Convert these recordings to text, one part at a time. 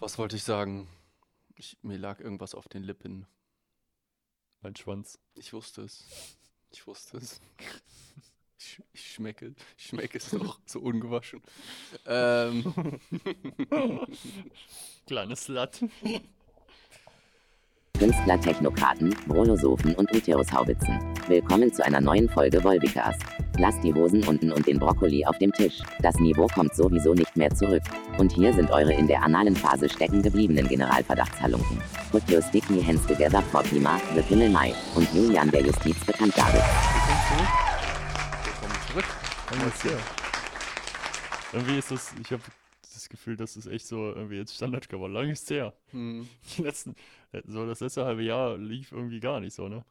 Was wollte ich sagen? Ich, mir lag irgendwas auf den Lippen. Mein Schwanz. Ich wusste es. Ich wusste es. Ich, ich schmecke, ich schmecke es noch so ungewaschen. Ähm, Kleines Slut. Künstler, Technokraten, Brolosophen und Uterushaubitzen. Willkommen zu einer neuen Folge Volbicast. Lasst die Hosen unten und den Brokkoli auf dem Tisch. Das Niveau kommt sowieso nicht mehr zurück. Und hier sind eure in der analen Phase stecken gebliebenen Generalverdachtshalunken. Put your sticky hands together for Pima, the Pimmel Mai und Julian der Justiz bekannt David. willkommen zurück. Komm jetzt her. Irgendwie ist das, ich habe das Gefühl, das ist echt so irgendwie jetzt Standard geworden. Lange ist her. Hm. Die letzten, so das letzte halbe Jahr lief irgendwie gar nicht so, ne?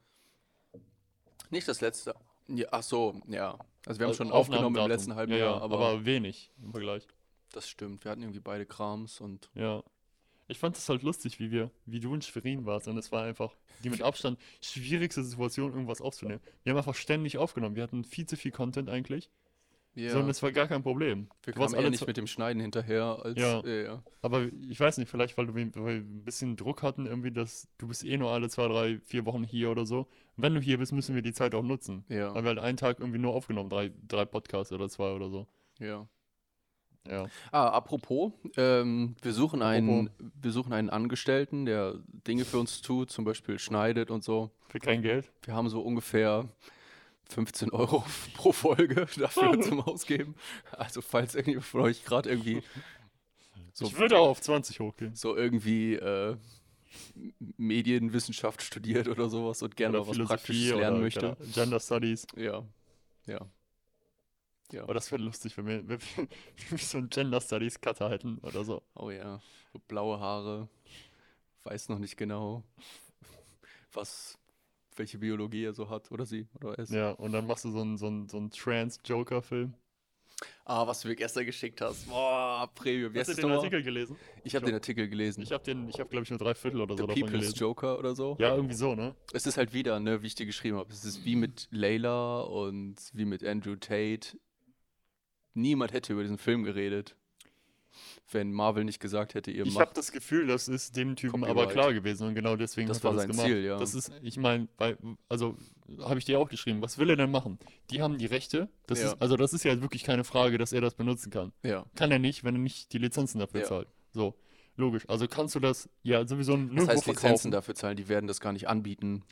Nicht das letzte. Ja, ach so, ja. Also wir haben Also schon aufgenommen im letzten halben ja, Jahr, ja, aber, aber wenig im Vergleich. das stimmt. Wir hatten irgendwie beide Krams und Ja. Ich fand es halt lustig, wie wir, wie du in Schwerin warst. Und es war einfach die mit Abstand schwierigste Situation, irgendwas aufzunehmen. Wir haben einfach ständig aufgenommen. Wir hatten viel zu viel Content eigentlich. Ja, So, und es war gar kein Problem. wir Du kamen alle nicht mit dem Schneiden hinterher als Ja. äh, ja. Aber ich weiß nicht, vielleicht, weil, du, weil wir ein bisschen Druck hatten, irgendwie, dass du bist eh nur alle zwei, drei, vier Wochen hier oder so. Wenn du hier bist, müssen wir die Zeit auch nutzen. Ja, Weil wir halt einen Tag irgendwie nur aufgenommen, drei, drei Podcasts oder zwei oder so. ja. Ja. Ah, apropos, ähm, wir suchen einen, wir suchen einen Angestellten, der Dinge für uns tut, zum Beispiel schneidet und so. Für kein Geld. Wir haben so ungefähr 15 Euro pro Folge dafür zum Ausgeben. Also falls irgendjemand von euch gerade irgendwie so, ich würde auch auf 20 hochgehen. so irgendwie äh, Medienwissenschaft studiert oder sowas und gerne was Praktisches oder lernen möchte. Gender Studies. Ja, ja. Ja. Aber das wäre lustig, wenn wir, wenn wir so einen Gender Studies Cutter hätten oder so. Oh ja, so blaue Haare, weiß noch nicht genau, was, welche Biologie er so hat oder sie oder es. Ja, und dann machst du so einen, so einen, so einen Trans-Joker-Film. Ah, was du mir gestern geschickt hast. Boah, Premium. Hast du den? Artikel gelesen? Ich habe den Artikel gelesen. Ich habe den, ich habe glaube ich nur drei Viertel oder The so davon People's gelesen. Joker oder so. Ja, irgendwie so, ne? Es ist halt wieder, ne, wie ich dir geschrieben habe. Es ist wie mit Layla und wie mit Andrew Tate. Niemand hätte über diesen Film geredet, wenn Marvel nicht gesagt hätte, ihr Ich habe macht. das Gefühl, das ist dem Typen aber Copyright. klar gewesen und genau deswegen Das hat er war das sein gemacht. Ziel, ja. Das ist, ich meine, also habe ich dir auch geschrieben, was will er denn machen? Die haben die Rechte, das Ja. ist, also das ist ja wirklich keine Frage, dass er das benutzen kann. Ja, Kann er nicht, wenn er nicht die Lizenzen dafür Ja. zahlt. So, logisch. Also kannst du das ja sowieso das nirgendwo heißt, verkaufen. Lizenzen dafür zahlen, die werden das gar nicht anbieten.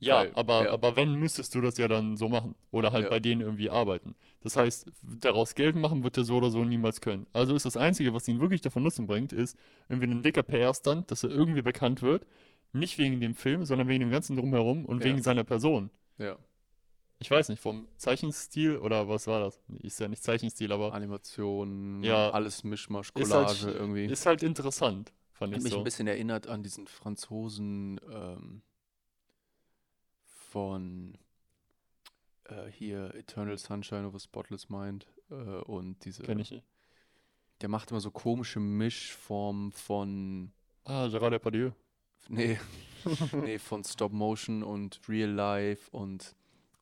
Ja, Weil- aber, ja. aber wenn, müsstest du das ja dann so machen. Oder halt Ja. bei denen irgendwie arbeiten. Das heißt, daraus Geld machen wird er so oder so niemals können. Also ist das Einzige, was ihn wirklich davon Nutzen bringt, ist irgendwie ein dicker PR-Stunt, dass er irgendwie bekannt wird. Nicht wegen dem Film, sondern wegen dem ganzen Drumherum und Ja. wegen seiner Person. Ja, Ich weiß nicht, vom Zeichenstil oder was war das? Ist ja nicht Zeichenstil, aber Animationen, Ja. alles Mischmasch, ist Collage halt, irgendwie. ist halt interessant, fand Hat ich mich so. ein bisschen erinnert an diesen Franzosen ähm, von äh, hier Eternal Sunshine of a Spotless Mind äh, und diese. Kenn ich. Der macht immer so komische Mischformen von. Ah, Gerard Depardieu. Nee, nee, von Stop Motion und Real Life und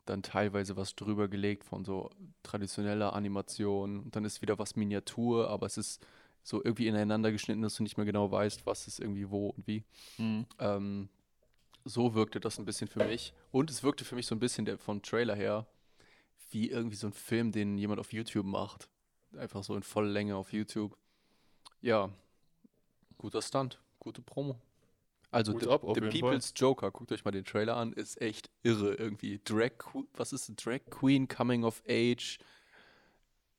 dann teilweise was drüber gelegt von so traditioneller Animation. Und dann ist wieder was Miniatur, aber es ist so irgendwie ineinander geschnitten, dass du nicht mehr genau weißt, was ist irgendwie wo und wie. Hm. Ähm, so wirkte das ein bisschen für mich. Und es wirkte für mich so ein bisschen der, vom Trailer her wie irgendwie so ein Film, den jemand auf YouTube macht. Einfach so in voller Länge auf YouTube. Ja, guter Stunt, gute Promo. Also The, auf The jeden Fall. People's Joker, guckt euch mal den Trailer an, ist echt irre irgendwie. Drag, was ist Drag Queen Coming of Age,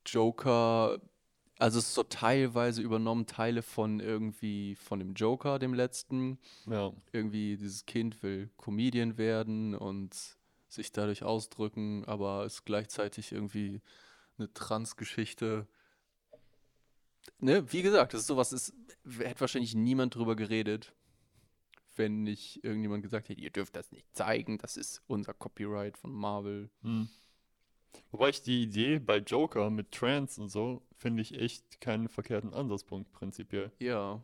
Joker, also es ist so teilweise übernommen, Teile von irgendwie von dem Joker, dem letzten Ja. irgendwie dieses Kind will Comedian werden und sich dadurch ausdrücken, aber ist gleichzeitig irgendwie eine Trans-Geschichte. Ne, wie gesagt, das ist sowas, ist, hätte wahrscheinlich niemand drüber geredet, wenn nicht irgendjemand gesagt hätte, ihr dürft das nicht zeigen, das ist unser Copyright von Marvel. Hm. Wobei ich die Idee bei Joker mit Trans und so, finde ich echt keinen verkehrten Ansatzpunkt prinzipiell. Ja.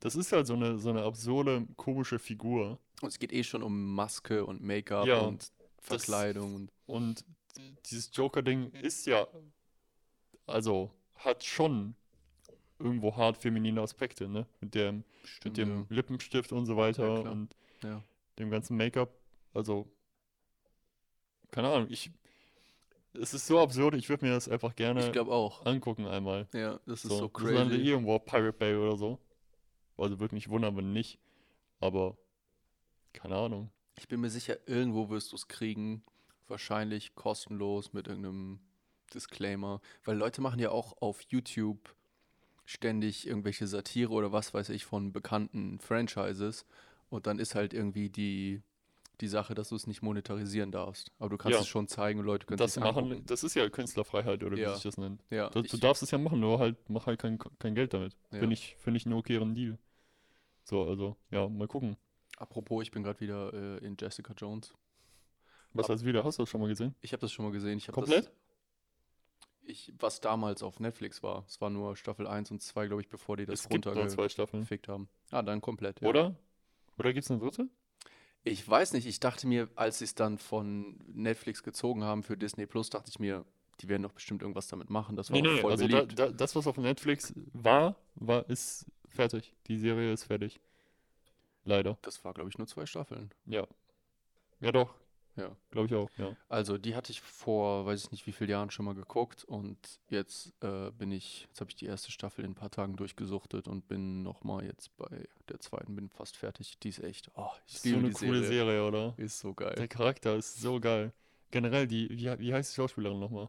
Das ist halt so eine, so eine absurde, komische Figur. Und es geht eh schon um Maske und Make-up Ja, und Verkleidung und Und dieses Joker-Ding ist ja, also hat schon irgendwo hart feminine Aspekte, ne? Mit dem, mit Stimmt, dem ja. Lippenstift und so weiter klar. und Ja. dem ganzen Make-up. Also, keine Ahnung, ich. Es ist so absurd, ich würde mir das einfach gerne Ich auch. angucken einmal. Ja, das ist So, so, das ist dann crazy. irgendwo auf Pirate Bay oder so. Also würde mich wundern, wenn nicht. Aber keine Ahnung. Ich bin mir sicher, irgendwo wirst du es kriegen. Wahrscheinlich kostenlos mit irgendeinem Disclaimer. Weil Leute machen ja auch auf YouTube ständig irgendwelche Satire oder was weiß ich von bekannten Franchises. Und dann ist halt irgendwie die, die Sache, dass du es nicht monetarisieren darfst. Aber du kannst Ja. es schon zeigen und Leute können Das es machen, das ist ja Künstlerfreiheit oder wie Ja. sich das nennt. Ja, Du, du darfst es ja machen, nur halt mach halt kein, kein Geld damit. Finde ich, finde ich einen okayeren Deal. So, also, ja, mal gucken. apropos, ich bin gerade wieder äh, in Jessica Jones. Was heißt wieder? Hast du das schon mal gesehen? Ich habe das schon mal gesehen. Komplett? Das, ich, was damals auf Netflix war. Es war nur Staffel 1 und 2, glaube ich, bevor die das runtergefickt zwei Staffeln. haben. Ah, dann komplett. Ja. Oder? Oder gibt es eine dritte? Ich weiß nicht, ich dachte mir, als sie es dann von Netflix gezogen haben für Disney Plus, dachte ich mir, die werden doch bestimmt irgendwas damit machen. Das war Nee, nee, voll also da, da, das, was auf Netflix war, war, ist fertig. Die Serie ist fertig. Leider. das war, glaube ich, nur zwei Staffeln. Ja. Ja, doch. Ja. Glaube ich auch, ja. Also, die hatte ich vor, weiß ich nicht wie vielen Jahren schon mal geguckt und jetzt äh, bin ich, jetzt habe ich die erste Staffel in ein paar Tagen durchgesuchtet und bin nochmal jetzt bei der zweiten, bin fast fertig. Die ist echt, oh, ich Ist so liebe eine die coole Serie. Serie, oder? Ist so geil. Der Charakter ist so geil. Generell, die, wie, wie heißt die Schauspielerin nochmal?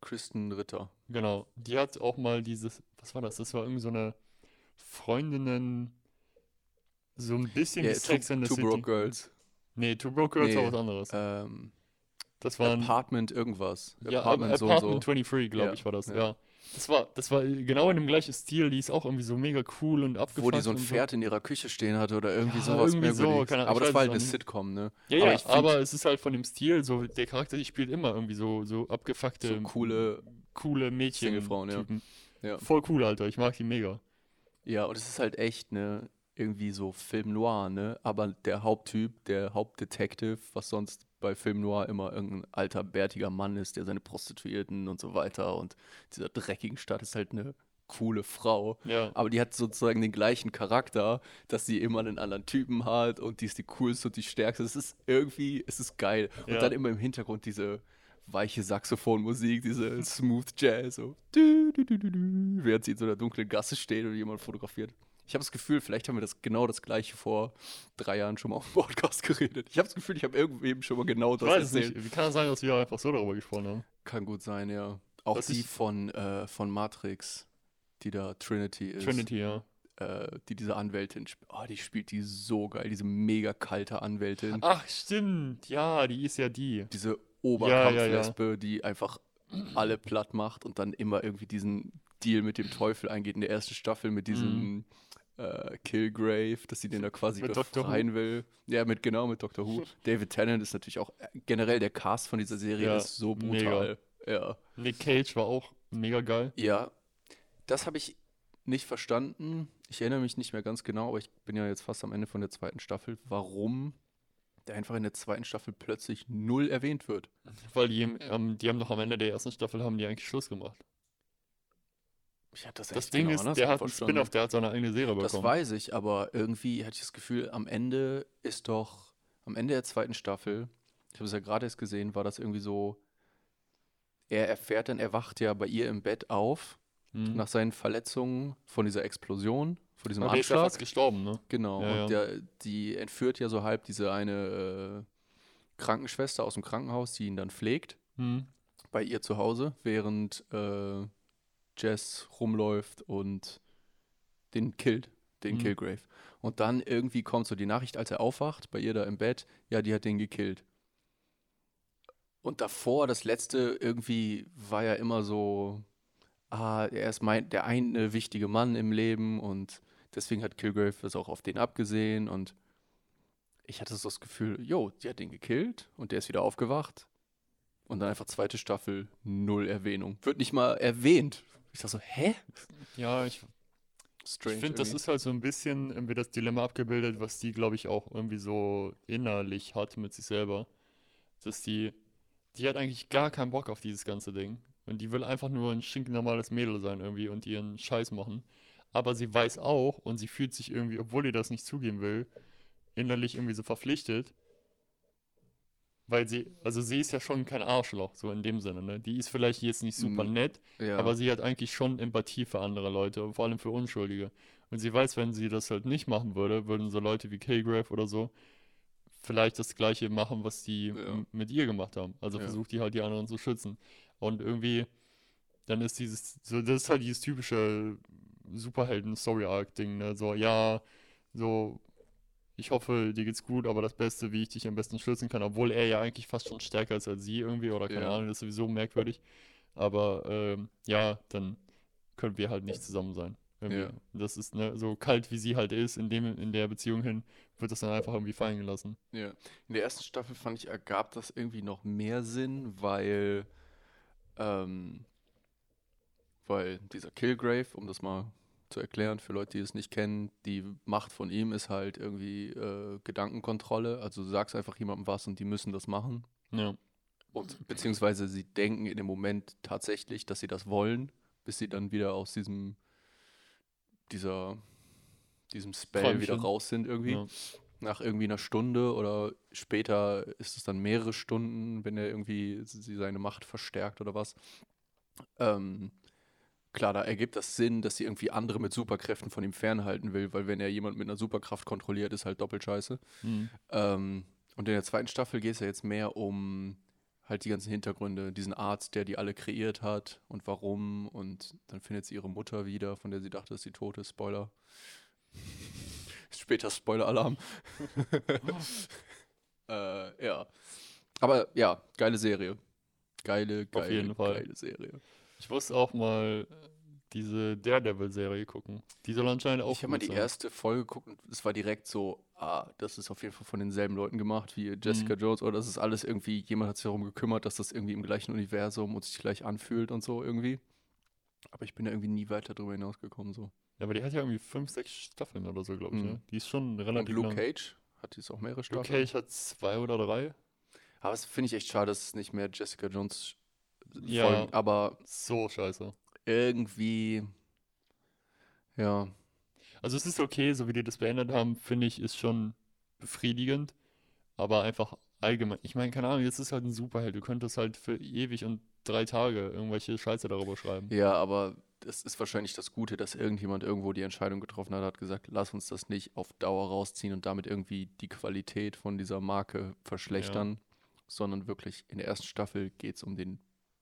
Kristen Ritter. Genau. Die hat auch mal dieses, was war das? Das war irgendwie so eine Freundinnen, so ein bisschen wie Sex and the Two City. Broke Girls. Nee, Two Broke Girls war Nee, was anderes. Ähm, Das war Apartment irgendwas. ja, Apartment Apartment, so und so. 23, glaube Ja, ich, war das, ja. ja. Das war, das war genau in dem gleichen Stil, die ist auch irgendwie so mega cool und abgefuckt. Wo die so ein Pferd in ihrer Küche stehen hatte oder irgendwie Ja, sowas irgendwie so, keine Ahnung, Aber das war halt eine. Sitcom, ne? Ja, aber ja, aber es ist halt von dem Stil, so der Charakter, die spielt immer irgendwie so, so abgefuckte, So coole, coole Mädchen. Singlefrauen, ja. Ja. Voll cool, Alter. Ich mag die mega. ja, und es ist halt echt, ne, irgendwie so Film Noir, ne? Aber der Haupttyp, der Hauptdetective, was sonst bei Film Noir immer irgendein alter, bärtiger Mann ist, der seine Prostituierten und so weiter und dieser dreckigen Stadt ist halt eine coole Frau. Ja. Aber die hat sozusagen den gleichen Charakter, dass sie immer einen anderen Typen hat und die ist die coolste und die stärkste. Es ist irgendwie, es ist geil. Und Ja. dann immer im Hintergrund diese weiche Saxophonmusik, diese Smooth Jazz, so du, du, du, du, du, während sie in so einer dunklen Gasse steht und jemand fotografiert. Ich habe das Gefühl, vielleicht haben wir das genau das gleiche vor drei Jahren schon mal auf dem Podcast geredet. Ich habe das Gefühl, ich habe irgendwem schon mal genau Ich das weiß erzählt. nicht. Wie kann es sein, dass wir einfach so darüber gesprochen haben? Kann gut sein, ja. Auch Das die von, äh, von Matrix, die da Trinity ist. Trinity, ja. äh, die diese Anwältin spielt. Oh, die spielt die so geil, diese mega kalte Anwältin. Ach, stimmt. Ja, die ist ja die. Diese ja, Oberkampflesbe, die einfach alle platt macht und dann immer irgendwie diesen Deal mit dem Teufel eingeht in der ersten Staffel mit diesem äh, Killgrave, dass sie den da quasi befreien will. Ja, mit genau mit Dr. Who. David Tennant ist natürlich auch äh, generell der Cast von dieser Serie Ja, ist so mega. brutal. Ja. Nick Cage war auch mega geil. Ja, das habe ich nicht verstanden. Ich erinnere mich nicht mehr ganz genau, aber ich bin ja jetzt fast am Ende von der zweiten Staffel, warum der einfach in der zweiten Staffel plötzlich null erwähnt wird. Weil die, ähm, die haben doch am Ende der ersten Staffel haben die eigentlich Schluss gemacht. Ich hatte das, Das Ding genau ist, andersrum der hat einen. Spin-off, der hat seine eigene Serie Das bekommen. weiß ich, aber irgendwie hatte ich das Gefühl, am Ende ist doch, am Ende der zweiten Staffel, ich habe es ja gerade erst gesehen, war das irgendwie so, er erfährt dann, er wacht ja bei ihr im Bett auf, Hm. nach seinen Verletzungen von dieser Explosion, von diesem Aber der ist ja Anschlag. fast gestorben, ne? Genau, Ja, und Der, die entführt ja so halb diese eine äh, Krankenschwester aus dem Krankenhaus, die ihn dann pflegt, Hm. bei ihr zu Hause, während äh, Jess rumläuft und den killt, den Mhm. Killgrave. Und dann irgendwie kommt so die Nachricht, als er aufwacht, bei ihr da im Bett, ja, die hat den gekillt. Und davor, das letzte, irgendwie war ja immer so, ah, er ist mein, der eine wichtige Mann im Leben und deswegen hat Kilgrave das auch auf den abgesehen und ich hatte so das Gefühl, jo, die hat den gekillt und der ist wieder aufgewacht. Und dann einfach zweite Staffel, null Erwähnung. Wird nicht mal erwähnt. Ich dachte so, hä? Ja, ich, Strange. ich finde, das ist halt so ein bisschen irgendwie das Dilemma abgebildet, was die, glaube ich, auch irgendwie so innerlich hat mit sich selber. Dass die, die hat eigentlich gar keinen Bock auf dieses ganze Ding. Und die will einfach nur ein stinknormales Mädel sein irgendwie und ihren Scheiß machen. Aber sie weiß auch und sie fühlt sich irgendwie, obwohl ihr das nicht zugeben will, innerlich irgendwie so verpflichtet. Weil sie, also sie ist ja schon kein Arschloch, so in dem Sinne, ne? Die ist vielleicht jetzt nicht super Mm, nett, Ja. aber sie hat eigentlich schon Empathie für andere Leute, und vor allem für Unschuldige. Und sie weiß, wenn sie das halt nicht machen würde, würden so Leute wie Kilgrave oder so vielleicht das Gleiche machen, was die Ja. mit ihr gemacht haben. Also Ja. versucht die halt die anderen zu schützen. Und irgendwie, dann ist dieses, so, das ist halt dieses typische Superhelden-Story-Arc-Ding, ne? So, ja, so, ich hoffe, dir geht's gut, aber das Beste, wie ich dich am besten schützen kann, obwohl er ja eigentlich fast schon stärker ist als sie irgendwie, oder keine Ja. Ahnung, das ist sowieso merkwürdig. Aber ähm, ja, dann können wir halt nicht zusammen sein. Ja. Das ist ne, so kalt, wie sie halt ist, in dem, in der Beziehung hin, wird das dann einfach irgendwie fallen gelassen. Ja. In der ersten Staffel fand ich, ergab das irgendwie noch mehr Sinn, weil, ähm, weil dieser Killgrave, um das mal zu erklären für Leute, die es nicht kennen, die Macht von ihm ist halt irgendwie äh, Gedankenkontrolle. Also du sagst einfach jemandem was und die müssen das machen. Ja. Und, beziehungsweise sie denken in dem Moment tatsächlich, dass sie das wollen, bis sie dann wieder aus diesem, dieser, diesem Spell wieder Träumchen. raus sind irgendwie ja. nach irgendwie einer Stunde oder später ist es dann mehrere Stunden, wenn er irgendwie sie seine Macht verstärkt oder was. Ähm, klar, da ergibt das Sinn, dass sie irgendwie andere mit Superkräften von ihm fernhalten will, weil wenn er jemand mit einer Superkraft kontrolliert, ist halt doppelt scheiße. Mhm. Ähm, und in der zweiten Staffel geht es ja jetzt mehr um halt die ganzen Hintergründe, diesen Arzt, der die alle kreiert hat und warum. Und dann findet sie ihre Mutter wieder, von der sie dachte, dass sie tot ist. Spoiler. Später Spoiler-Alarm. äh, ja. Aber ja, geile Serie. Geile, geile, jeden Fall. geile Serie. Ich muss auch mal diese Daredevil-Serie gucken. Die soll anscheinend auch Ich habe mal die sein. erste Folge geguckt und es war direkt so, ah, das ist auf jeden Fall von denselben Leuten gemacht wie Jessica Jones oder das ist alles irgendwie, jemand hat sich darum gekümmert, dass das irgendwie im gleichen Universum und sich gleich anfühlt und so irgendwie. Aber ich bin da irgendwie nie weiter drüber hinausgekommen so. Ja, aber die hat ja irgendwie fünf, sechs Staffeln oder so, glaube ich. Mhm. Ne? Die ist schon Und relativ Luke lang. Cage hat jetzt auch mehrere Luke Staffeln. Cage hat zwei oder drei. Aber es finde ich echt schade, dass es nicht mehr Jessica Jones Ja. Folgen, aber So scheiße. irgendwie, ja, Also es ist okay, so wie die das beendet haben, finde ich, ist schon befriedigend. Aber einfach allgemein. Ich meine, keine Ahnung, jetzt ist halt ein Superheld. Du könntest halt für ewig und drei Tage irgendwelche Scheiße darüber schreiben. Ja, aber das ist wahrscheinlich das Gute, dass irgendjemand irgendwo die Entscheidung getroffen hat, hat gesagt, lass uns das nicht auf Dauer rausziehen und damit irgendwie die Qualität von dieser Marke verschlechtern, sondern wirklich in der ersten Staffel geht es um den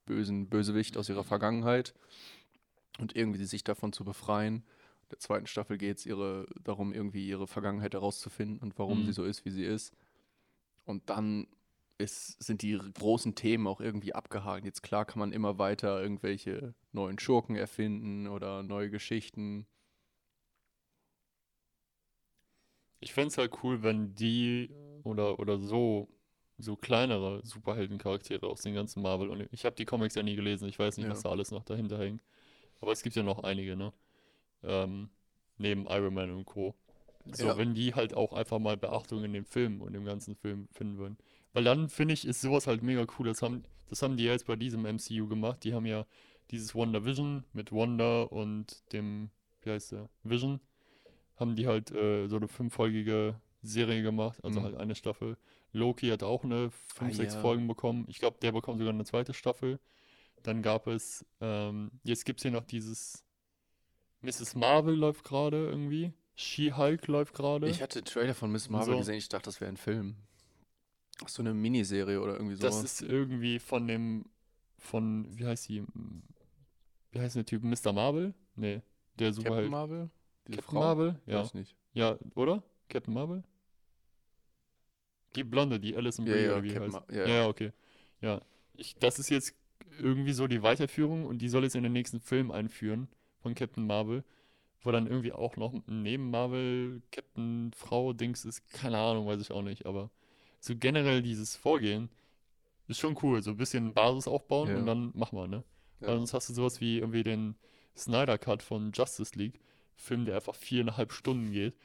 bösen Bösewicht aus ihrer Vergangenheit und irgendwie sich davon zu befreien. In der zweiten Staffel geht es ihre, darum, irgendwie ihre Vergangenheit herauszufinden und warum Mhm. sie so ist, wie sie ist. Und dann ist, sind die großen Themen auch irgendwie abgehakt. Jetzt klar kann man immer weiter irgendwelche neuen Schurken erfinden oder neue Geschichten. Ich fände es halt cool, wenn die oder, oder so, so kleinere Superheldencharaktere aus den ganzen Marvel und ich habe die Comics ja nie gelesen, ich weiß nicht, Ja. was da alles noch dahinter hängt. Aber es gibt ja noch einige, ne? Ähm, neben Iron Man und Co. So, Ja. wenn die halt auch einfach mal Beachtung in dem Film und dem ganzen Film finden würden. Weil dann finde ich, ist sowas halt mega cool. Das haben, das haben die ja jetzt bei diesem MCU gemacht. Die haben ja dieses WandaVision mit Wanda und dem, wie heißt der? Vision, haben die halt äh, so eine fünffolgige Serie gemacht, also Mhm. halt eine Staffel. Loki hat auch eine fünf, Ah, sechs ja. Folgen bekommen. Ich glaube, der bekommt sogar eine zweite Staffel. Dann gab es, ähm, jetzt gibt es hier noch dieses Mrs. Marvel läuft gerade irgendwie. She-Hulk läuft gerade. Ich hatte den Trailer von Miss Marvel So. gesehen, ich dachte, das wäre ein Film. Ach, so eine Miniserie oder irgendwie Das sowas. ist irgendwie von dem, von, wie heißt sie? Wie heißt der Typ? Mr. Marvel? Nee, der Captain Superheld. Marvel? Diese Captain Frau? Marvel? Ja. Weiß nicht. Ja, oder? Captain Marvel? Die Blonde, die Alison Ja, Brie ja, wie heißt. Ja, Ja, okay. Ja, ich, das ist jetzt irgendwie so die Weiterführung und die soll jetzt in den nächsten Film einführen von Captain Marvel, wo dann irgendwie auch noch neben Marvel Captain Frau Dings ist, keine Ahnung, weiß ich auch nicht, aber so generell dieses Vorgehen ist schon cool, so ein bisschen Basis aufbauen und dann machen wir, ne? Weil sonst hast du sowas wie irgendwie den Snyder Cut von Justice League, Film, der einfach viereinhalb Stunden geht.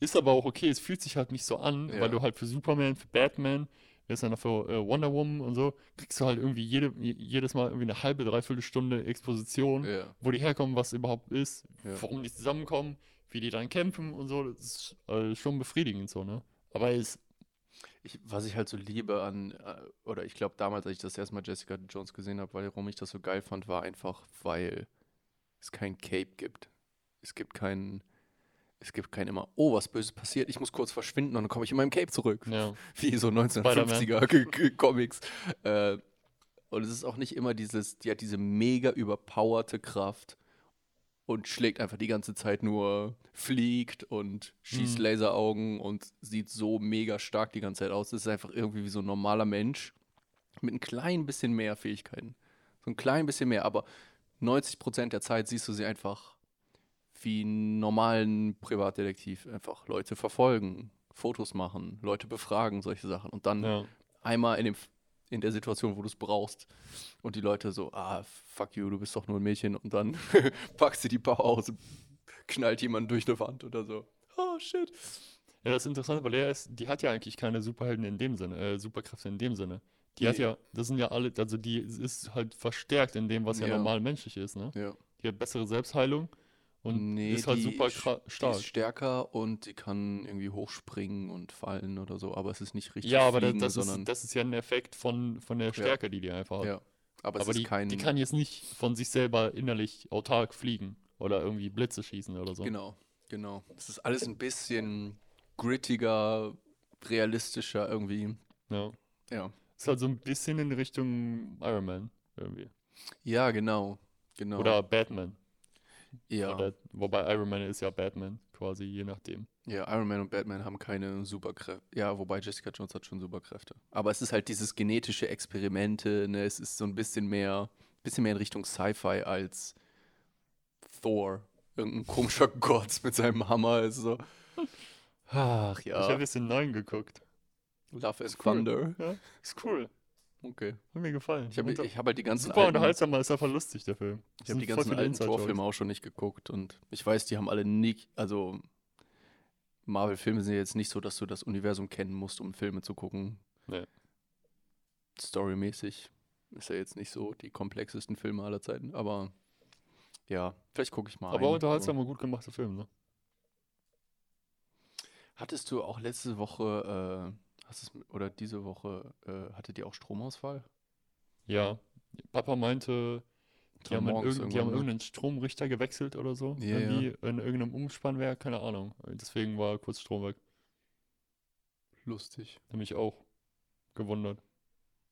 Ist aber auch okay, es fühlt sich halt nicht so an, Ja. weil du halt für Superman, für Batman, jetzt dann für äh, Wonder Woman und so, kriegst du halt irgendwie jede, je- jedes Mal irgendwie eine halbe, dreiviertel Stunde Exposition, Ja. wo die herkommen, was überhaupt ist, Ja. warum die zusammenkommen, wie die dann kämpfen und so. Das ist äh, schon befriedigend so, ne? Aber es, Ich, was ich halt so liebe an, äh, oder ich glaube damals, als ich das erste Mal Jessica Jones gesehen habe, warum ich das so geil fand, war einfach, weil es kein Cape gibt. Es gibt keinen, es gibt kein immer, oh, was Böses passiert, ich muss kurz verschwinden und dann komme ich in meinem Cape zurück. ja, Wie so 1950er G- G- Comics. Äh, und es ist auch nicht immer dieses, die hat diese mega überpowerte Kraft und schlägt einfach die ganze Zeit nur, fliegt und schießt Mhm. Laseraugen und sieht so mega stark die ganze Zeit aus. Es ist einfach irgendwie wie so ein normaler Mensch mit ein klein bisschen mehr Fähigkeiten. So ein klein bisschen mehr, aber 90% der Zeit siehst du sie einfach wie einen normalen Privatdetektiv. Einfach Leute verfolgen, Fotos machen, Leute befragen, solche Sachen. Und dann ja. einmal in, dem, in der Situation, wo du es brauchst. Und die Leute so, ah, fuck you, du bist doch nur ein Mädchen. Und dann packt sie die Power aus und knallt jemanden durch eine Wand oder so. Oh, shit. Ja, das ist interessant, weil er ist, die hat ja eigentlich keine Superhelden in dem Sinne, äh, Superkräfte in dem Sinne. Die hat Nee. ja, das sind ja alle, also die ist halt verstärkt in dem, was ja, Ja. normal menschlich ist, ne? Ja. Die hat bessere Selbstheilung und Nee, ist halt die super kra- Die stark. ist stärker und die kann irgendwie hochspringen und fallen oder so, aber es ist nicht richtig Ja, aber das, fliegen, das, sondern ist, das ist ja ein Effekt von, von der Stärke, die die einfach hat. ja. Aber, aber die, kein die kann jetzt nicht von sich selber innerlich autark fliegen oder irgendwie Blitze schießen oder so. Genau, genau. Es ist alles ein bisschen grittiger, realistischer irgendwie. Ja. Ja. Ist halt so ein bisschen in Richtung Iron Man irgendwie. Ja, genau. Genau. Oder Batman. Ja. Oder, wobei Iron Man ist ja Batman, quasi, je nachdem. Ja, Iron Man und Batman haben keine Superkräfte. Ja, wobei Jessica Jones hat schon Superkräfte. Aber es ist halt dieses genetische Experimente, ne? Es ist so ein bisschen mehr, bisschen mehr in Richtung Sci-Fi als Thor. Irgendein komischer Gott mit seinem Hammer ist so. Ach Ich habe ja. jetzt den neuen geguckt. Love and cool. Thunder. Ja, ist cool. Okay. Hat mir gefallen. Ich habe hab halt die ganzen super alten, unterhaltsam, ist einfach lustig, der Film. ich hab die ganzen alten. Torfilme auch schon nicht geguckt und ich weiß, die haben alle nicht, also Marvel-Filme sind jetzt nicht so, dass du das Universum kennen musst, um Filme zu gucken. Nee. Storymäßig ist ja jetzt nicht so die komplexesten Filme aller Zeiten, aber ja, vielleicht gucke ich mal Aber einen. unterhaltsam und gut gemachter Film, ne? Hattest du auch letzte Woche, äh, hast es, oder diese Woche, äh, hattet ihr auch Stromausfall? Ja. Papa meinte, die haben, irgend, die haben ne? irgendeinen Stromrichter gewechselt oder so. Ja, irgendwie in irgendeinem Umspannwerk, keine Ahnung. Deswegen war kurz Strom weg. Lustig. Mich auch gewundert.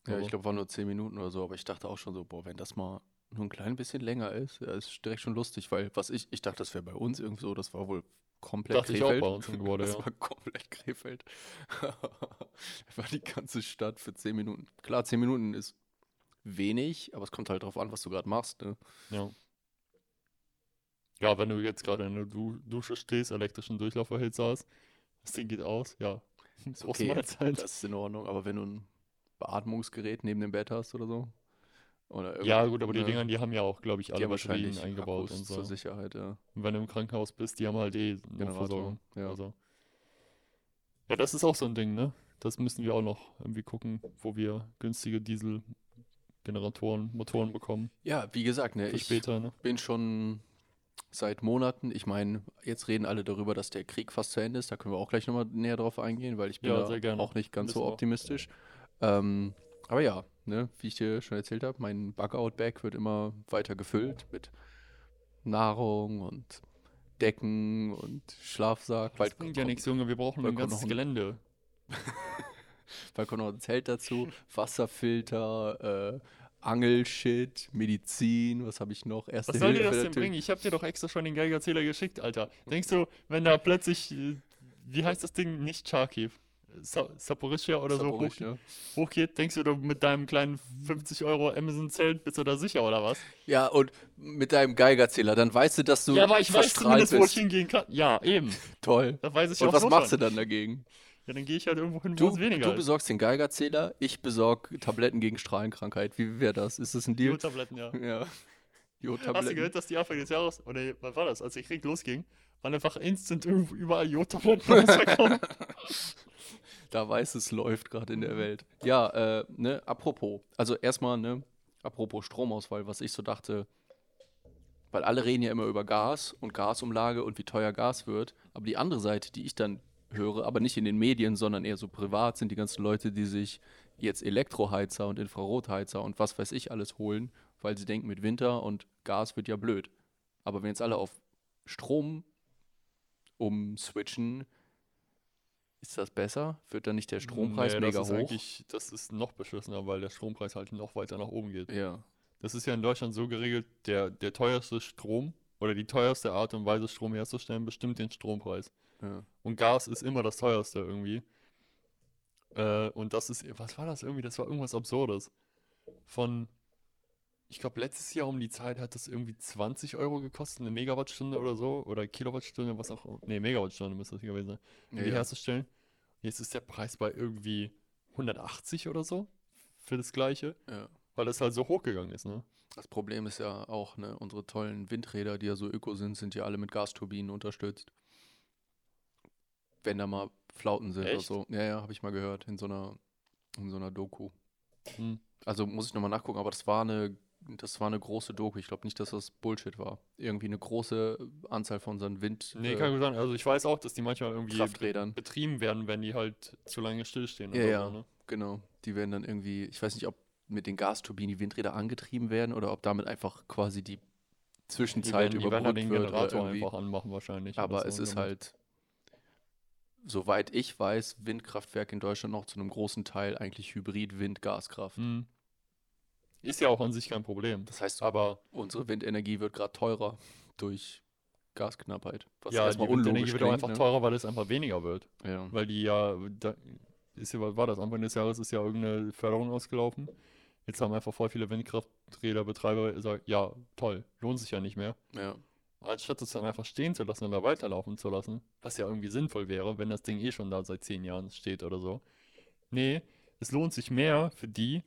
Ja, Aber- ich glaube, war nur 10 Minuten oder so, aber ich dachte auch schon so, boah, wenn das mal nur ein klein bisschen länger ist, ja, ist direkt schon lustig, weil was ich, ich dachte, das wäre bei uns irgendwie so, das war wohl komplett Dachte ich auch Krefeld. bei uns Gebäude, das ja. war komplett Krefeld. war die ganze Stadt für 10 Minuten. Klar, 10 Minuten ist wenig, aber es kommt halt drauf an, was du gerade machst. Ne? Ja. Ja, wenn du jetzt gerade in der du Dusche stehst, elektrischen Durchlauferhitzer hast, das Ding geht aus, ja. Brauchst okay, Zeit. das ist in Ordnung, aber wenn du ein Beatmungsgerät neben dem Bett hast oder so. Oder Ja, gut, aber die Dinger, die haben ja auch, glaube ich, alle Batterien eingebaut Akkus und so. zur Sicherheit, ja. Und wenn du im Krankenhaus bist, die haben halt eh Notversorgung. ja. Also. Ja, das ist auch so ein Ding, ne? Das müssen wir auch noch irgendwie gucken, wo wir günstige Dieselgeneratoren, Motoren bekommen. Ja, wie gesagt, ne, Für ich später, ne? bin schon seit Monaten, ich meine, jetzt reden alle darüber, dass der Krieg fast zu Ende ist. Da können wir auch gleich nochmal näher drauf eingehen, weil ich bin Ja, da auch nicht ganz Müssen so optimistisch. Ähm, aber ja, ne, wie ich dir schon erzählt habe, mein Bug-Out-Bag wird immer weiter gefüllt mit Nahrung und Decken und Schlafsack. Das Bald bringt ja nichts, Junge, wir brauchen ein ganzes noch ein- Gelände. Bald kommt noch ein Zelt dazu, Wasserfilter, äh, Angelshit, Medizin, was habe ich noch? Erste Was soll dir Hilfe das denn natürlich. bringen? Ich hab dir doch extra schon den Geigerzähler geschickt, Alter. Denkst du, wenn da plötzlich, äh, wie heißt das Ding? Nicht Charkiw, Sa Saporischia oder so hoch, Saporischia. hochgeht, denkst du, du mit deinem kleinen 50 Euro Amazon-Zelt bist du da sicher oder was? Ja, und mit deinem Geigerzähler, dann weißt du, dass du ja, aber ich weiß zumindest, wo ich bist. hingehen kann. Ja, eben. Toll. Da weiß ich Und auch was so machst schon. du dann dagegen? Ja, dann gehe ich halt irgendwo hin, wo Du, es weniger du besorgst den Geigerzähler, ich besorg Tabletten gegen Strahlenkrankheit. Wie wäre das? Ist das ein Deal? Jodtabletten, ja. Ja. Hast du Jodtabletten. gehört, dass die Anfang des Jahres, oder wann war das, als der Krieg losging, waren einfach instant irgendwo überall Jodtabletten rausgekommen? da weiß es läuft gerade in der Welt. Ja, äh, ne, apropos, also erstmal, ne, apropos Stromausfall, was ich so dachte, weil alle reden ja immer über Gas und Gasumlage und wie teuer Gas wird, aber die andere Seite, die ich dann höre, aber nicht in den Medien, sondern eher so privat, sind die ganzen Leute, die sich jetzt Elektroheizer und Infrarotheizer und was weiß ich alles holen, weil sie denken, mit Winter und Gas wird ja blöd. Aber wenn jetzt alle auf Strom umswitchen, ist das besser? Wird dann nicht der Strompreis Nee, mega das ist hoch? Eigentlich, das ist noch beschissener, weil der Strompreis halt noch weiter nach oben geht. Ja, Das ist ja in Deutschland so geregelt, der, der teuerste Strom oder die teuerste Art und Weise, Strom herzustellen, bestimmt den Strompreis. ja. Und Gas ist immer das teuerste irgendwie. Äh, und das ist, was war das irgendwie? Das war irgendwas Absurdes. Von, ich glaube, letztes Jahr um die Zeit hat das irgendwie 20 Euro gekostet, eine Megawattstunde oder so. Oder Kilowattstunde, was auch. Nee, Megawattstunde müsste das gewesen sein. Um Ja, die herzustellen. Jetzt ist der Preis bei irgendwie 180 oder so für das Gleiche, ja. weil das halt so hochgegangen ist, ne? Das Problem ist ja auch, ne, unsere tollen Windräder, die ja so öko sind, sind ja alle mit Gasturbinen unterstützt. Wenn da mal Flauten sind oder Echt? so. Ja, ja, habe ich mal gehört in so einer, in so einer Doku. Hm. Also muss ich nochmal nachgucken, aber das war eine, das war eine große Doku. Ich glaube nicht, dass das Bullshit war. Irgendwie eine große Anzahl von unseren Wind Nee, äh, kann gut sein. Also ich weiß auch, dass die manchmal irgendwie Krafträdern. betrieben werden, wenn die halt zu lange stillstehen Ja, ja. so, ne? Genau. Die werden dann irgendwie, ich weiß nicht, ob mit den Gasturbinen die Windräder angetrieben werden oder ob damit einfach quasi die Die Zwischenzeit werden, die werden überbrückt den wird oder Generator irgendwie. einfach anmachen wahrscheinlich. Aber so, es ist damit- halt, soweit ich weiß, Windkraftwerk in Deutschland noch zu einem großen Teil eigentlich Hybrid-Wind-Gaskraft. Hm. Ist ja auch an sich kein Problem. Das heißt, Aber unsere Windenergie wird gerade teurer durch Gasknappheit. Was ja, die erstmal Windenergie unlogisch wird auch einfach ne? teurer, weil es einfach weniger wird. Ja. Weil die ja, da ist ja, was war das? Anfang des Jahres ist ja irgendeine Förderung ausgelaufen. Jetzt haben einfach voll viele Windkrafträderbetreiber gesagt, ja, toll, lohnt sich ja nicht mehr. ja. Anstatt es dann einfach stehen zu lassen oder weiterlaufen zu lassen, was ja irgendwie sinnvoll wäre, wenn das Ding eh schon da seit zehn Jahren steht oder so. Nee, es lohnt sich mehr für die,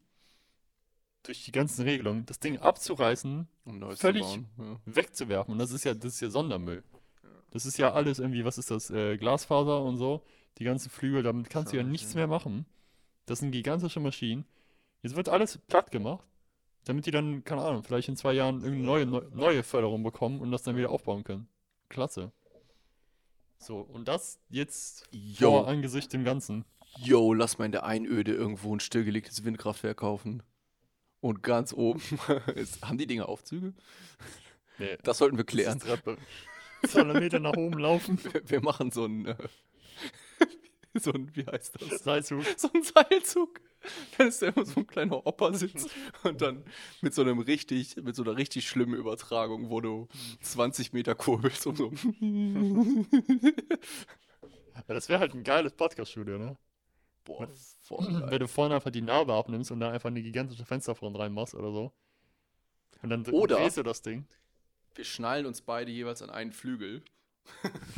durch die ganzen Regelungen, das Ding abzureißen, Um Völlig- bauen. wegzuwerfen. Und das ist ja, das ist ja Sondermüll. Das ist ja alles irgendwie, was ist das, äh, Glasfaser und so, die ganzen Flügel, damit kannst du ja nichts mehr machen. Das sind gigantische Maschinen. Jetzt wird alles platt gemacht, damit die dann, keine Ahnung, vielleicht in zwei Jahren irgendeine neue, neu- neue Förderung bekommen und das dann wieder aufbauen können. Klasse. So, und das jetzt Ja. vor Yo, Angesicht dem Ganzen. yo, lass mal in der Einöde irgendwo ein stillgelegtes Windkraftwerk kaufen. Und ganz oben, ist, haben die Dinge Aufzüge? Nee, Das sollten wir das klären. Treppe. 200 Meter nach oben laufen. Wir, wir machen so ein, äh, so ein, wie heißt das? Seilzug. So ein Seilzug. Dann ist da immer so ein kleiner Opa-Sitz und dann mit so einem richtig, mit so einer richtig schlimmen Übertragung, wo du 20 Meter kurbelst und so. Ja, das wäre halt ein geiles Podcast-Studio, ne? Boah, voll geil. Wenn du vorne einfach die Narbe abnimmst und da einfach eine gigantische Fensterfront reinmachst oder so. Und dann Oder- drehst du das Ding. Wir schnallen uns beide jeweils an einen Flügel.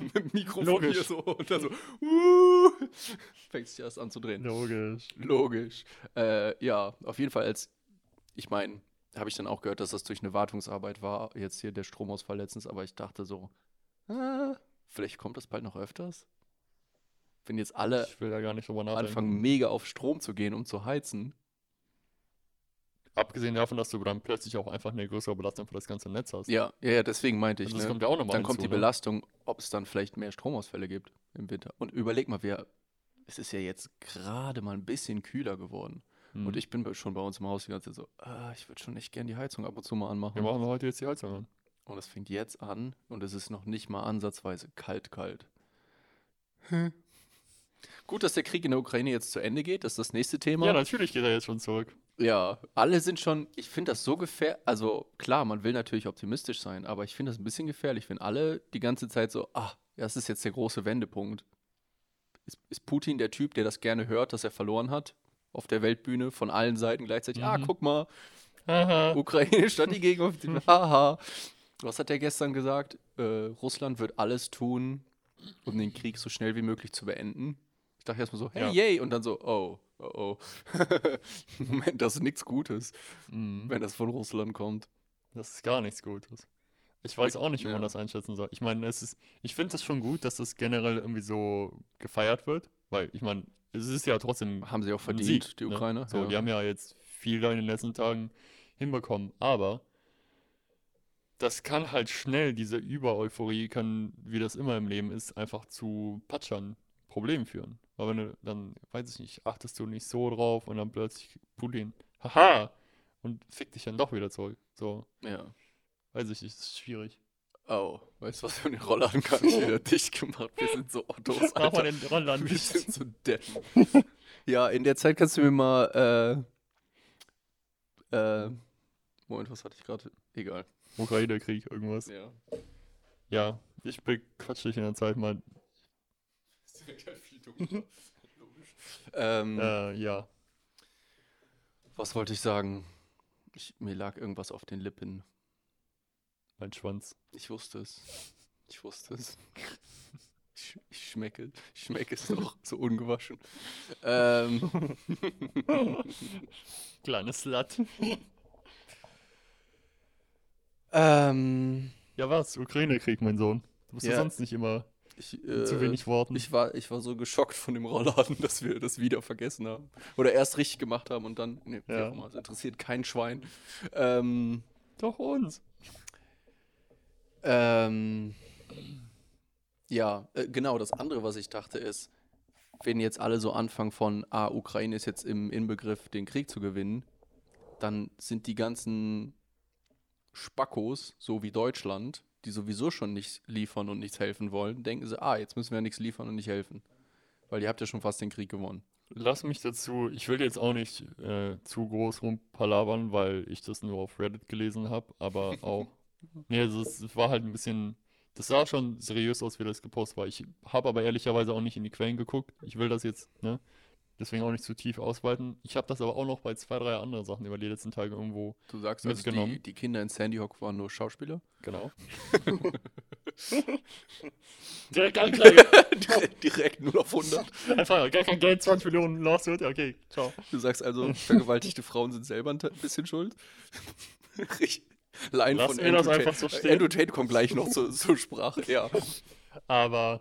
Mit dem Mikrofon Logisch. hier so und dann so. Uh, fängst du erst an zu drehen. Logisch. Logisch. Äh, ja, auf jeden Fall als, ich meine, habe ich dann auch gehört, dass das durch eine Wartungsarbeit war, jetzt hier der Stromausfall letztens, aber ich dachte so, ah, vielleicht kommt das bald noch öfters. Wenn jetzt alle Ich will da gar nicht drüber nachdenken. anfangen, mega auf Strom zu gehen, um zu heizen. Abgesehen davon, dass du dann plötzlich auch einfach eine größere Belastung für das ganze Netz hast. Ja, ja, ja deswegen meinte ich, Also das ne? kommt ja auch nochmal Dann kommt die ne? Belastung, ob es dann vielleicht mehr Stromausfälle gibt im Winter. Und überleg mal, wir, es ist ja jetzt gerade mal ein bisschen kühler geworden. Hm. Und ich bin schon bei uns im Haus die ganze Zeit so, ah, ich würde schon echt gern die Heizung ab und zu mal anmachen. Wir machen heute jetzt die Heizung an. Und es fängt jetzt an und es ist noch nicht mal ansatzweise kalt, kalt. Hm. Gut, dass der Krieg in der Ukraine jetzt zu Ende geht, das ist das nächste Thema. Ja, natürlich geht er jetzt schon zurück. Ja, alle sind schon, ich finde das so gefährlich, also klar, man will natürlich optimistisch sein, aber ich finde das ein bisschen gefährlich, wenn alle die ganze Zeit so, ah, das ist jetzt der große Wendepunkt. Ist, ist Putin der Typ, der das gerne hört, dass er verloren hat? Auf der Weltbühne von allen Seiten gleichzeitig, ah, Mhm. guck mal. Ukraine stand die Gegenoffensive, haha. Was hat er gestern gesagt? Äh, Russland wird alles tun, um den Krieg so schnell wie möglich zu beenden. Ich dachte erstmal so, hey, Ja. yay, und dann so, oh, oh, oh. Moment, das ist nichts Gutes Mhm. wenn das von Russland kommt. Das ist gar nichts Gutes. Ich weiß auch nicht, wie man Ja. das einschätzen soll. Ich meine, es ist, ich finde es schon gut, dass das generell irgendwie so gefeiert wird, weil ich meine, es ist ja trotzdem Haben sie auch verdient, Sieg, die ne? Ukraine. So, die haben ja jetzt viel da in den letzten Tagen hinbekommen, aber das kann halt schnell, diese Übereuphorie kann, wie das immer im Leben ist, einfach zu Patschern, Problemen führen. Weil wenn du dann, weiß ich nicht, achtest du nicht so drauf und dann plötzlich Putin, haha, und fick dich dann doch wieder zurück. So, ja. weiß ich nicht, ist schwierig. Oh, weißt du, was für eine Rolle an gar nicht wieder dicht gemacht? Wir sind so Ottos, Mach mal den Rollladen Wir dicht. sind so Deppen. ja, in der Zeit kannst du mir mal, äh, äh, Moment, was hatte ich gerade? Egal. Ukraine-Krieg, irgendwas. Ja. Ja, ich bequatsche dich in der Zeit mal. ähm, Äh, ja. was wollte ich sagen? Ich, mir lag irgendwas auf den Lippen. Mein Schwanz. Ich wusste es. Ich wusste es. Ich, ich schmecke, ich schmecke es noch so ungewaschen. Ähm, Kleines Slut. ähm, Ja, was? Ukraine-Krieg, mein Sohn. Du bist ja Ja. sonst nicht immer ich, mit zu äh, wenig Worten. Ich war, ich war so geschockt von dem Rollladen, dass wir das wieder vergessen haben. Oder erst richtig gemacht haben und dann. Nee, Ja. es interessiert kein Schwein. Ähm, Doch uns. ähm, ja, äh, genau, das andere, was ich dachte, ist, wenn jetzt alle so anfangen von, ah, Ukraine ist jetzt im Inbegriff, den Krieg zu gewinnen, dann sind die ganzen Spackos, so wie Deutschland, die sowieso schon nichts liefern und nichts helfen wollen, denken sie, ah, jetzt müssen wir nichts liefern und nicht helfen. Weil ihr habt ja schon fast den Krieg gewonnen. Lass mich dazu, ich will jetzt auch nicht äh, zu groß rumpalabern, weil ich das nur auf Reddit gelesen habe, aber auch, nee, also es, es war halt ein bisschen, das sah schon seriös aus, wie das gepostet war. Ich habe aber ehrlicherweise auch nicht in die Quellen geguckt. Ich will das jetzt, ne, deswegen auch nicht zu tief ausweiten. Ich habe das aber auch noch bei zwei, drei anderen Sachen über die letzten Tage irgendwo, Du sagst also, Mitgenommen. die, die Kinder in Sandy Hook waren nur Schauspieler? genau. Direkt anklage. direkt, direkt 0 auf 100. Einfach gar kein Geld, 20 Millionen Lawsuit, ja, okay, ciao. Du sagst also, vergewaltigte Frauen sind selber ein bisschen schuld? Richtig. Line Lass von mir das Andrew einfach Tate. so Äh, stehen. Andrew Tate kommt gleich noch zur, zur Sprache, ja. Aber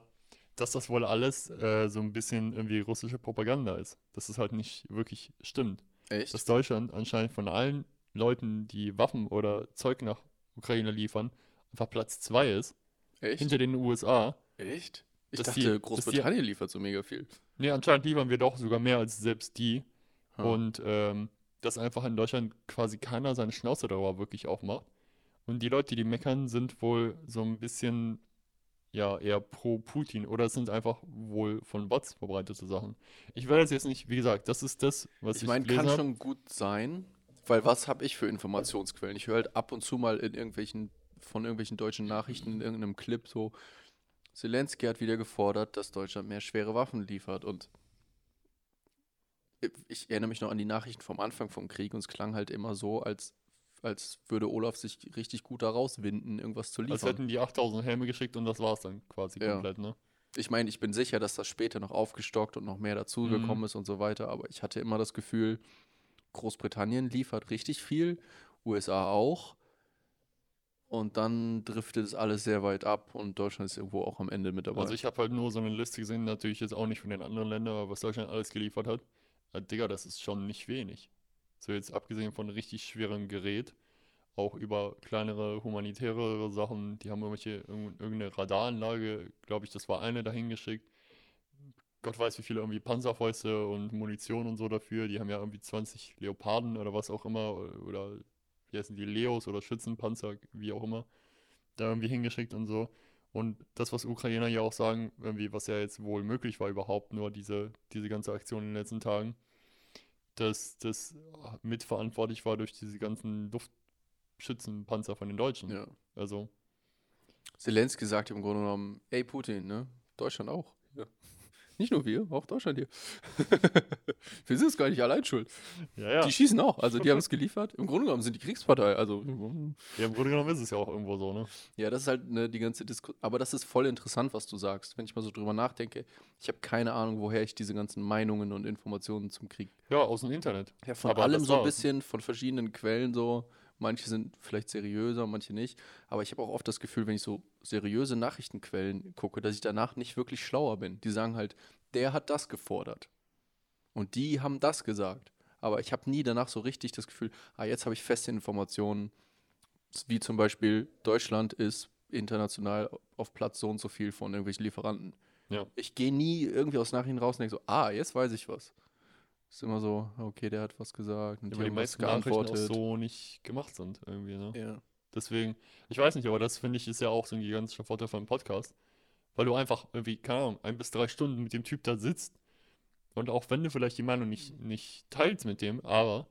dass das wohl alles äh, so ein bisschen irgendwie russische Propaganda ist. Dass es halt nicht wirklich stimmt. Echt? Dass Deutschland anscheinend von allen Leuten, die Waffen oder Zeug nach Ukraine liefern, einfach Platz 2 ist. Echt? Hinter den USA. Echt? Ich dachte, die- Großbritannien liefert so mega viel. Nee, anscheinend liefern wir doch sogar mehr als selbst die. Hm. Und ähm, dass einfach in Deutschland quasi keiner seine Schnauze darüber wirklich aufmacht. Und die Leute, die meckern, sind wohl so ein bisschen, ja, eher pro Putin oder es sind einfach wohl von Bots verbreitete Sachen. Ich will das jetzt nicht, wie gesagt, das ist das, was Ich ich meine, kann hab. schon gut sein, weil was habe ich für Informationsquellen? Ich höre halt ab und zu mal in irgendwelchen, von irgendwelchen deutschen Nachrichten in irgendeinem Clip so, Zelensky hat wieder gefordert, dass Deutschland mehr schwere Waffen liefert und ich erinnere mich noch an die Nachrichten vom Anfang vom Krieg und es klang halt immer so, als, als würde Olaf sich richtig gut da rauswinden, irgendwas zu Als liefern. hätten die 8000 Helme geschickt und das war's dann quasi Ja. komplett, ne? Ich meine, ich bin sicher, dass das später noch aufgestockt und noch mehr dazugekommen Mhm. ist und so weiter, aber ich hatte immer das Gefühl, Großbritannien liefert richtig viel, USA auch. Und dann driftet es alles sehr weit ab und Deutschland ist irgendwo auch am Ende mit dabei. Also ich habe halt nur so eine Liste gesehen, natürlich jetzt auch nicht von den anderen Ländern, aber was Deutschland alles geliefert hat. Ja, Digga, das ist schon nicht wenig. So jetzt abgesehen von richtig schwerem Gerät, auch über kleinere humanitäre Sachen, die haben irgendwelche, irgend- irgendeine Radaranlage, glaube ich, das war eine dahin geschickt. Gott weiß, wie viele irgendwie Panzerfäuste und Munition und so dafür. Die haben ja irgendwie 20 Leoparden oder was auch immer, oder wie heißen die, Leos oder Schützenpanzer, wie auch immer, da irgendwie hingeschickt und so. Und das, was Ukrainer ja auch sagen, irgendwie, was ja jetzt wohl möglich war überhaupt, nur diese, diese ganze Aktion in den letzten Tagen, dass das mitverantwortlich war durch diese ganzen Luftschützenpanzer von den Deutschen. ja. Also, Zelensky sagt im Grunde genommen, ey Putin, ne? Deutschland auch. Ja. Nicht nur wir, auch Deutschland hier. wir sind es gar nicht allein schuld. ja, ja. Die schießen auch, also die haben es geliefert. Im Grunde genommen sind die Kriegspartei, also ja. Im Grunde genommen ist es ja auch irgendwo so, ne? Ja, das ist halt ne, die ganze Diskussion. Aber das ist voll interessant, was du sagst. Wenn ich mal so drüber nachdenke, ich habe keine Ahnung, woher ich diese ganzen Meinungen und Informationen zum Krieg. Ja, aus dem Internet. Ja, von Aber allem so ein bisschen, von verschiedenen Quellen so. Manche sind vielleicht seriöser, manche nicht. Aber ich habe auch oft das Gefühl, wenn ich so seriöse Nachrichtenquellen gucke, dass ich danach nicht wirklich schlauer bin. Die sagen halt, der hat das gefordert. Und die haben das gesagt. Aber ich habe nie danach so richtig das Gefühl, ah, jetzt habe ich feste Informationen, wie zum Beispiel Deutschland ist international auf Platz so und so viel von irgendwelchen Lieferanten. Ja. Ich gehe nie irgendwie aus Nachrichten raus und denke so, ah, jetzt weiß ich was. Ist immer so, okay, der hat was gesagt und Ja, die weil die meisten Nachrichten auch so nicht gemacht sind irgendwie, ne? Ja. Deswegen, ich weiß nicht, aber das finde ich ist ja auch so ein gigantischer Vorteil von einem Podcast. Weil du einfach irgendwie, keine Ahnung, ein bis drei Stunden mit dem Typ da sitzt und auch wenn du vielleicht die Meinung nicht, nicht teilst mit dem, aber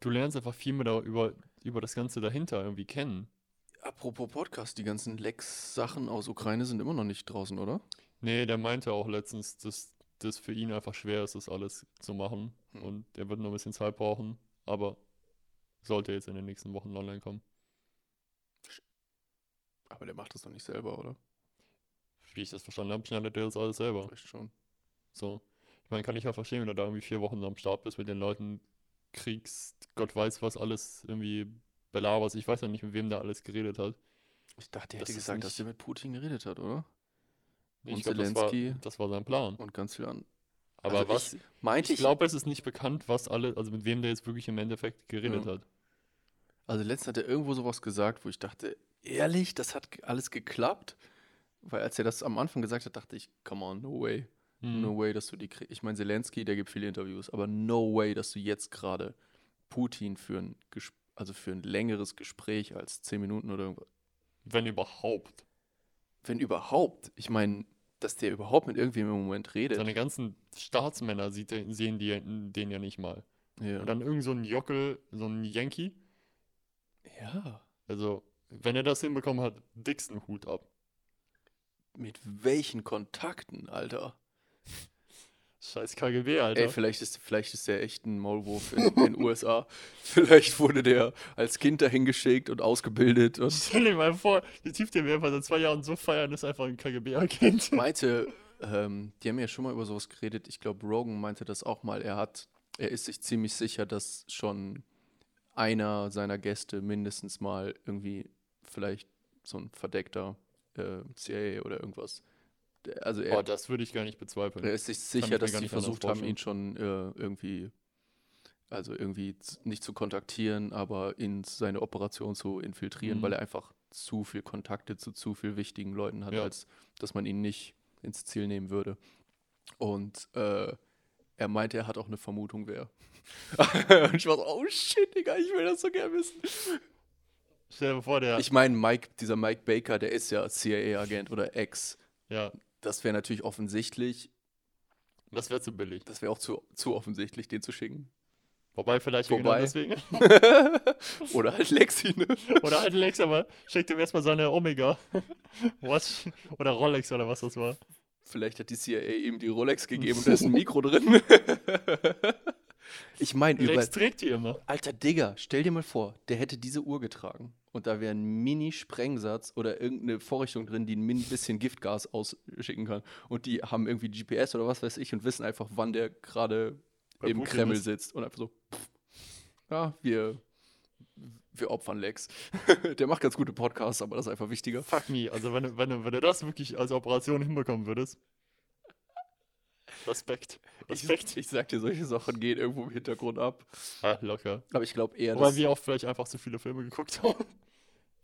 du lernst einfach viel mehr da über, über das Ganze dahinter irgendwie kennen. Apropos Podcast, die ganzen Lex-Sachen aus Ukraine sind immer noch nicht draußen, oder? Nee, der meinte auch letztens, dass das für ihn einfach schwer ist, das alles zu machen. Hm. Und er wird noch ein bisschen Zeit brauchen, aber sollte jetzt in den nächsten Wochen online kommen. Aber der macht das doch nicht selber, oder? Wie ich das verstanden habe, schneidet er das alles selber. Vielleicht schon. So. Ich meine, kann ich ja verstehen, wenn du da irgendwie vier Wochen am Start bist mit den Leuten, kriegst, Gott weiß was alles irgendwie belaberst. Ich weiß ja nicht, mit wem der alles geredet hat. Ich dachte, er Das hätte gesagt, dass nicht- er mit Putin geredet hat, oder? Und glaube, das war, Zelensky. das war sein Plan. Und ganz viel an. Aber Also was, ich, meinte ich ich, glaube, es ist nicht bekannt, was alle, also mit wem der jetzt wirklich im Endeffekt geredet Ja. hat. also letztens hat er irgendwo sowas gesagt, wo ich dachte, ehrlich, das hat alles geklappt? Weil als er das am Anfang gesagt hat, dachte ich, come on, no way. Hm. No way, dass du die kriegst. Ich meine, Zelensky, der gibt viele Interviews, aber no way, dass du jetzt gerade Putin für ein, also für ein längeres Gespräch als 10 Minuten oder irgendwas. Wenn überhaupt. Wenn überhaupt. Ich meine, dass der überhaupt mit irgendwem im Moment redet. Seine ganzen Staatsmänner sieht, sehen die, den ja nicht mal. Ja. Und dann irgend so ein Jockel, so ein Yankee. ja. Also, wenn er das hinbekommen hat, dicksten Hut ab. Mit welchen Kontakten, Alter? Scheiß KGB, Alter. Ey, vielleicht ist, vielleicht ist der echt ein Maulwurf in den USA. Vielleicht wurde der als Kind dahin geschickt und ausgebildet und Stell dir mal vor, der Typ, den wir einfach seit zwei Jahren so feiern, ist einfach ein KGB-Agent. meinte, ähm, die haben ja schon mal über sowas geredet. Ich glaube, Rogan meinte das auch mal. Er hat, er ist sich ziemlich sicher, dass schon einer seiner Gäste mindestens mal irgendwie vielleicht so ein verdeckter äh, CIA oder irgendwas. Also er, Boah, das würde ich gar nicht bezweifeln. Er ist sich ich sicher, dass sie versucht haben, ihn schon äh, irgendwie, also irgendwie nicht zu kontaktieren, aber in seine Operation zu infiltrieren, Mhm. weil er einfach zu viel Kontakte zu zu viel wichtigen Leuten hat, Ja. als dass man ihn nicht ins Ziel nehmen würde. Und äh, er meinte, er hat auch eine Vermutung, wer. Und ich war so, oh shit, Digga, ich will das so gerne wissen. Stell dir vor, der. Ich meine, Mike, dieser Mike Baker, der ist ja CIA-Agent oder Ex. ja, Das wäre natürlich offensichtlich. das wäre zu billig. Das wäre auch zu, zu offensichtlich, den zu schicken. Wobei, vielleicht Wobei- deswegen. Oder halt Lexi, ne? Oder halt Lex, aber schickt ihm erstmal seine Omega. Watch. Oder Rolex oder was das war. Vielleicht hat die CIA ihm die Rolex gegeben und da ist ein Mikro drin. ich meine, über. Lex trägt die immer. Alter Digga, stell dir mal vor, der hätte diese Uhr getragen und da wäre ein Mini-Sprengsatz oder irgendeine Vorrichtung drin, die ein bisschen Giftgas ausschicken kann. Und die haben irgendwie GPS oder was weiß ich und wissen einfach, wann der gerade im Putin Kreml ist. sitzt und einfach so, pff, ja, wir, wir opfern Lex. der macht ganz gute Podcasts, aber das ist einfach wichtiger. Fuck me. Also, wenn du, wenn, wenn du das wirklich als Operation hinbekommen würdest. Respekt. Respekt. Ich, ich sag dir, solche Sachen gehen irgendwo im Hintergrund ab. Ah, locker. Aber ich glaube eher, dass. wir auch vielleicht einfach zu viele Filme geguckt haben.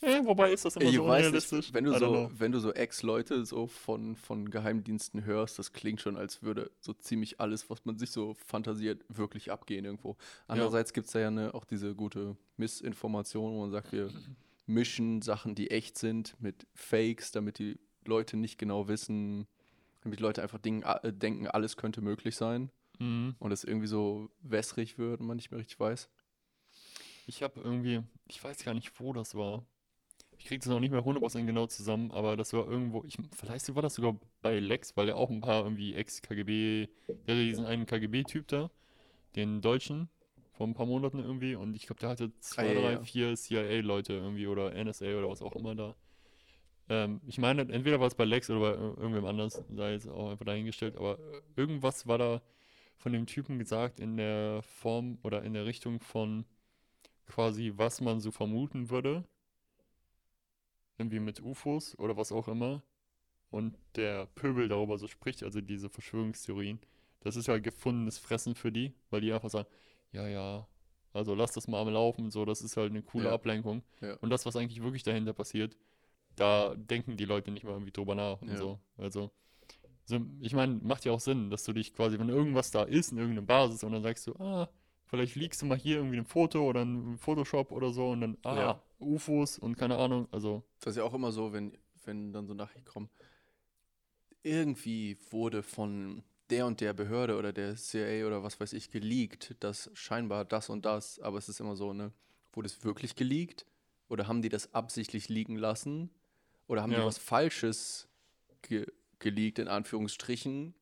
Eh, wobei ist das immer ich so unrealistisch. nicht, wenn du so, wenn du so Ex-Leute so von, von Geheimdiensten hörst, das klingt schon, als würde so ziemlich alles, was man sich so fantasiert, wirklich abgehen irgendwo. Andererseits gibt es da ja eine, auch diese gute Missinformation, wo man sagt, wir mischen Sachen, die echt sind, mit Fakes, damit die Leute nicht genau wissen, damit die Leute einfach Ding, äh, denken, alles könnte möglich sein Mhm. und es irgendwie so wässrig wird und man nicht mehr richtig weiß. Ich habe irgendwie, ich weiß gar nicht, wo das war. Ich kriege das noch nicht mehr 100% genau zusammen, aber das war irgendwo, ich, vielleicht war das sogar bei Lex, weil er auch ein paar irgendwie Ex-KGB, der hatte diesen einen KGB-Typ da, den Deutschen, vor ein paar Monaten irgendwie, und ich glaube, der hatte zwei, Ah, ja, drei, ja. vier CIA-Leute irgendwie oder NSA oder was auch immer da. Ähm, ich meine, entweder war es bei Lex oder bei ir- irgendwem anders, sei jetzt auch einfach dahingestellt, aber irgendwas war da von dem Typen gesagt in der Form oder in der Richtung von quasi, was man so vermuten würde. Irgendwie mit UFOs oder was auch immer. Und der Pöbel darüber so spricht, also diese Verschwörungstheorien. Das ist ja gefundenes Fressen für die, weil die einfach sagen, ja, ja, also lass das mal am Laufen, so, das ist halt eine coole Ja. Ablenkung. Ja. Und das, was eigentlich wirklich dahinter passiert, da denken die Leute nicht mal irgendwie drüber nach und Ja. so. Also, so, ich meine, macht ja auch Sinn, dass du dich quasi, wenn irgendwas da ist, in irgendeiner Basis, und dann sagst du, ah, vielleicht liegst du mal hier irgendwie ein Foto oder ein Photoshop oder so und dann, ah, Ja. UFOs und keine Ahnung, also, Das ist ja auch immer so, wenn, wenn dann so Nachrichten kommen. Irgendwie wurde von der und der Behörde oder der CIA oder was weiß ich geleakt, dass scheinbar das und das, aber es ist immer so, ne? Wurde es wirklich geleakt? Oder haben die das absichtlich liegen lassen? Oder haben die Ja. was Falsches ge geleakt, in Anführungsstrichen,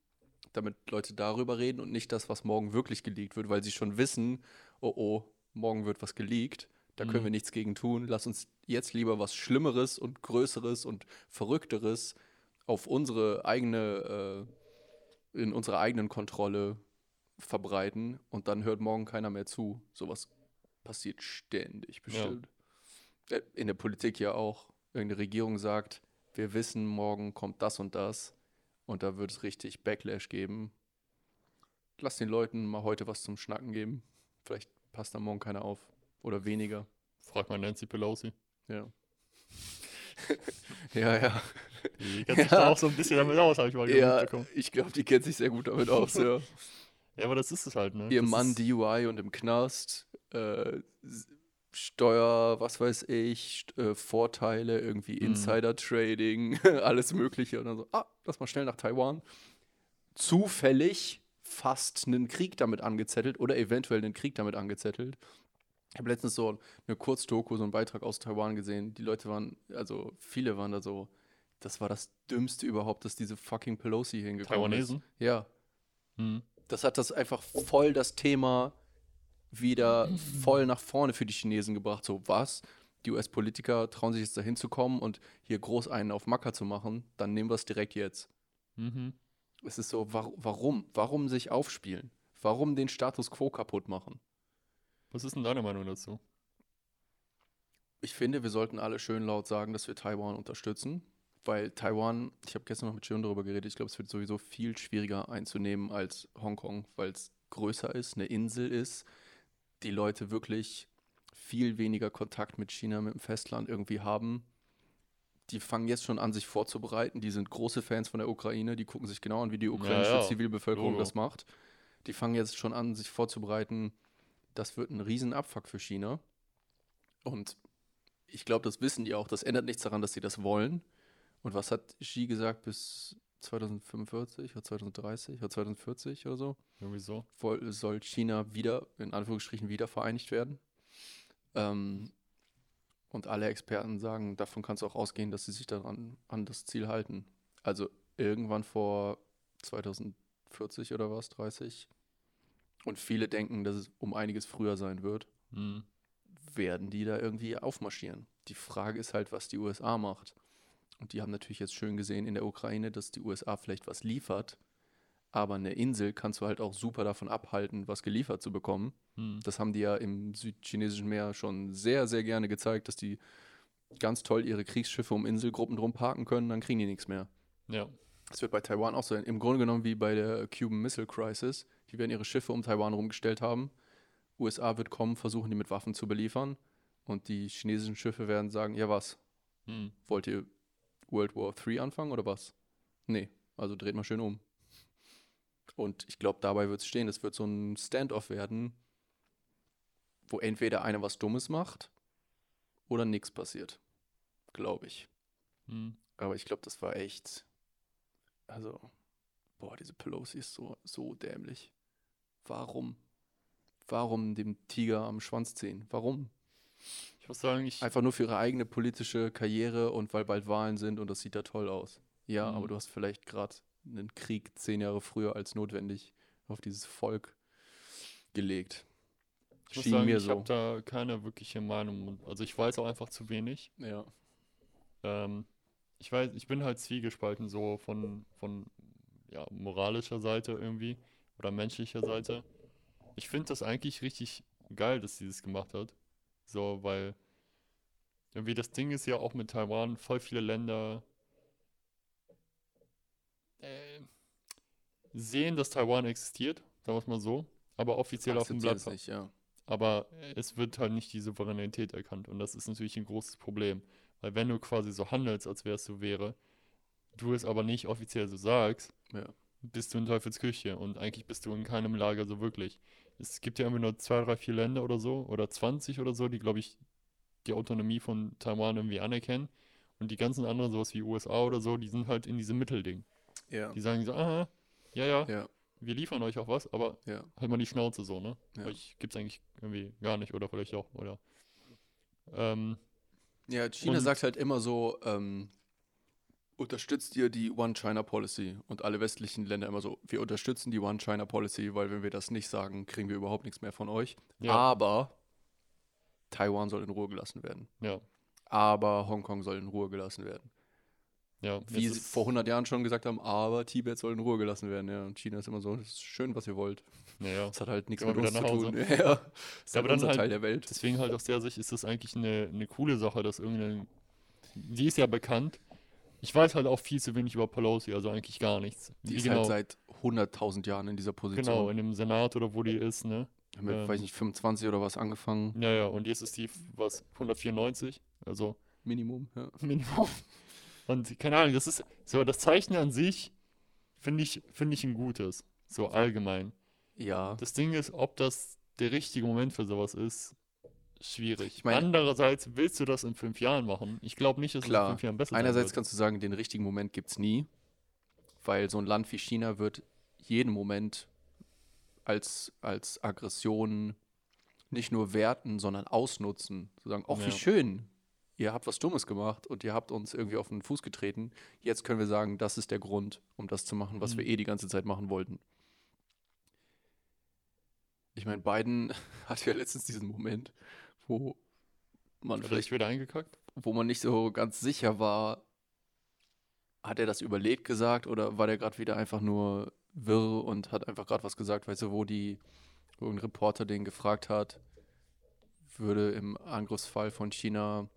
damit Leute darüber reden und nicht das, was morgen wirklich geleakt wird, weil sie schon wissen, oh oh, morgen wird was geleakt, da können Mhm. wir nichts gegen tun. Lass uns jetzt lieber was Schlimmeres und Größeres und Verrückteres auf unsere eigene, äh, in unserer eigenen Kontrolle verbreiten und dann hört morgen keiner mehr zu. Sowas passiert ständig, bestimmt. Äh, In der Politik ja auch. Irgendeine Regierung sagt, wir wissen, morgen kommt das und das und da wird es richtig Backlash geben. Lass den Leuten mal heute was zum Schnacken geben. Vielleicht passt da morgen keiner auf. Oder weniger. frag mal Nancy Pelosi. Ja. ja, ja. Die kennt sich Ja. da auch so ein bisschen damit aus, habe ich mal Ja, mitbekommen. ich glaube, die kennt sich sehr gut damit aus, ja. Ja, aber das ist es halt, ne? Ihr Das Mann DUI und im Knast, äh, Steuer, was weiß ich, äh, Vorteile, irgendwie Mhm. Insider-Trading, alles Mögliche. Und dann so, ah, lass mal schnell nach Taiwan. Zufällig fast einen Krieg damit angezettelt oder eventuell einen Krieg damit angezettelt. Ich habe letztens so eine Kurzdoku, so einen Beitrag aus Taiwan gesehen. Die Leute waren, also viele waren da so, das war das Dümmste überhaupt, dass diese fucking Pelosi hingekommen ist. Taiwanesen? Ja, Hm. das hat das einfach voll das Thema wieder voll nach vorne für die Chinesen gebracht. So, was? Die US-Politiker trauen sich jetzt dahin zu kommen und hier groß einen auf Macker zu machen, dann nehmen wir es direkt jetzt. Mhm. Es ist so, wa warum? Warum sich aufspielen? Warum den Status quo kaputt machen? Was ist denn deine Meinung dazu? Ich finde, wir sollten alle schön laut sagen, dass wir Taiwan unterstützen, weil Taiwan, ich habe gestern noch mit Jim darüber geredet, ich glaube, es wird sowieso viel schwieriger einzunehmen als Hongkong, weil es größer ist, eine Insel ist, die Leute wirklich viel weniger Kontakt mit China, mit dem Festland irgendwie haben. Die fangen jetzt schon an, sich vorzubereiten. Die sind große Fans von der Ukraine. Die gucken sich genau an, wie die ukrainische ja, Zivilbevölkerung Logo. das macht. Die fangen jetzt schon an, sich vorzubereiten. Das wird ein Riesenabfuck für China. Und ich glaube, das wissen die auch. Das ändert nichts daran, dass sie das wollen. Und was hat Xi gesagt bis 2045 oder 2030 oder 2040 oder so? Irgendwie so. Soll China wieder, in Anführungsstrichen, wieder vereinigt werden. Ähm, und alle Experten sagen, davon kannst du auch ausgehen, dass sie sich daran an das Ziel halten. Also irgendwann vor 2040 oder was, 30. Und viele denken, dass es um einiges früher sein wird Hm. werden die da irgendwie aufmarschieren. Die Frage ist halt, was die USA macht. Und die haben natürlich jetzt schön gesehen in der Ukraine, dass die USA vielleicht was liefert. Aber eine Insel kannst du halt auch super davon abhalten, was geliefert zu bekommen. Hm. Das haben die ja im südchinesischen Meer schon sehr, sehr gerne gezeigt, dass die ganz toll ihre Kriegsschiffe um Inselgruppen drum parken können, dann kriegen die nichts mehr. Ja. Das wird bei Taiwan auch sein. Im Grunde genommen wie bei der Cuban Missile Crisis. Die werden ihre Schiffe um Taiwan rumgestellt haben. USA wird kommen, versuchen die mit Waffen zu beliefern. Und die chinesischen Schiffe werden sagen, ja was, Hm. wollt ihr World War III anfangen oder was? Nee, also dreht mal schön um. Und ich glaube, dabei wird es stehen. Es wird so ein Standoff werden, wo entweder einer was Dummes macht oder nichts passiert. Glaube ich. Hm. Aber ich glaube, das war echt. Also, boah, diese Pelosi ist so, so dämlich. Warum? Warum dem Tiger am Schwanz ziehen? Warum? Ich muss sagen, ich. Einfach nur für ihre eigene politische Karriere und weil bald Wahlen sind und das sieht da toll aus. Ja, Mhm. aber du hast vielleicht gerade einen Krieg zehn Jahre früher als notwendig auf dieses Volk gelegt. Ich muss Schien sagen, ich so. habe da keine wirkliche Meinung. Also ich weiß auch einfach zu wenig. Ja. Ähm, ich weiß, ich bin halt zwiegespalten so von, von ja, moralischer Seite irgendwie oder menschlicher Seite. Ich finde das eigentlich richtig geil, dass sie das gemacht hat. So, weil irgendwie das Ding ist ja auch mit Taiwan, voll viele Länder äh, sehen, dass Taiwan existiert, sagen wir es mal so, aber offiziell auf dem Blatt. nicht, ja. Aber es wird halt nicht die Souveränität erkannt. Und das ist natürlich ein großes Problem. Weil wenn du quasi so handelst, als wär's so wäre, du es aber nicht offiziell so sagst, Ja. bist du in Teufels Küche. Und eigentlich bist du in keinem Lager so wirklich. Es gibt ja immer nur zwei, drei, vier Länder oder so, oder 20 oder so, die, glaube ich, die Autonomie von Taiwan irgendwie anerkennen. Und die ganzen anderen, sowas wie USA oder so, die sind halt in diesem Mittelding. Ja. Die sagen so, aha, ja, ja, Ja. wir liefern euch auch was, aber Ja. halt mal die Schnauze so, ne? Ja. Euch gibt's eigentlich irgendwie gar nicht oder vielleicht auch, oder? Ähm, Ja, China Und- sagt halt immer so, ähm, unterstützt ihr die One-China-Policy? Und alle westlichen Länder immer so, wir unterstützen die One-China-Policy, weil wenn wir das nicht sagen, kriegen wir überhaupt nichts mehr von euch. ja, Aber Taiwan soll in Ruhe gelassen werden. ja, Aber Hongkong soll in Ruhe gelassen werden. ja. Wie sie vor 100 Jahren schon gesagt haben, aber Tibet soll in Ruhe gelassen werden. Ja, und China ist immer so, das ist schön, was ihr wollt. Ja, ja. Das hat halt nichts mit uns zu tun. Ja, ist aber halt dann unser halt- Teil der Welt. Deswegen halt aus der Sicht ist das eigentlich eine, eine coole Sache, dass irgendeine. Die ist ja bekannt. Ich weiß halt auch viel zu wenig über Pelosi, also eigentlich gar nichts. Die Wie ist genau, halt seit 100.000 Jahren in dieser Position. genau, in dem Senat oder wo die ist, ne? Haben wir, ähm, weiß nicht, 25 oder was angefangen. Ja, ja, und jetzt ist die, was, 194, also Minimum, ja. Minimum. Und keine Ahnung, das ist, so, das Zeichen an sich finde ich, finde ich ein gutes, so allgemein. Ja. Das Ding ist, ob das der richtige Moment für sowas ist, schwierig. Ich meine- Andererseits willst du das in fünf Jahren machen. Ich glaube nicht, dass es in Klar. fünf Jahren besser Einerseits kannst du sagen, den richtigen Moment gibt es nie, weil so ein Land wie China wird jeden Moment als, als Aggression nicht nur werten, sondern ausnutzen. Zu sagen, ach, wie Ja. schön, ihr habt was Dummes gemacht und ihr habt uns irgendwie auf den Fuß getreten. Jetzt können wir sagen, das ist der Grund, um das zu machen, was Mhm. wir eh die ganze Zeit machen wollten. Ich meine, Biden hatte ja letztens diesen Moment, wo man vielleicht Vielleicht wieder eingekackt? wo man nicht so ganz sicher war, hat er das überlegt gesagt oder war der gerade wieder einfach nur wirr und hat einfach gerade was gesagt, weißt du, wo die, wo ein Reporter den gefragt hat, würde im Angriffsfall von China,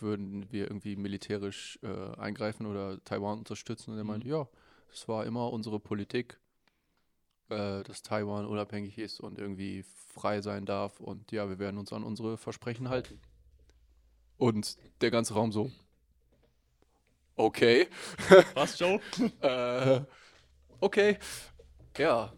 würden wir irgendwie militärisch äh, eingreifen oder Taiwan unterstützen und er Mhm. meinte, ja, das war immer unsere Politik, äh, dass Taiwan unabhängig ist und irgendwie frei sein darf und ja, wir werden uns an unsere Versprechen halten. Und der ganze Raum so. Okay. Was, Joe? äh, okay. Ja.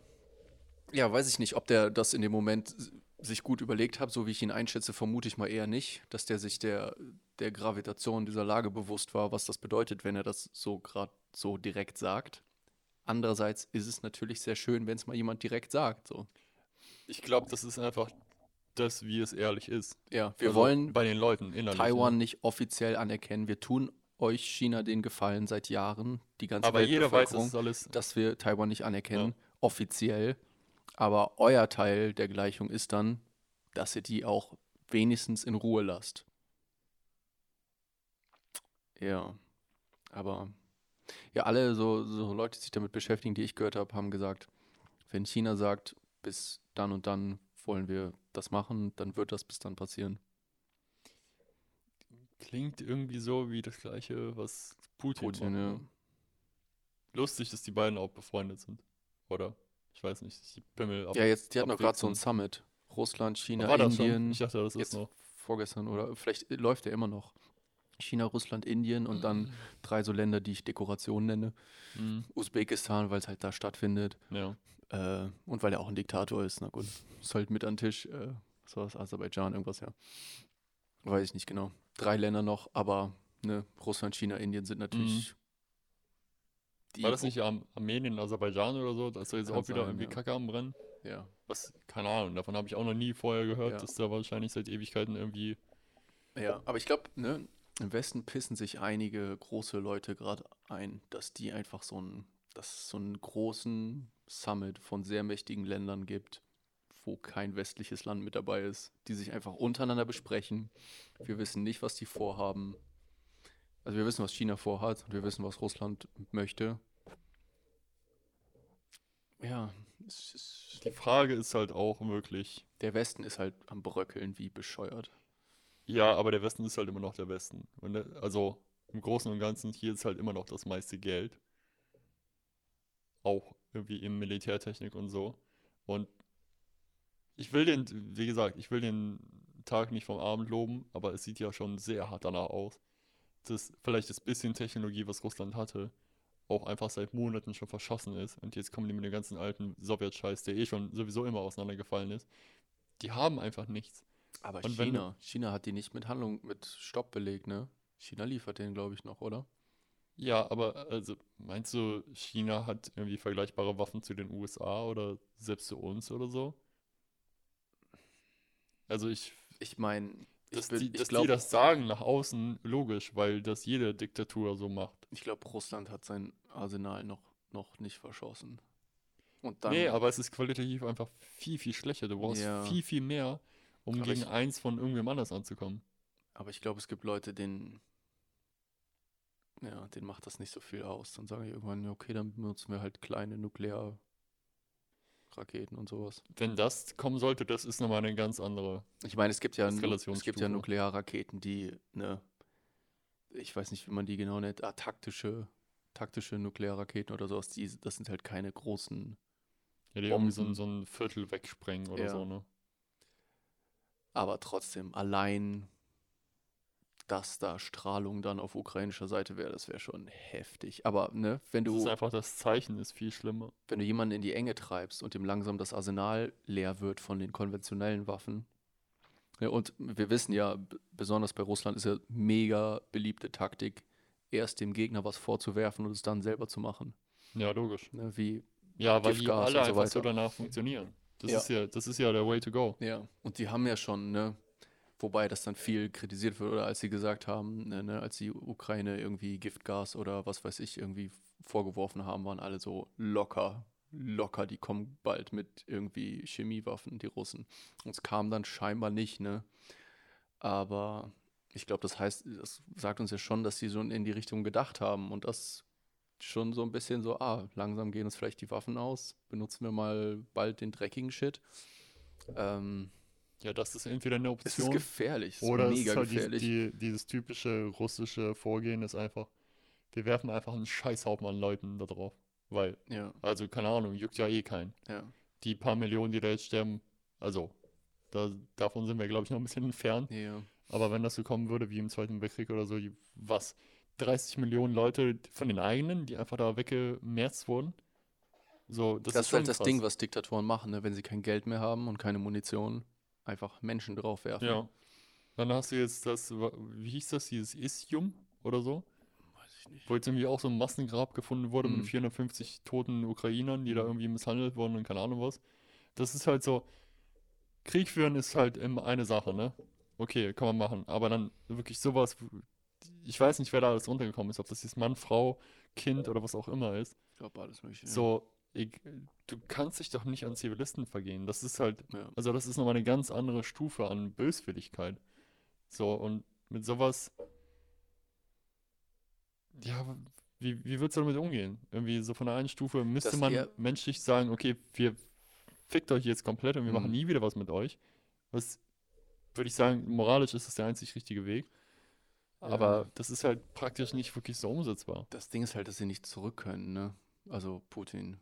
Ja, weiß ich nicht, ob der das in dem Moment sich gut überlegt hat, so wie ich ihn einschätze, vermute ich mal eher nicht, dass der sich der, der Gravitation dieser Lage bewusst war, was das bedeutet, wenn er das so gerade so direkt sagt. Andererseits ist es natürlich sehr schön, wenn es mal jemand direkt sagt. So. Ich glaube, das ist einfach das, wie es ehrlich ist. Ja, wir Also wollen bei den Leuten innerlich. Taiwan Ne? nicht offiziell anerkennen. Wir tun euch China den Gefallen seit Jahren, die ganze Aber jeder weiß, ist alles. dass wir Taiwan nicht anerkennen, offiziell. Aber euer Teil der Gleichung ist dann, dass ihr die auch wenigstens in Ruhe lasst. Ja, aber ja, alle so, so Leute, die sich damit beschäftigen, die ich gehört habe, haben gesagt, wenn China sagt, bis dann und dann wollen wir das machen, dann wird das bis dann passieren. Klingt irgendwie so wie das gleiche, was Putin, Putin, ja. ne? Lustig, dass die beiden auch befreundet sind. Oder? Ich weiß nicht. Ich bimmel ab. Ja, jetzt, die hatten doch gerade so ein. Summit. Russland, China, War das schon? Indien. Ich dachte, das ist jetzt noch. vorgestern oder vielleicht läuft er immer noch. China, Russland, Indien und dann drei so Länder, die ich Dekoration nenne. Mhm. Usbekistan, weil es halt da stattfindet. Ja. Äh, und weil er auch ein Diktator ist. Na gut, ist halt mit an den Tisch. Äh, was war das? Aserbaidschan, irgendwas, ja. Weiß ich nicht genau. Drei Länder noch, aber ne, Russland, China, Indien sind natürlich. die- Mhm. War das nicht Arm Armenien, Aserbaidschan oder so? Da ist doch jetzt auch wieder sein, irgendwie ja. Kacke am Brennen. Ja. Was, keine Ahnung, davon habe ich auch noch nie vorher gehört, Ja. dass da wahrscheinlich seit Ewigkeiten irgendwie. Ja, aber ich glaube, ne, im Westen pissen sich einige große Leute gerade ein, dass die einfach so einen, dass es so einen großen Summit von sehr mächtigen Ländern gibt, wo kein westliches Land mit dabei ist, die sich einfach untereinander besprechen. Wir wissen nicht, was die vorhaben. Also wir wissen, was China vorhat und wir wissen, was Russland möchte. Ja, Die Frage ist halt auch wirklich, der Westen ist halt am Bröckeln wie bescheuert. Ja, aber der Westen ist halt immer noch der Westen. Der, also im Großen und Ganzen, hier ist halt immer noch das meiste Geld. Auch irgendwie in Militärtechnik und so. Und ich will den, wie gesagt, ich will den Tag nicht vom Abend loben, aber es sieht ja schon sehr hart danach aus, dass vielleicht das bisschen Technologie, was Russland hatte, auch einfach seit Monaten schon verschossen ist. Und jetzt kommen die mit dem ganzen alten Sowjetscheiß, der eh schon sowieso immer auseinandergefallen ist. Die haben einfach nichts. Aber Und wenn du- China, China hat die nicht mit Handlung, mit Stopp belegt, ne? China liefert den, glaube ich, noch, oder? Ja, aber also meinst du, China hat irgendwie vergleichbare Waffen zu den USA oder selbst zu uns oder so? Also ich, Ich meine, ich, dass bin- die, ich dass die das sagen nach außen, logisch, weil das jede Diktatur so macht. ich glaube, Russland hat sein Arsenal noch, noch nicht verschossen. Und dann, Nee, aber es ist qualitativ einfach viel, viel schlechter. Du brauchst Ja. viel, viel mehr, um Aber gegen ich- eins von irgendwem anders anzukommen. aber ich glaube, es gibt Leute, denen, ja, denen macht das nicht so viel aus. Dann sagen die irgendwann, okay, dann benutzen wir halt kleine Nuklearraketen und sowas. Wenn das kommen sollte, das ist nochmal eine ganz andere. Ich meine, es gibt ja, es gibt ja. Nuklearraketen, die, ne, ich weiß nicht, wie man die genau nennt, ah, taktische, taktische Nuklearraketen oder sowas, die, das sind halt keine großen, Ja, die irgendwie so, ein- Bomben. so ein Viertel wegsprengen oder Ja. so, ne? Aber trotzdem, allein, dass da Strahlung dann auf ukrainischer Seite wäre, das wäre schon heftig. Aber, ne, wenn Das ist du, einfach, das Zeichen ist viel schlimmer. wenn du jemanden in die Enge treibst und ihm langsam das Arsenal leer wird von den konventionellen Waffen, ja, und wir wissen ja, besonders bei Russland ist ja mega beliebte Taktik, erst dem Gegner was vorzuwerfen und es dann selber zu machen. Ja, logisch. Ne, wie, Ja, weil die alle so einfach so danach funktionieren. Das Ja. ist ja, das ist ja der Way to go. ja, und die haben ja schon, ne, wobei das dann viel kritisiert wird, oder als sie gesagt haben, ne, ne, als die Ukraine irgendwie Giftgas oder was weiß ich irgendwie vorgeworfen haben, waren alle so locker, locker, die kommen bald mit irgendwie Chemiewaffen, die Russen. Und es kam dann scheinbar nicht, ne? Aber ich glaube, das heißt, das sagt uns ja schon, dass sie so in die Richtung gedacht haben und das schon so ein bisschen so, ah, langsam gehen uns vielleicht die Waffen aus, benutzen wir mal bald den dreckigen Shit. Ähm, Ja, das ist entweder eine es ist Option gefährlich, es ist oder mega ist halt die, gefährlich. die, dieses typische russische Vorgehen ist einfach, wir werfen einfach einen Scheißhaufen an Leuten da drauf. Weil, ja, also keine Ahnung, juckt ja eh keinen. ja. Die paar Millionen, die da jetzt sterben, also da, davon sind wir, glaube ich, noch ein bisschen entfernt. Ja, Aber wenn das so kommen würde wie im Zweiten Weltkrieg oder so, die- was? 30 Millionen Leute von den eigenen, die einfach da weggemerzt wurden? So, das, das, ist halt das krass. Ding, was Diktatoren machen, ne? wenn sie kein Geld mehr haben und keine Munition, einfach Menschen draufwerfen. Ja. Dann hast du jetzt das, wie hieß das, dieses Isium oder so? Weiß ich nicht. Wo jetzt irgendwie auch so ein Massengrab gefunden wurde Mhm. mit 450 toten Ukrainern, die da Mhm. irgendwie misshandelt wurden und keine Ahnung was. Das ist halt so, Krieg führen ist halt immer eine Sache, ne? Okay, kann man machen. Aber dann wirklich sowas, ich weiß nicht, wer da alles runtergekommen ist, ob das jetzt Mann, Frau, Kind oder was auch immer ist. Ich glaube, alles mögliche. So, ich, du kannst dich doch nicht an Zivilisten vergehen. Das ist halt, Ja. also das ist nochmal eine ganz andere Stufe an Böswilligkeit. So, und mit sowas, ja, wie, wie würdest du damit umgehen? Irgendwie so von der einen Stufe müsste Das man menschlich sagen, okay, wir fickt euch jetzt komplett und wir machen Mhm. nie wieder was mit euch. Was, würde ich sagen, moralisch ist das der einzig richtige Weg. Aber das ist halt praktisch nicht wirklich so umsetzbar. Das Ding ist halt, dass sie nicht zurück können, ne? Also Putin,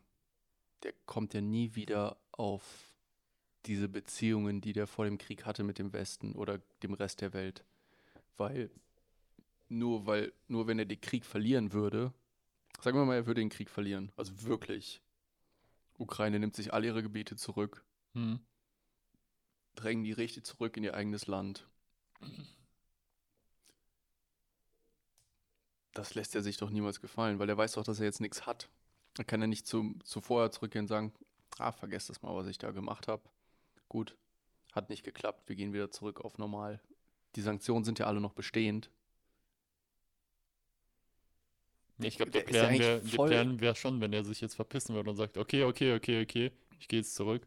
der kommt ja nie wieder auf diese Beziehungen, die der vor dem Krieg hatte mit dem Westen oder dem Rest der Welt. Weil nur weil, nur wenn er den Krieg verlieren würde, sagen wir mal, er würde den Krieg verlieren, also wirklich. Ukraine nimmt sich all ihre Gebiete zurück, Hm. drängen die richtig zurück in ihr eigenes Land. Das lässt er sich doch niemals gefallen, weil er weiß doch, dass er jetzt nichts hat. Er kann ja nicht zu, zu vorher zurückgehen und sagen, ah, vergesst das mal, was ich da gemacht habe. Gut, hat nicht geklappt, wir gehen wieder zurück auf normal. Die Sanktionen sind ja alle noch bestehend. Ich glaube, der, Der ist ja Plan wäre der Plan schon, wenn er sich jetzt verpissen würde und sagt, okay, okay, okay, okay, ich gehe jetzt zurück,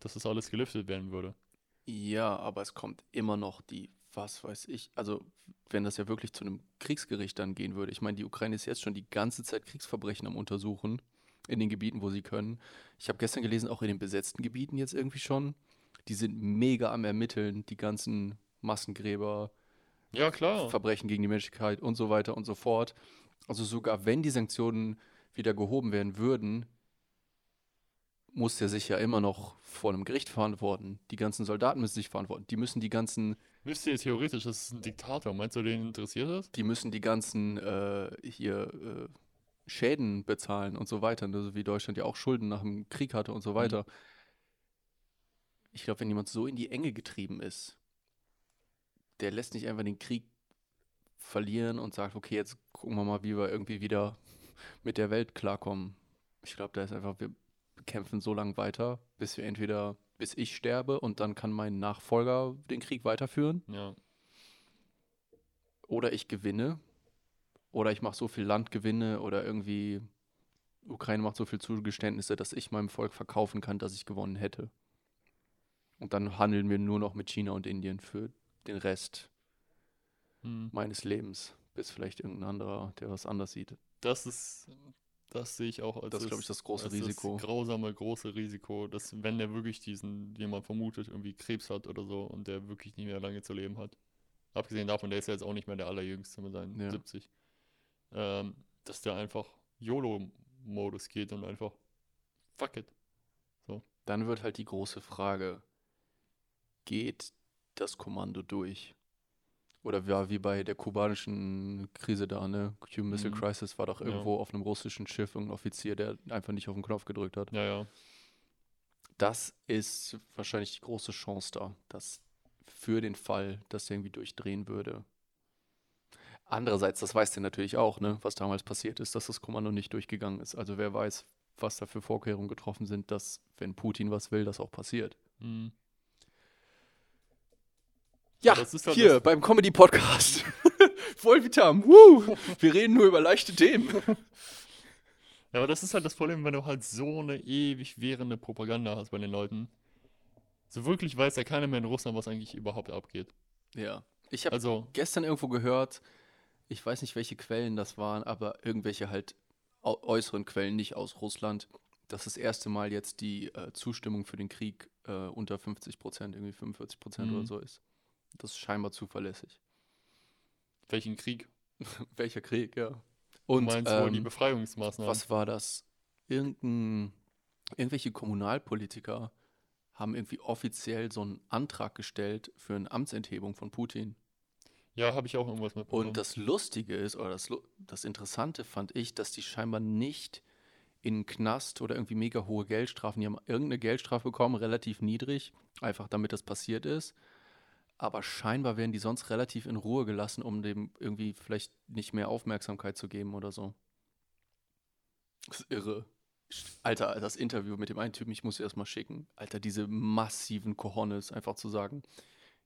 dass das alles geliftet werden würde. Ja, aber es kommt immer noch die, was weiß ich, also wenn das ja wirklich zu einem Kriegsgericht dann gehen würde. Ich meine, die Ukraine ist jetzt schon die ganze Zeit Kriegsverbrechen am Untersuchen in den Gebieten, wo sie können. Ich habe gestern gelesen, auch in den besetzten Gebieten jetzt irgendwie schon. Die sind mega am Ermitteln, die ganzen Massengräber, Ja, klar. Verbrechen gegen die Menschlichkeit und so weiter und so fort. Also sogar wenn die Sanktionen wieder gehoben werden würden, muss der sich ja immer noch vor einem Gericht verantworten. Die ganzen Soldaten müssen sich verantworten. Die müssen die ganzen, Wisst ihr theoretisch, das ist ein Diktator. Meinst du, den interessiert das? die müssen die ganzen äh, hier äh, Schäden bezahlen und so weiter. Ne? So wie Deutschland ja auch Schulden nach dem Krieg hatte und so weiter. Ich glaube, wenn jemand so in die Enge getrieben ist, der lässt nicht einfach den Krieg verlieren und sagt, okay, jetzt gucken wir mal, wie wir irgendwie wieder mit der Welt klarkommen. Ich glaube, da ist einfach, wir kämpfen so lange weiter, bis wir entweder, bis ich sterbe und dann kann mein Nachfolger den Krieg weiterführen Ja. oder ich gewinne oder ich mache so viel Landgewinne oder irgendwie Ukraine macht so viel Zugeständnisse, dass ich meinem Volk verkaufen kann, dass ich gewonnen hätte. Und dann handeln wir nur noch mit China und Indien für den Rest Hm. meines Lebens, bis vielleicht irgendein anderer, der was anders sieht. Das ist, das sehe ich auch als Das ist, glaube ich, das große Risiko. Das grausame, große Risiko, dass wenn der wirklich diesen, den man vermutet, irgendwie Krebs hat oder so und der wirklich nicht mehr lange zu leben hat. Abgesehen davon, der ist ja jetzt auch nicht mehr der Allerjüngste mit seinen Ja. 70. Ähm, dass der einfach YOLO-Modus geht und einfach fuck it. Dann wird halt die große Frage, geht das Kommando durch? Oder war wie bei der kubanischen Krise da, ne? Cuban Missile Mhm. Crisis war doch Ja. irgendwo auf einem russischen Schiff irgendein Offizier, der einfach nicht auf den Knopf gedrückt hat. Ja, ja. Das ist wahrscheinlich die große Chance da, dass für den Fall, dass der irgendwie durchdrehen würde. Andererseits, das weiß der natürlich auch, ne, was damals passiert ist, dass das Kommando nicht durchgegangen ist. Also wer weiß, was da für Vorkehrungen getroffen sind, dass, wenn Putin was will, das auch passiert. Hm. Ja, Das ist halt hier das- beim Comedy-Podcast. Vollvitam, woo! Wir reden nur über leichte Themen. Ja, aber das ist halt das Problem, wenn du halt so eine ewig währende Propaganda hast bei den Leuten. So wirklich weiß ja keiner mehr in Russland, was eigentlich überhaupt abgeht. Ja, ich habe Also, gestern irgendwo gehört, ich weiß nicht, welche Quellen das waren, aber irgendwelche halt äußeren Quellen, nicht aus Russland, dass das erste Mal jetzt die äh, Zustimmung für den Krieg äh, unter 50 Prozent, irgendwie 45 Prozent Mhm. oder so ist. Das ist scheinbar zuverlässig. welchen Krieg? Welcher Krieg, ja. Du Und meinst wohl die ähm, Befreiungsmaßnahmen? was war das? Irgendein, irgendwelche Kommunalpolitiker haben irgendwie offiziell so einen Antrag gestellt für eine Amtsenthebung von Putin. Ja, habe ich auch irgendwas mitbekommen. Und das Lustige ist, oder das, das Interessante fand ich, dass die scheinbar nicht in den Knast oder irgendwie mega hohe Geldstrafen, die haben irgendeine Geldstrafe bekommen, relativ niedrig, einfach damit das passiert ist. Aber scheinbar werden die sonst relativ in Ruhe gelassen, um dem irgendwie vielleicht nicht mehr Aufmerksamkeit zu geben oder so. Das ist irre. Alter, das Interview mit dem einen Typen, ich muss dir das mal schicken. Alter, diese massiven Cojones, einfach zu sagen,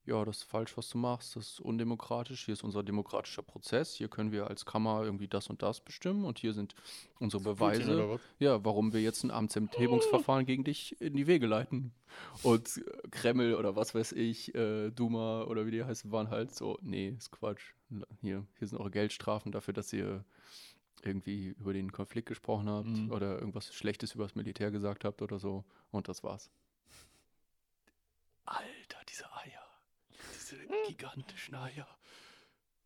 ja, das ist falsch, was du machst, das ist undemokratisch, hier ist unser demokratischer Prozess, hier können wir als Kammer irgendwie das und das bestimmen und hier sind unsere Beweise, ja, warum wir jetzt ein Amtsenthebungsverfahren gegen dich in die Wege leiten. Und Kreml oder was weiß ich, äh, Duma oder wie die heißen, waren halt so, nee, ist Quatsch. Hier, hier sind eure Geldstrafen dafür, dass ihr irgendwie über den Konflikt gesprochen habt Mhm. oder irgendwas Schlechtes über das Militär gesagt habt oder so. Und das war's. Alter, diese Eier. Diese gigantischen Eier.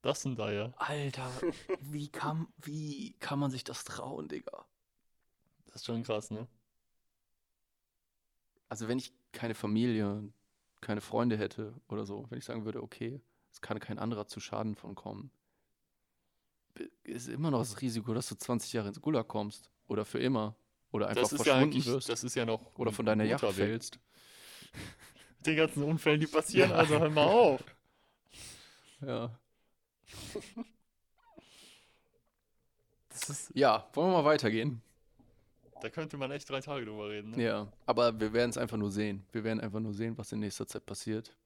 Das sind da ja. Alter, wie kann, wie kann man sich das trauen, Digga? Das ist schon krass, ne? Also wenn ich keine Familie, keine Freunde hätte oder so, wenn ich sagen würde, okay, es kann kein anderer zu Schaden von kommen, ist immer noch das Risiko, dass du 20 Jahre ins Gulag kommst oder für immer oder einfach Das ist ja verschwunden eigentlich, wirst das ist ja noch oder von deiner Weg. fällst. Den ganzen Unfällen, die passieren, Ja. also hör mal auf. Ja. Das ist, ja, wollen wir mal weitergehen? da könnte man echt drei Tage drüber reden. Ne? Ja, aber wir werden es einfach nur sehen. Wir werden einfach nur sehen, was in nächster Zeit passiert.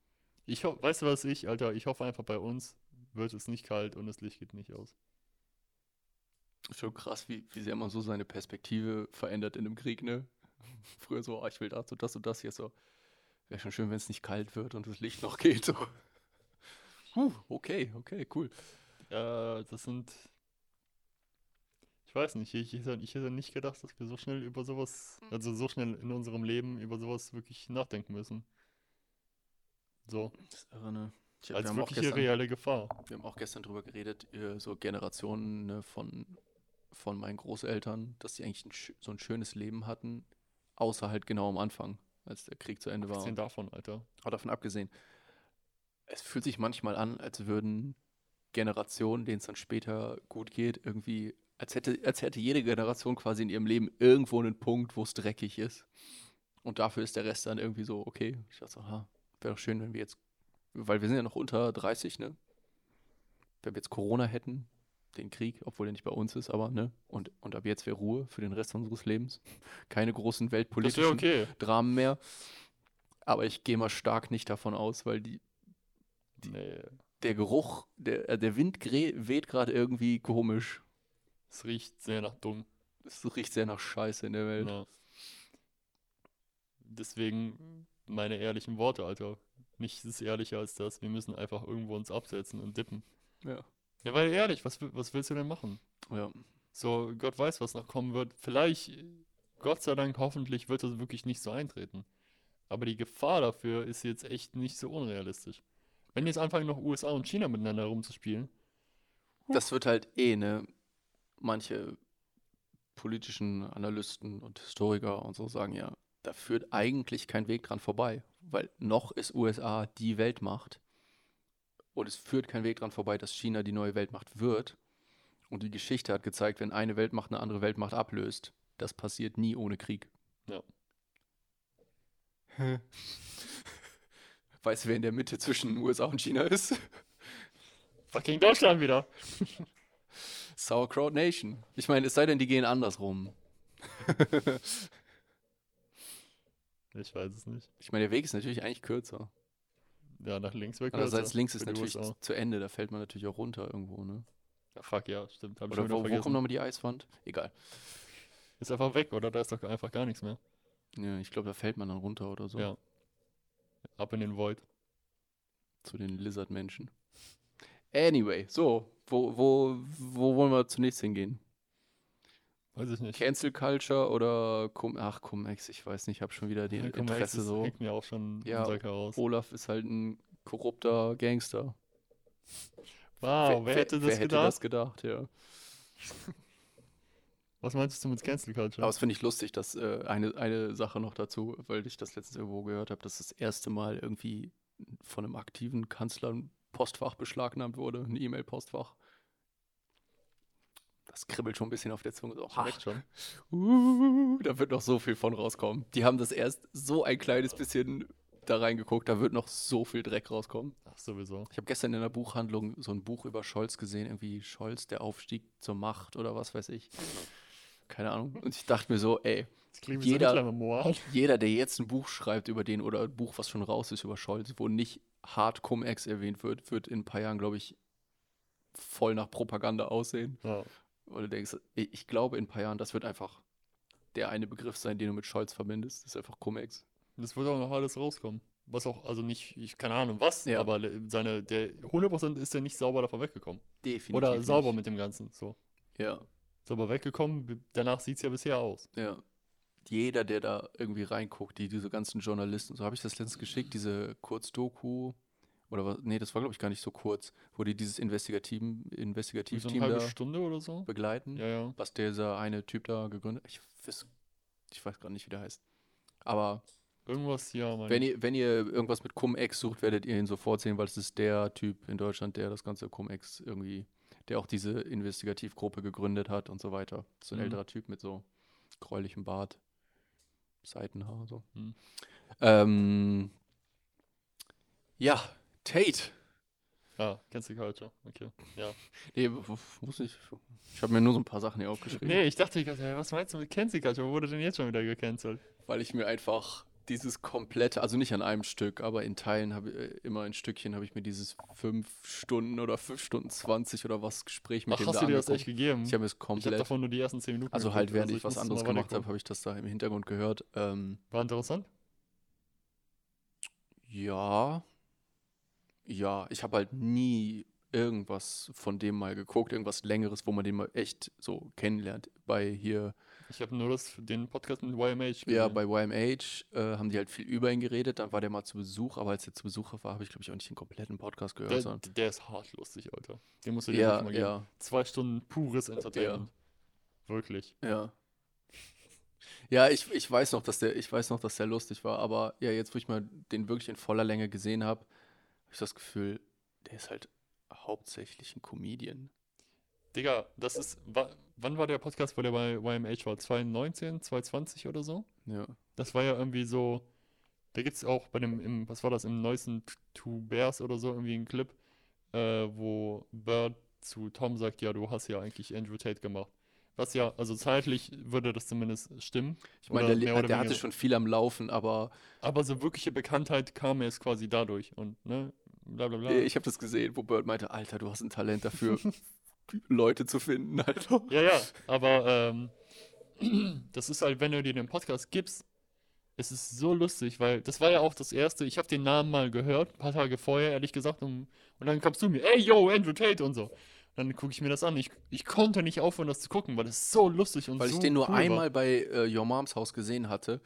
Ich ho weißt du was ich, Alter, ich hoffe einfach bei uns wird es nicht kalt und das Licht geht nicht aus. Schon krass, wie, wie sehr man so seine Perspektive verändert in einem Krieg, ne? Früher so, ah, ich will das und das und das, jetzt so, wäre schon schön, wenn es nicht kalt wird und das Licht noch geht. So. Puh, okay, okay, cool. Äh, das sind Ich weiß nicht, ich, ich, hätte- ich hätte nicht gedacht, dass wir so schnell über sowas, also so schnell in unserem Leben über sowas wirklich nachdenken müssen. So, Das ist irre, ne? Ich, wir, als haben auch wirkliche gestern, reelle Gefahr. wir haben auch gestern drüber geredet, äh, so Generationen ne, von, von meinen Großeltern, dass die eigentlich ein, so ein schönes Leben hatten, außer halt genau am Anfang, als der Krieg zu Ende war. Abgesehen davon, Alter. Aber davon abgesehen, es fühlt sich manchmal an, als würden Generationen, denen es dann später gut geht, irgendwie, als hätte, als hätte jede Generation quasi in ihrem Leben irgendwo einen Punkt, wo es dreckig ist. Und dafür ist der Rest dann irgendwie so, okay. Ich dachte so, ha, wäre doch schön, wenn wir jetzt, weil wir sind ja noch unter 30, ne? Wenn wir jetzt Corona hätten, den Krieg, obwohl der nicht bei uns ist, aber, ne? Und, und ab jetzt wäre Ruhe für den Rest unseres Lebens. Keine großen weltpolitischen okay. Dramen mehr. Aber ich gehe mal stark nicht davon aus, weil die, Nee, der Geruch, der, äh, der Wind weht gerade irgendwie komisch. es riecht sehr nach dumm. Es riecht sehr nach Scheiße in der Welt. Ja. Deswegen meine ehrlichen Worte, Alter. Nichts ist ehrlicher als das. Wir müssen einfach irgendwo uns absetzen und dippen. Ja. Ja, weil ehrlich, was, was willst du denn machen? ja. So, Gott weiß, was noch kommen wird. Vielleicht, Gott sei Dank, hoffentlich wird das wirklich nicht so eintreten. Aber die Gefahr dafür ist jetzt echt nicht so unrealistisch. Wenn jetzt anfangen, noch USA und China miteinander rumzuspielen, Das wird halt eh, ne? Manche politischen Analysten und Historiker und so sagen ja, da führt eigentlich kein Weg dran vorbei. Weil noch ist USA die Weltmacht. Und es führt kein Weg dran vorbei, dass China die neue Weltmacht wird. Und die Geschichte hat gezeigt, wenn eine Weltmacht eine andere Weltmacht ablöst, das passiert nie ohne Krieg. Ja. Weißt du, wer in der Mitte zwischen USA und China ist? fucking Deutschland wieder. Sauerkraut Nation. Ich meine, es sei denn, die gehen andersrum. Ich weiß es nicht. Ich meine, der Weg ist natürlich eigentlich kürzer. Ja, nach links weg. Andererseits links ist natürlich zu Ende, da fällt man natürlich auch runter irgendwo, ne? Ja, fuck, ja, stimmt. Hab Oder wo, wo kommt nochmal die Eiswand? Egal. Ist einfach weg, oder? Da ist doch einfach gar nichts mehr. Ja, ich glaube, da fällt man dann runter oder so. Ja. Ab in den Void. Zu den Lizard-Menschen. Anyway, so, wo, wo, wo wollen wir zunächst hingehen? Weiß ich nicht. Cancel Culture oder Cum Ach, Cum-Ex, ich weiß nicht, ich habe schon wieder die Ja, Interesse das so. hängt mir auch schon Ja. Olaf ist halt ein korrupter Gangster. Wow, wer, hätte das wer hätte gedacht? das gedacht, ja. Was meinst du mit Cancel Culture? Aber es finde ich lustig, dass äh, eine, eine Sache noch dazu, weil ich das letztens irgendwo gehört habe, dass das erste Mal irgendwie von einem aktiven Kanzler ein Postfach beschlagnahmt wurde, ein E-Mail-Postfach. Das kribbelt schon ein bisschen auf der Zunge. So, Schmeckt schon. uh, da wird noch so viel von rauskommen. Die haben das erst so ein kleines bisschen da reingeguckt, da wird noch so viel Dreck rauskommen. Ach, sowieso. Ich habe gestern in einer Buchhandlung so ein Buch über Scholz gesehen, irgendwie Scholz, der Aufstieg zur Macht oder was weiß ich. Keine Ahnung. Und ich dachte mir so, ey, Jeder- so jeder, der jetzt ein Buch schreibt über den oder ein Buch, was schon raus ist über Scholz, wo nicht hart Cum-Ex erwähnt wird, wird in ein paar Jahren, glaube ich, voll nach Propaganda aussehen. Ja. Weil du denkst, ich ich glaube in ein paar Jahren, das wird einfach der eine Begriff sein, den du mit Scholz verbindest. Das ist einfach Cum-Ex. Das wird auch noch alles rauskommen. Was auch, also nicht, ich keine Ahnung was, Ja. aber seine, der 100% ist ja nicht sauber davon weggekommen. Definitiv. Oder sauber nicht. mit dem Ganzen. So. Ja, Sauber weggekommen, danach sieht es ja bisher aus. ja. Jeder, der da irgendwie reinguckt, die, diese ganzen Journalisten, so habe ich das letztens geschickt, diese Kurzdoku, oder was, nee, das war glaube ich gar nicht so kurz, wo die dieses Investigativen, Wie so eine Investigativteam halbe Stunde oder so. begleiten. Ja, ja. was dieser eine Typ da gegründet hat. Ich weiß, ich weiß gerade nicht, wie der heißt. Aber Irgendwas, ja, mein. wenn ihr, wenn ihr irgendwas mit Cum-Ex sucht, werdet ihr ihn sofort sehen, weil es ist der Typ in Deutschland, der das ganze Cum-Ex irgendwie, der auch diese Investigativgruppe gegründet hat und so weiter. So ein Mhm. älterer Typ mit so gräulichem Bart, Seitenhaar, so. Mhm. Ähm, ja, Tate. Ah, Cancel Culture. Okay. Ja. Nee, muss ich. Ich habe mir nur so ein paar Sachen hier aufgeschrieben. Nee, ich dachte, ich was meinst du mit Cancel Culture? Wo wurde denn jetzt schon wieder gecancelt? weil ich mir einfach dieses komplette, also nicht an einem Stück, aber in Teilen habe ich äh, immer ein Stückchen habe ich mir dieses fünf Stunden oder fünf Stunden 20 oder was Gespräch mit Ach, dem hast da du dir das echt gegeben? Ich habe es Ich habe komplett, davon nur die ersten 10 Minuten also halt während ich was muss anderes gemacht habe, habe ich das da im Hintergrund gehört. Ähm, War interessant? ja, ja, ich habe halt nie irgendwas von dem mal geguckt, irgendwas längeres, wo man den mal echt so kennenlernt. Bei hier, Ich habe nur das, den Podcast mit YMH gesehen. ja, bei YMH äh, haben die halt viel über ihn geredet, dann war der mal zu Besuch, aber als er zu Besuch war, habe ich glaube ich auch nicht den kompletten Podcast gehört. der, sondern- der ist hart lustig, Alter. Den musst du dir ja, mal geben. ja, Zwei Stunden pures Entertainment. Wirklich. ja. Ja, ich, ich weiß noch, dass der, ich weiß noch, dass der lustig war, aber ja, jetzt, wo ich mal den wirklich in voller Länge gesehen habe, habe ich das Gefühl, der ist halt hauptsächlich ein Comedian. Digga, das ist. Wa wann war der Podcast, wo der bei YMH war? 2019, 2020 oder so? Ja. Das war ja irgendwie so. Da gibt es auch bei dem, im, was war das, im neuesten Two Bears oder so, irgendwie einen Clip, äh, wo Bird zu Tom sagt, ja, du hast ja eigentlich Andrew Tate gemacht. Was ja, also zeitlich würde das zumindest stimmen. Ich meine, der, oder der hatte schon viel am Laufen, aber Aber so wirkliche Bekanntheit kam erst quasi dadurch und, ne, bla bla bla. äh, ich habe das gesehen, wo Bird meinte, Alter, du hast ein Talent dafür, Leute zu finden, Alter. Ja, ja, aber ähm, das ist halt, wenn du dir den Podcast gibst, es ist so lustig, weil das war ja auch das erste, ich habe den Namen mal gehört, ein paar Tage vorher, ehrlich gesagt, und, und dann kamst du mir, ey, yo, Andrew Tate und so. Dann gucke ich mir das an. Ich, ich konnte nicht aufhören, das zu gucken, weil das so lustig und Weil so ich den nur cool war. einmal bei äh, Your Moms Haus gesehen hatte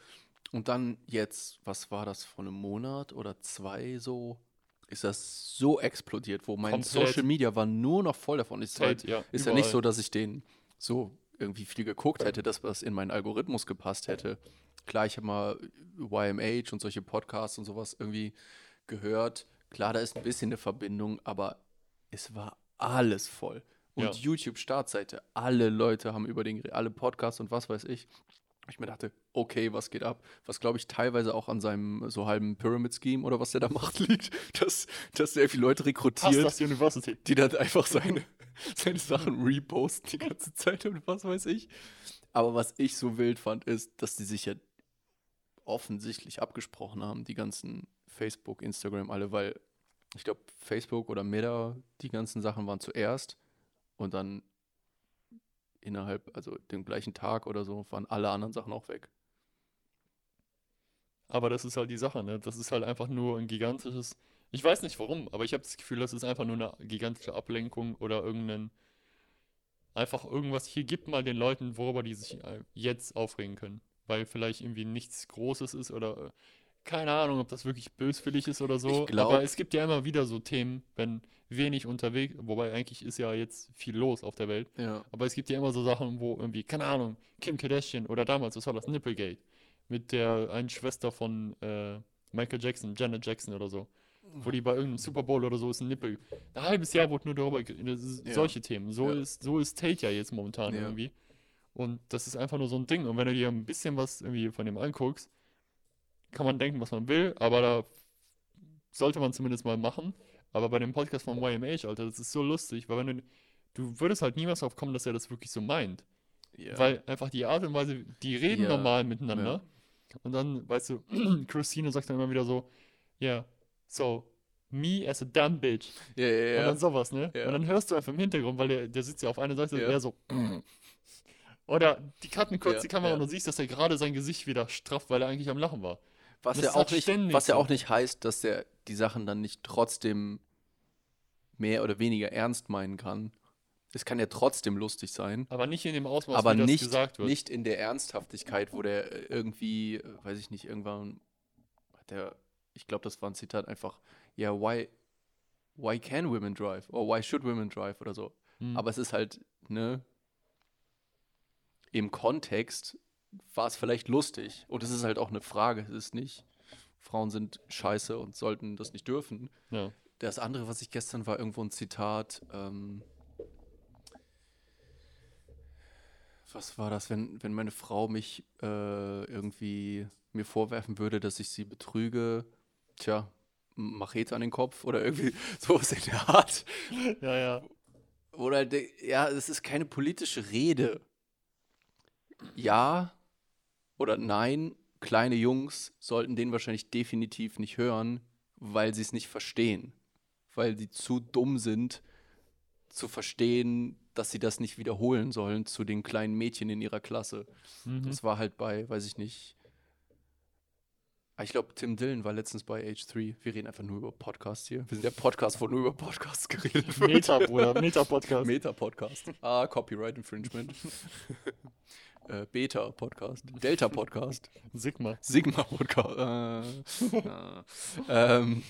und dann jetzt, was war das, vor einem Monat oder zwei so, ist das so explodiert, wo mein Komplett. Social Media war nur noch voll davon. Ist, halt, ja, ist ja nicht so, dass ich den so irgendwie viel geguckt hätte, dass das in meinen Algorithmus gepasst hätte. Klar, ich habe mal YMH und solche Podcasts und sowas irgendwie gehört. Klar, da ist ein bisschen eine Verbindung, aber es war alles voll. Und Ja. YouTube-Startseite, alle Leute haben über den, alle Podcasts und was weiß ich. Ich mir dachte, okay, was geht ab? Was glaube ich teilweise auch an seinem so halben Pyramid-Scheme oder was der da macht liegt, dass, dass sehr viele Leute rekrutiert die dann einfach seine, seine Sachen reposten die ganze Zeit und was weiß ich. Aber was ich so wild fand, ist, dass die sich ja offensichtlich abgesprochen haben, die ganzen Facebook, Instagram, alle, weil ich glaube, Facebook oder Meta, die ganzen Sachen waren zuerst und dann innerhalb, also dem gleichen Tag oder so, waren alle anderen Sachen auch weg. Aber das ist halt die Sache, ne? Das ist halt einfach nur ein gigantisches. Ich weiß nicht warum, aber ich habe das Gefühl, das ist einfach nur eine gigantische Ablenkung oder irgendein. Einfach irgendwas. Hier gibt mal den Leuten, worüber die sich äh, jetzt aufregen können. Weil vielleicht irgendwie nichts Großes ist oder. Keine Ahnung, ob das wirklich böswillig ist oder so. Glaub- aber es gibt ja immer wieder so Themen, wenn wenig unterwegs. Wobei eigentlich ist ja jetzt viel los auf der Welt. Ja. Aber es gibt ja immer so Sachen, wo irgendwie, keine Ahnung, Kim Kardashian oder damals, was war das, Nipplegate, mit der einen Schwester von äh, Michael Jackson, Janet Jackson oder so, wo die bei irgendeinem Super Bowl oder so ist ein Nippel. Ein halbes Jahr wurde nur darüber, Ja. solche Themen. So Ja. ist, so ist Tate ja jetzt momentan irgendwie. Und das ist einfach nur so ein Ding. Und wenn du dir ein bisschen was irgendwie von dem anguckst, kann man denken, was man will, aber da sollte man zumindest mal machen. Aber bei dem Podcast von YMH, Alter, das ist so lustig, weil wenn du, du würdest halt niemals drauf kommen, dass er das wirklich so meint. ja. Weil einfach die Art und Weise, die reden Ja, normal miteinander. Und dann, weißt du, Christine sagt dann immer wieder so, ja, so, me as a dumb bitch. ja, ja, Und ja. dann sowas, ne? Und dann hörst du einfach im Hintergrund, weil der, der sitzt ja auf einer Seite, der so. Oder die cutten kurz die Kamera und du siehst, dass er gerade sein Gesicht wieder strafft, weil er eigentlich am Lachen war. Was Das ja halt auch nicht, was ja auch nicht heißt, dass er die Sachen dann nicht trotzdem mehr oder weniger ernst meinen kann. Es kann ja trotzdem lustig sein, Aber nicht in dem Ausmaß, aber wie das nicht, gesagt wird. nicht in der Ernsthaftigkeit, wo der äh, irgendwie, äh, weiß ich nicht, irgendwann hat der, ich glaube, das war ein Zitat einfach, ja, why, why can women drive? Or why should women drive? Oder so. Hm. Aber es ist halt, ne, im Kontext war es vielleicht lustig. Und es ist halt auch eine Frage, es ist nicht, Frauen sind scheiße und sollten das nicht dürfen. ja. Das andere, was ich gestern war, irgendwo ein Zitat, ähm, was war das, wenn, wenn meine Frau mich äh, irgendwie mir vorwerfen würde, dass ich sie betrüge, tja, Machete an den Kopf oder irgendwie sowas in der Art. ja, ja. Oder, de- ja, es ist keine politische Rede. Ja oder nein, kleine Jungs sollten den wahrscheinlich definitiv nicht hören, weil sie es nicht verstehen. Weil sie zu dumm sind, zu verstehen, dass sie das nicht wiederholen sollen zu den kleinen Mädchen in ihrer Klasse. Mhm. Das war halt bei, weiß ich nicht, Ah, Ich glaube, Tim Dillon war letztens bei H3. Wir reden einfach nur über Podcasts hier. Wir sind der Podcast, wo nur über Podcasts geredet wird. Meta, Bruder, Meta-Podcast. Meta-Podcast. Ah, Copyright Infringement. äh, Beta-Podcast. Delta-Podcast. Sigma. Sigma-Podcast. Äh, äh, ähm,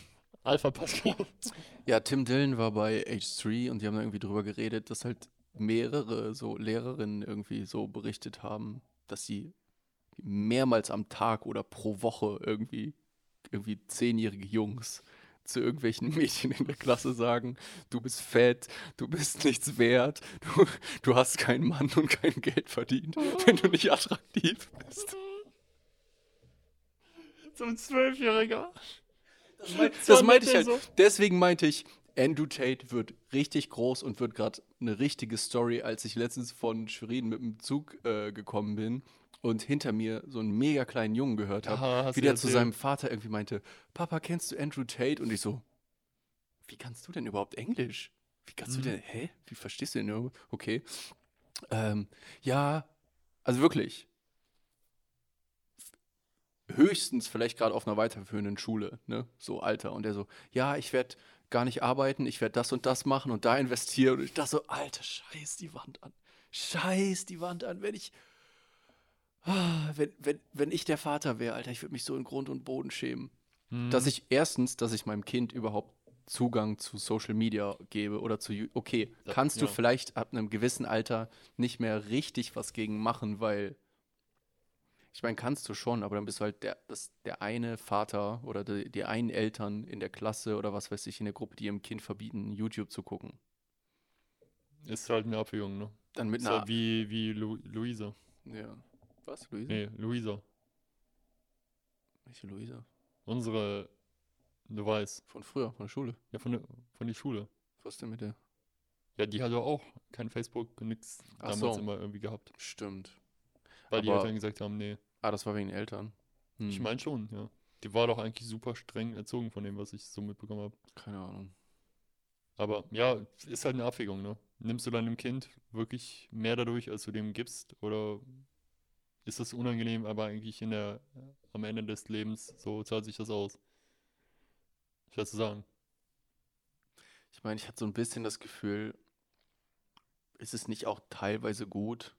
Alpha-Podcast. ja, Tim Dillon war bei H3 und die haben da irgendwie drüber geredet, dass halt mehrere so Lehrerinnen irgendwie so berichtet haben, dass sie mehrmals am Tag oder pro Woche irgendwie irgendwie zehnjährige Jungs zu irgendwelchen Mädchen in der Klasse sagen, du bist fett, du bist nichts wert, du, du hast keinen Mann und kein Geld verdient, wenn du nicht attraktiv bist. Zum Zwölfjähriger. Das meinte ich halt. Deswegen meinte ich, Andrew Tate wird richtig groß und wird gerade eine richtige Story, als ich letztens von Schwerin mit dem Zug äh, gekommen bin und hinter mir so einen mega kleinen Jungen gehört habe, Aha, wie der zu seinem Vater irgendwie meinte, Papa, kennst du Andrew Tate? Und ich so, wie kannst du denn überhaupt Englisch? Wie kannst Mhm. du denn, hä? Wie verstehst du denn? nur? Okay. Ähm, ja, also wirklich. Höchstens vielleicht gerade auf einer weiterführenden Schule, ne? So Alter. Und der so, ja, ich werde gar nicht arbeiten, ich werde das und das machen und da investieren. Und ich dachte so, Alter, scheiß die Wand an. Scheiß die Wand an, wenn ich. Ah, Wenn, wenn, wenn ich der Vater wäre, Alter, ich würde mich so in Grund und Boden schämen. Mhm. Dass ich erstens, dass ich meinem Kind überhaupt Zugang zu Social Media gebe oder zu, okay, Ja, kannst du ja. vielleicht ab einem gewissen Alter nicht mehr richtig was gegen machen, weil ich meine, kannst du schon, aber dann bist du halt der, das, der eine Vater oder die, die einen Eltern in der Klasse oder was weiß ich in der Gruppe, die ihrem Kind verbieten, YouTube zu gucken. Ist halt eine Abwägung, ne? Dann mit Ist einer. halt wie, wie Lu Luisa. ja. Was, Luisa? Nee, Luisa. Welche Luisa? Unsere, du weißt, Von früher, von der Schule. ja, von der, von der Schule. Was denn mit der? Ja, die hat doch auch kein Facebook, nix Ach damals so. immer irgendwie gehabt. Stimmt. Weil die Aber- Eltern gesagt haben, nee. Ah, das war wegen den Eltern. Hm, Ich meine schon, ja. Die war doch eigentlich super streng erzogen von dem, was ich so mitbekommen habe. Keine Ahnung. Aber ja, ist halt eine Abwägung, ne? Nimmst du deinem Kind wirklich mehr dadurch, als du dem gibst? Oder ist das unangenehm, aber eigentlich in der, am Ende des Lebens, so zahlt sich das aus? Schwer zu sagen. Ich meine, ich hatte so ein bisschen das Gefühl, ist es nicht auch teilweise gut,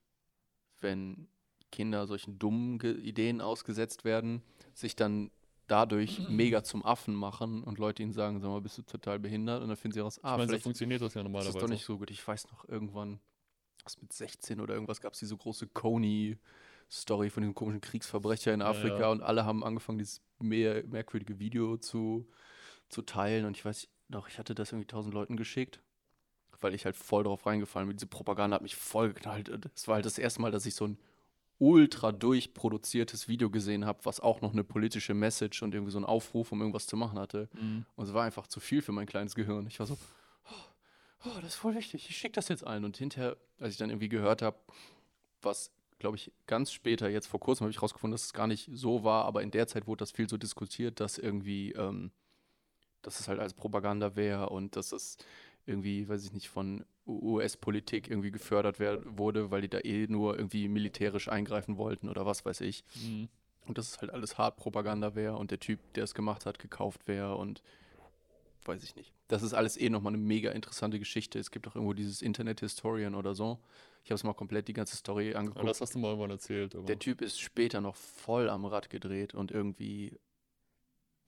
wenn Kinder solchen dummen Ge Ideen ausgesetzt werden, sich dann dadurch mega zum Affen machen und Leute ihnen sagen, sag mal, bist du total behindert? Und dann finden sie raus, Ich ah, meine, so funktioniert das ja ist das normalerweise. doch nicht so gut. Ich weiß noch irgendwann, was mit 16 oder irgendwas gab es diese große Coney-Story von diesem komischen Kriegsverbrecher in Ja, Afrika ja. und alle haben angefangen, dieses mehr, merkwürdige Video zu, zu teilen und ich weiß noch, ich hatte das irgendwie tausend Leuten geschickt, weil ich halt voll drauf reingefallen bin. Diese Propaganda hat mich voll geknallt. Und Es war halt das erste Mal, dass ich so ein ultra durchproduziertes Video gesehen habe, was auch noch eine politische Message und irgendwie so einen Aufruf, um irgendwas zu machen hatte. Mhm. Und es war einfach zu viel für mein kleines Gehirn. Ich war so, oh, oh, das ist voll wichtig, ich schicke das jetzt allen. Und hinterher, als ich dann irgendwie gehört habe, was, glaube ich, ganz später, jetzt vor kurzem habe ich rausgefunden, dass es gar nicht so war, aber in der Zeit wurde das viel so diskutiert, dass irgendwie, ähm, dass es halt als Propaganda wäre und dass es irgendwie, weiß ich nicht, von US-Politik irgendwie gefördert wurde, weil die da eh nur irgendwie militärisch eingreifen wollten oder was weiß ich. Mhm. Und dass es halt alles Hard-Propaganda wäre und der Typ, der es gemacht hat, gekauft wäre und weiß ich nicht. Das ist alles eh nochmal eine mega interessante Geschichte. Es gibt auch irgendwo dieses Internet-Historian oder so. Ich habe es mal komplett die ganze Story angeguckt. das hast du mal irgendwann erzählt. Aber Der Typ ist später noch voll am Rad gedreht und irgendwie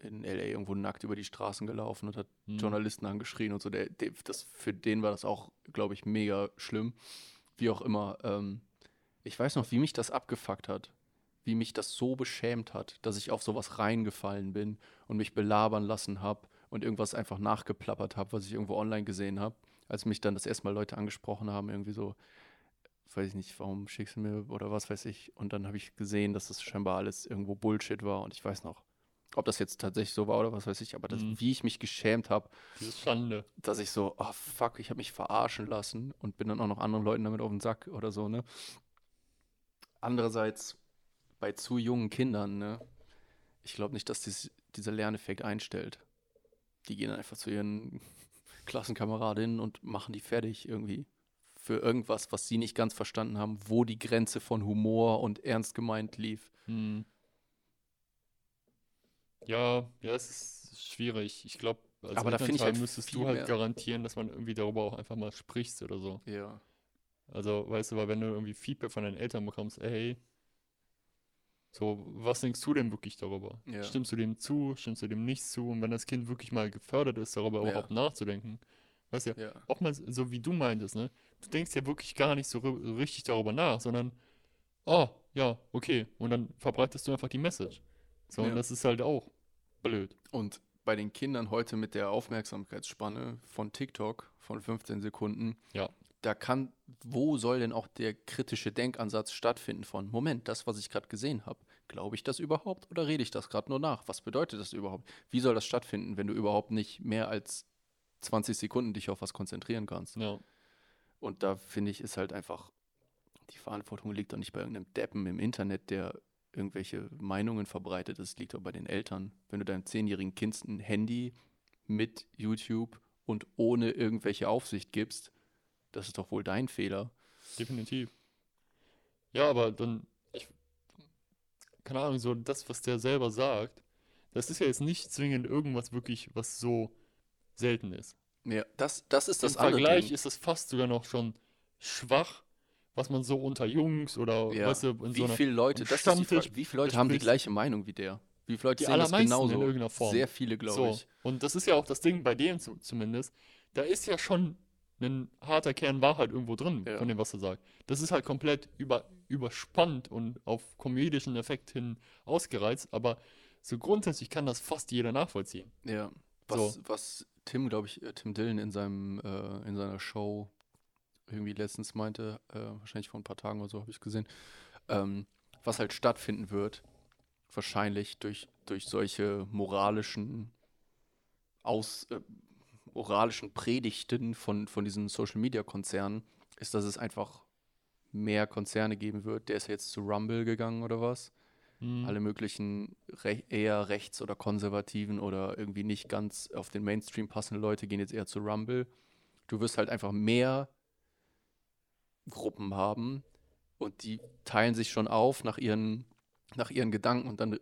in LA irgendwo nackt über die Straßen gelaufen und hat Mhm. Journalisten angeschrien und so. Der, der, das, für den war das auch, glaube ich, mega schlimm. Wie auch immer. Ähm, ich weiß noch, wie mich das abgefuckt hat. Wie mich das so beschämt hat, dass ich auf sowas reingefallen bin und mich belabern lassen habe und irgendwas einfach nachgeplappert habe, was ich irgendwo online gesehen habe. Als mich dann das erste Mal Leute angesprochen haben, irgendwie so, weiß ich nicht, warum schickst du mir oder was weiß ich. Und dann habe ich gesehen, dass das scheinbar alles irgendwo Bullshit war. Und ich weiß noch, ob das jetzt tatsächlich so war oder was weiß ich, aber das, Mhm. wie ich mich geschämt habe, Diese Schande. dass ich so, oh fuck, ich habe mich verarschen lassen und bin dann auch noch anderen Leuten damit auf den Sack oder so, ne? Andererseits, bei zu jungen Kindern, ne? Ich glaube nicht, dass dies, dieser Lerneffekt einstellt. Die gehen einfach zu ihren Klassenkameradinnen und machen die fertig irgendwie. Für irgendwas, was sie nicht ganz verstanden haben, wo die Grenze von Humor und ernst gemeint lief. Mhm. Ja, ja, es ist schwierig. Ich glaube, als Aber da Elternteil halt müsstest du halt mehr- garantieren, dass man irgendwie darüber auch einfach mal sprichst oder so. Ja. Also, weißt du, weil wenn du irgendwie Feedback von deinen Eltern bekommst, ey, so, was denkst du denn wirklich darüber? Ja. Stimmst du dem zu, stimmst du dem nicht zu? Und wenn das Kind wirklich mal gefördert ist, darüber Ja. überhaupt nachzudenken, weißt du, ja, Ja. auch mal so wie du meintest, ne? Du denkst ja wirklich gar nicht so ri- richtig darüber nach, sondern, oh, ja, okay. Und dann verbreitest du einfach die Message. So, Ja. und das ist halt auch blöd. Und bei den Kindern heute mit der Aufmerksamkeitsspanne von TikTok von 15 Sekunden, Ja. da kann, wo soll denn auch der kritische Denkansatz stattfinden von, Moment, das, was ich gerade gesehen habe, glaube ich das überhaupt oder rede ich das gerade nur nach? Was bedeutet das überhaupt? Wie soll das stattfinden, wenn du überhaupt nicht mehr als 20 Sekunden dich auf was konzentrieren kannst? Ja. Und da finde ich, ist halt einfach, die Verantwortung liegt doch nicht bei irgendeinem Deppen im Internet, der irgendwelche Meinungen verbreitet. Es liegt doch bei den Eltern. Wenn du deinem zehnjährigen Kind ein Handy mit YouTube und ohne irgendwelche Aufsicht gibst, das ist doch wohl dein Fehler. Definitiv. Ja, aber dann, ich, keine Ahnung, so das, was der selber sagt, das ist ja jetzt nicht zwingend irgendwas wirklich, was so selten ist. Ja, das, das ist das Im andere Vergleich Ding. ist es fast sogar noch schon schwach, was man so unter Jungs oder, Ja. weißt du, in Wie so einer, viele Leute, das ist die Frage, wie viele Leute haben die gleiche Meinung wie der? Wie viele Leute Die sehen das allermeisten in genauso? irgendeiner Form. Sehr viele, glaube so. ich. Und das ist ja auch das Ding bei dem zu, zumindest, da ist ja schon ein harter Kern Wahrheit irgendwo drin, Ja. von dem, was er sagt. Das ist halt komplett über, überspannt und auf komödischen Effekt hin ausgereizt, aber so grundsätzlich kann das fast jeder nachvollziehen. Ja, was, was Tim, glaube ich, äh, Tim Dillon in seinem, äh, in seiner Show irgendwie letztens meinte, äh, wahrscheinlich vor ein paar Tagen oder so habe ich gesehen, ähm, was halt stattfinden wird, wahrscheinlich durch, durch solche moralischen aus äh, moralischen Predigten von, von diesen Social Media Konzernen, ist, dass es einfach mehr Konzerne geben wird. Der ist jetzt zu Rumble gegangen oder was? Hm. alle möglichen re eher rechts- oder konservativen oder irgendwie nicht ganz auf den Mainstream passenden Leute gehen jetzt eher zu Rumble. Du wirst halt einfach mehr Gruppen haben und die teilen sich schon auf nach ihren, nach ihren Gedanken und dann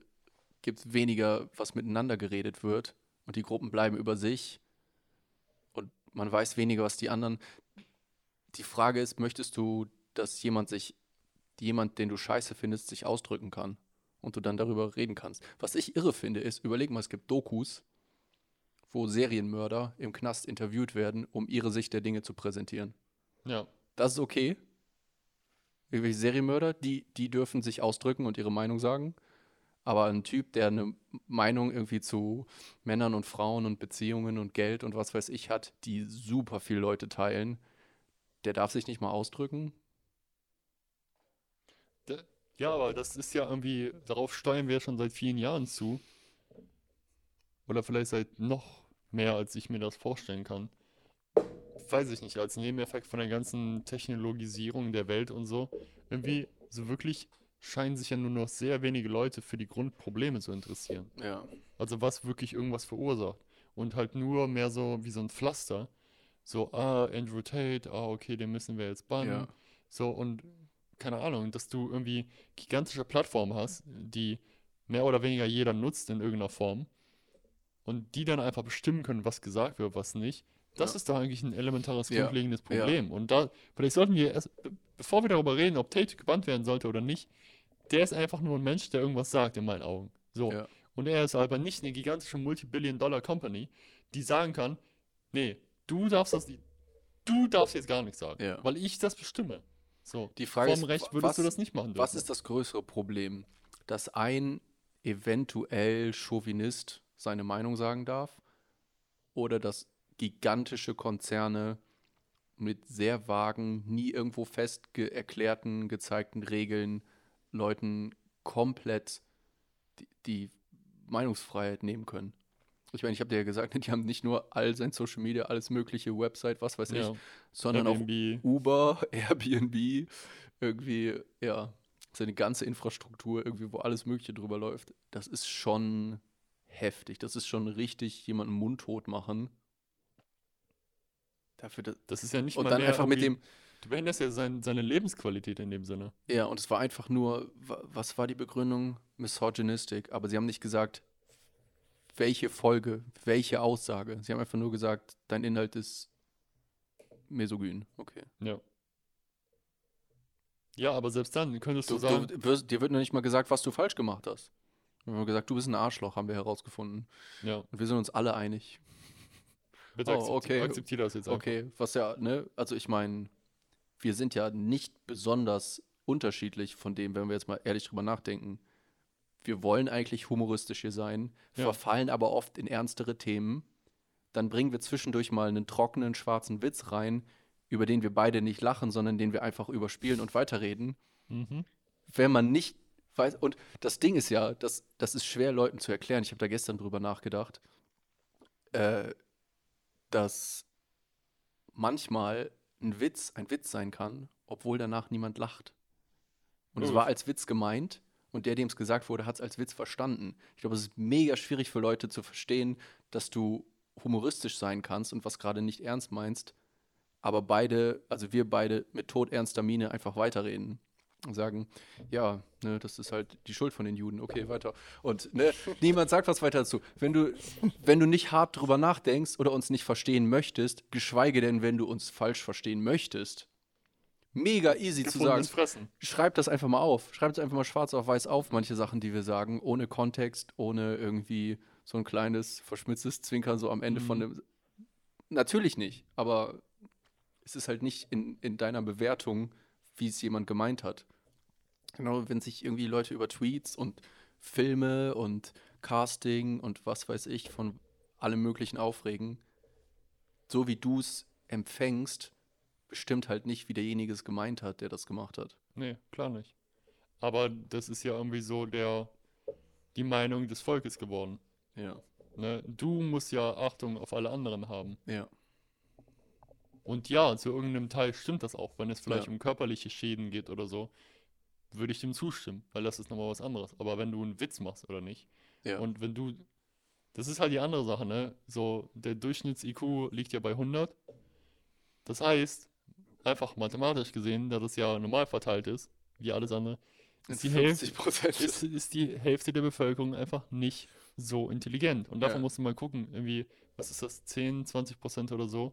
gibt es weniger, was miteinander geredet wird und die Gruppen bleiben über sich und man weiß weniger, was die anderen. Die Frage ist, möchtest du, dass jemand sich, jemand, den du scheiße findest, sich ausdrücken kann? Und du dann darüber reden kannst. Was ich irre finde, ist, überleg mal, es gibt Dokus, wo Serienmörder im Knast interviewt werden, um ihre Sicht der Dinge zu präsentieren. Ja. Das ist okay. Irgendwelche Serienmörder, die, die dürfen sich ausdrücken und ihre Meinung sagen. Aber ein Typ, der eine Meinung irgendwie zu Männern und Frauen und Beziehungen und Geld und was weiß ich hat, die super viele Leute teilen, der darf sich nicht mal ausdrücken. Ja, aber das ist ja irgendwie, darauf steuern wir schon seit vielen Jahren zu. Oder vielleicht seit noch mehr, als ich mir das vorstellen kann. Weiß ich nicht, als Nebeneffekt von der ganzen Technologisierung der Welt und so. Irgendwie, so wirklich scheinen sich ja nur noch sehr wenige Leute für die Grundprobleme zu interessieren. Ja. Also was wirklich irgendwas verursacht. Und halt nur mehr so wie so ein Pflaster. So, ah, Andrew Tate, ah, okay, den müssen wir jetzt bannen. Ja. So, und keine Ahnung, dass du irgendwie gigantische Plattformen hast, die mehr oder weniger jeder nutzt in irgendeiner Form. Und die dann einfach bestimmen können, was gesagt wird, was nicht. Das Ja. ist doch eigentlich ein elementares, Ja. grundlegendes Ja. Problem. Und da, vielleicht sollten wir erst, be- bevor wir darüber reden, ob Tate gebannt werden sollte oder nicht, der ist einfach nur ein Mensch, der irgendwas sagt, in meinen Augen. So. Ja. Und er ist aber nicht eine gigantische Multibillion-Dollar-Company, die sagen kann, nee, du darfst das, du darfst jetzt gar nichts sagen, Ja. weil ich das bestimme. So. Die Frage Vorm ist, Recht würdest du was- das nicht machen dürfen. Was ist das größere Problem? Dass ein eventuell Chauvinist seine Meinung sagen darf oder dass gigantische Konzerne mit sehr vagen, nie irgendwo fest erklärten, gezeigten Regeln Leuten komplett die, die Meinungsfreiheit nehmen können. Ich meine, ich habe dir ja gesagt, die haben nicht nur all sein Social Media, alles mögliche, Website, was weiß ja. ich, sondern auch Airbnb, Uber, Airbnb, irgendwie, ja, seine ganze Infrastruktur, irgendwie, wo alles Mögliche drüber läuft. Das ist schon heftig. Das ist schon richtig jemanden mundtot machen. Dafür, dass, das ist ja nicht und mal dann einfach mit dem, Du behinderst ja sein, seine Lebensqualität in dem Sinne. ja, und es war einfach nur, wa- was war die Begründung? Misogynistic. Aber sie haben nicht gesagt, welche Folge, welche Aussage. Sie haben einfach nur gesagt, dein Inhalt ist mesogyn. Okay. Ja. Ja, aber selbst dann könntest du, Du, sagen, du, wirst, dir wird noch nicht mal gesagt, was du falsch gemacht hast. Wir haben gesagt, du bist ein Arschloch, haben wir herausgefunden. ja, Und wir sind uns alle einig. bitte Oh, okay. akzeptier das jetzt einfach. Okay, was ja, ne, also ich meine, wir sind ja nicht besonders unterschiedlich von dem, wenn wir jetzt mal ehrlich drüber nachdenken. Wir wollen eigentlich humoristisch hier sein, Ja. verfallen aber oft in ernstere Themen. Dann bringen wir zwischendurch mal einen trockenen schwarzen Witz rein, über den wir beide nicht lachen, sondern den wir einfach überspielen und weiterreden. Mhm. Wenn man nicht weiß, und das Ding ist ja, das, das ist schwer Leuten zu erklären. Ich habe da gestern drüber nachgedacht, äh, dass manchmal ein Witz ein Witz sein kann, obwohl danach niemand lacht. Und es Oh. war als Witz gemeint und der, dem es gesagt wurde, hat es als Witz verstanden. Ich glaube, es ist mega schwierig für Leute zu verstehen, dass du humoristisch sein kannst und was gerade nicht ernst meinst, aber beide, also wir beide mit todernster Miene einfach weiterreden und sagen, ja, ne, das ist halt die Schuld von den Juden, okay, weiter. Und ne, niemand sagt was weiter dazu. Wenn du, wenn du nicht hart drüber nachdenkst oder uns nicht verstehen möchtest, geschweige denn, wenn du uns falsch verstehen möchtest, mega easy zu sagen, Fressen. schreib das einfach mal auf. Schreib es einfach mal schwarz auf weiß auf, manche Sachen, die wir sagen, ohne Kontext, ohne irgendwie so ein kleines verschmitztes Zwinkern so am Ende von Mhm. dem. Natürlich nicht, aber es ist halt nicht in, in deiner Bewertung, wie es jemand gemeint hat. Genau, wenn sich irgendwie Leute über Tweets und Filme und Casting und was weiß ich von allem Möglichen aufregen, so wie du es empfängst, bestimmt halt nicht, wie derjenige es gemeint hat, der das gemacht hat. Nee, klar nicht. Aber das ist ja irgendwie so der, die Meinung des Volkes geworden. Ja. Ne? Du musst ja Achtung auf alle anderen haben. Ja. Und ja, zu irgendeinem Teil stimmt das auch. Wenn es vielleicht Ja. um körperliche Schäden geht oder so, würde ich dem zustimmen, weil das ist nochmal was anderes. Aber wenn du einen Witz machst oder nicht, Ja. und wenn du, das ist halt die andere Sache, ne? So, der Durchschnitts-IQ liegt ja bei 100. Das heißt, einfach mathematisch gesehen, da das ja normal verteilt ist, wie alles andere, ist die Hälfte, 50 Prozent. ist, ist die Hälfte der Bevölkerung einfach nicht so intelligent. Und davon Ja. musst du mal gucken, irgendwie, was ist das, 10, 20 Prozent oder so,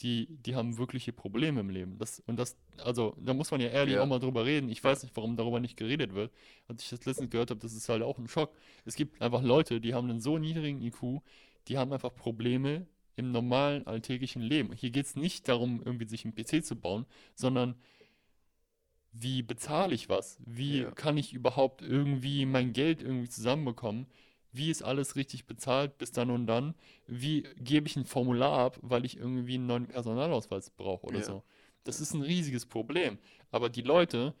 die, die haben wirkliche Probleme im Leben. Das, und das, also, da muss man ja ehrlich Ja. auch mal drüber reden. Ich weiß nicht, warum darüber nicht geredet wird. Als ich das letztens gehört habe, das ist halt auch ein Schock. Es gibt einfach Leute, die haben einen so niedrigen IQ, die haben einfach Probleme im normalen alltäglichen Leben. Hier geht es nicht darum, irgendwie sich einen PC zu bauen, sondern wie bezahle ich was? Wie Ja. kann ich überhaupt irgendwie mein Geld irgendwie zusammenbekommen? Wie ist alles richtig bezahlt bis dann und dann? Wie gebe ich ein Formular ab, weil ich irgendwie einen neuen Personalausweis brauche oder Ja. so? Das ist ein riesiges Problem. Aber die Leute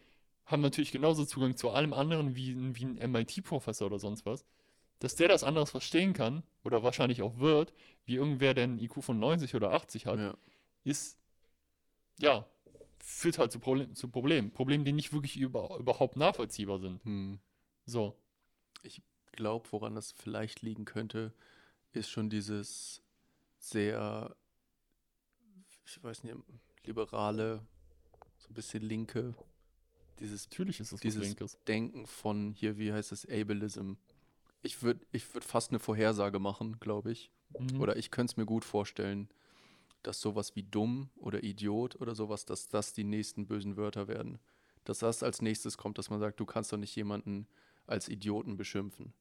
haben natürlich genauso Zugang zu allem anderen wie, wie ein MIT-Professor oder sonst was. Dass der das anderes verstehen kann oder wahrscheinlich auch wird, wie irgendwer, der einen IQ von 90 oder 80 hat, Ja. ist, ja, führt halt zu, Problem, zu Problemen. Problemen, die nicht wirklich über, überhaupt nachvollziehbar sind. Hm. So. Ich glaube, woran das vielleicht liegen könnte, ist schon dieses sehr, ich weiß nicht, liberale, so ein bisschen linke, dieses Natürlich ist das Dieses- Linkes. Denken von hier, wie heißt es, Ableism. Ich würde ich würd fast eine Vorhersage machen, glaube ich. Mhm. Oder ich könnte es mir gut vorstellen, dass sowas wie dumm oder Idiot oder sowas, dass das die nächsten bösen Wörter werden. Dass das als nächstes kommt, dass man sagt, du kannst doch nicht jemanden als Idioten beschimpfen.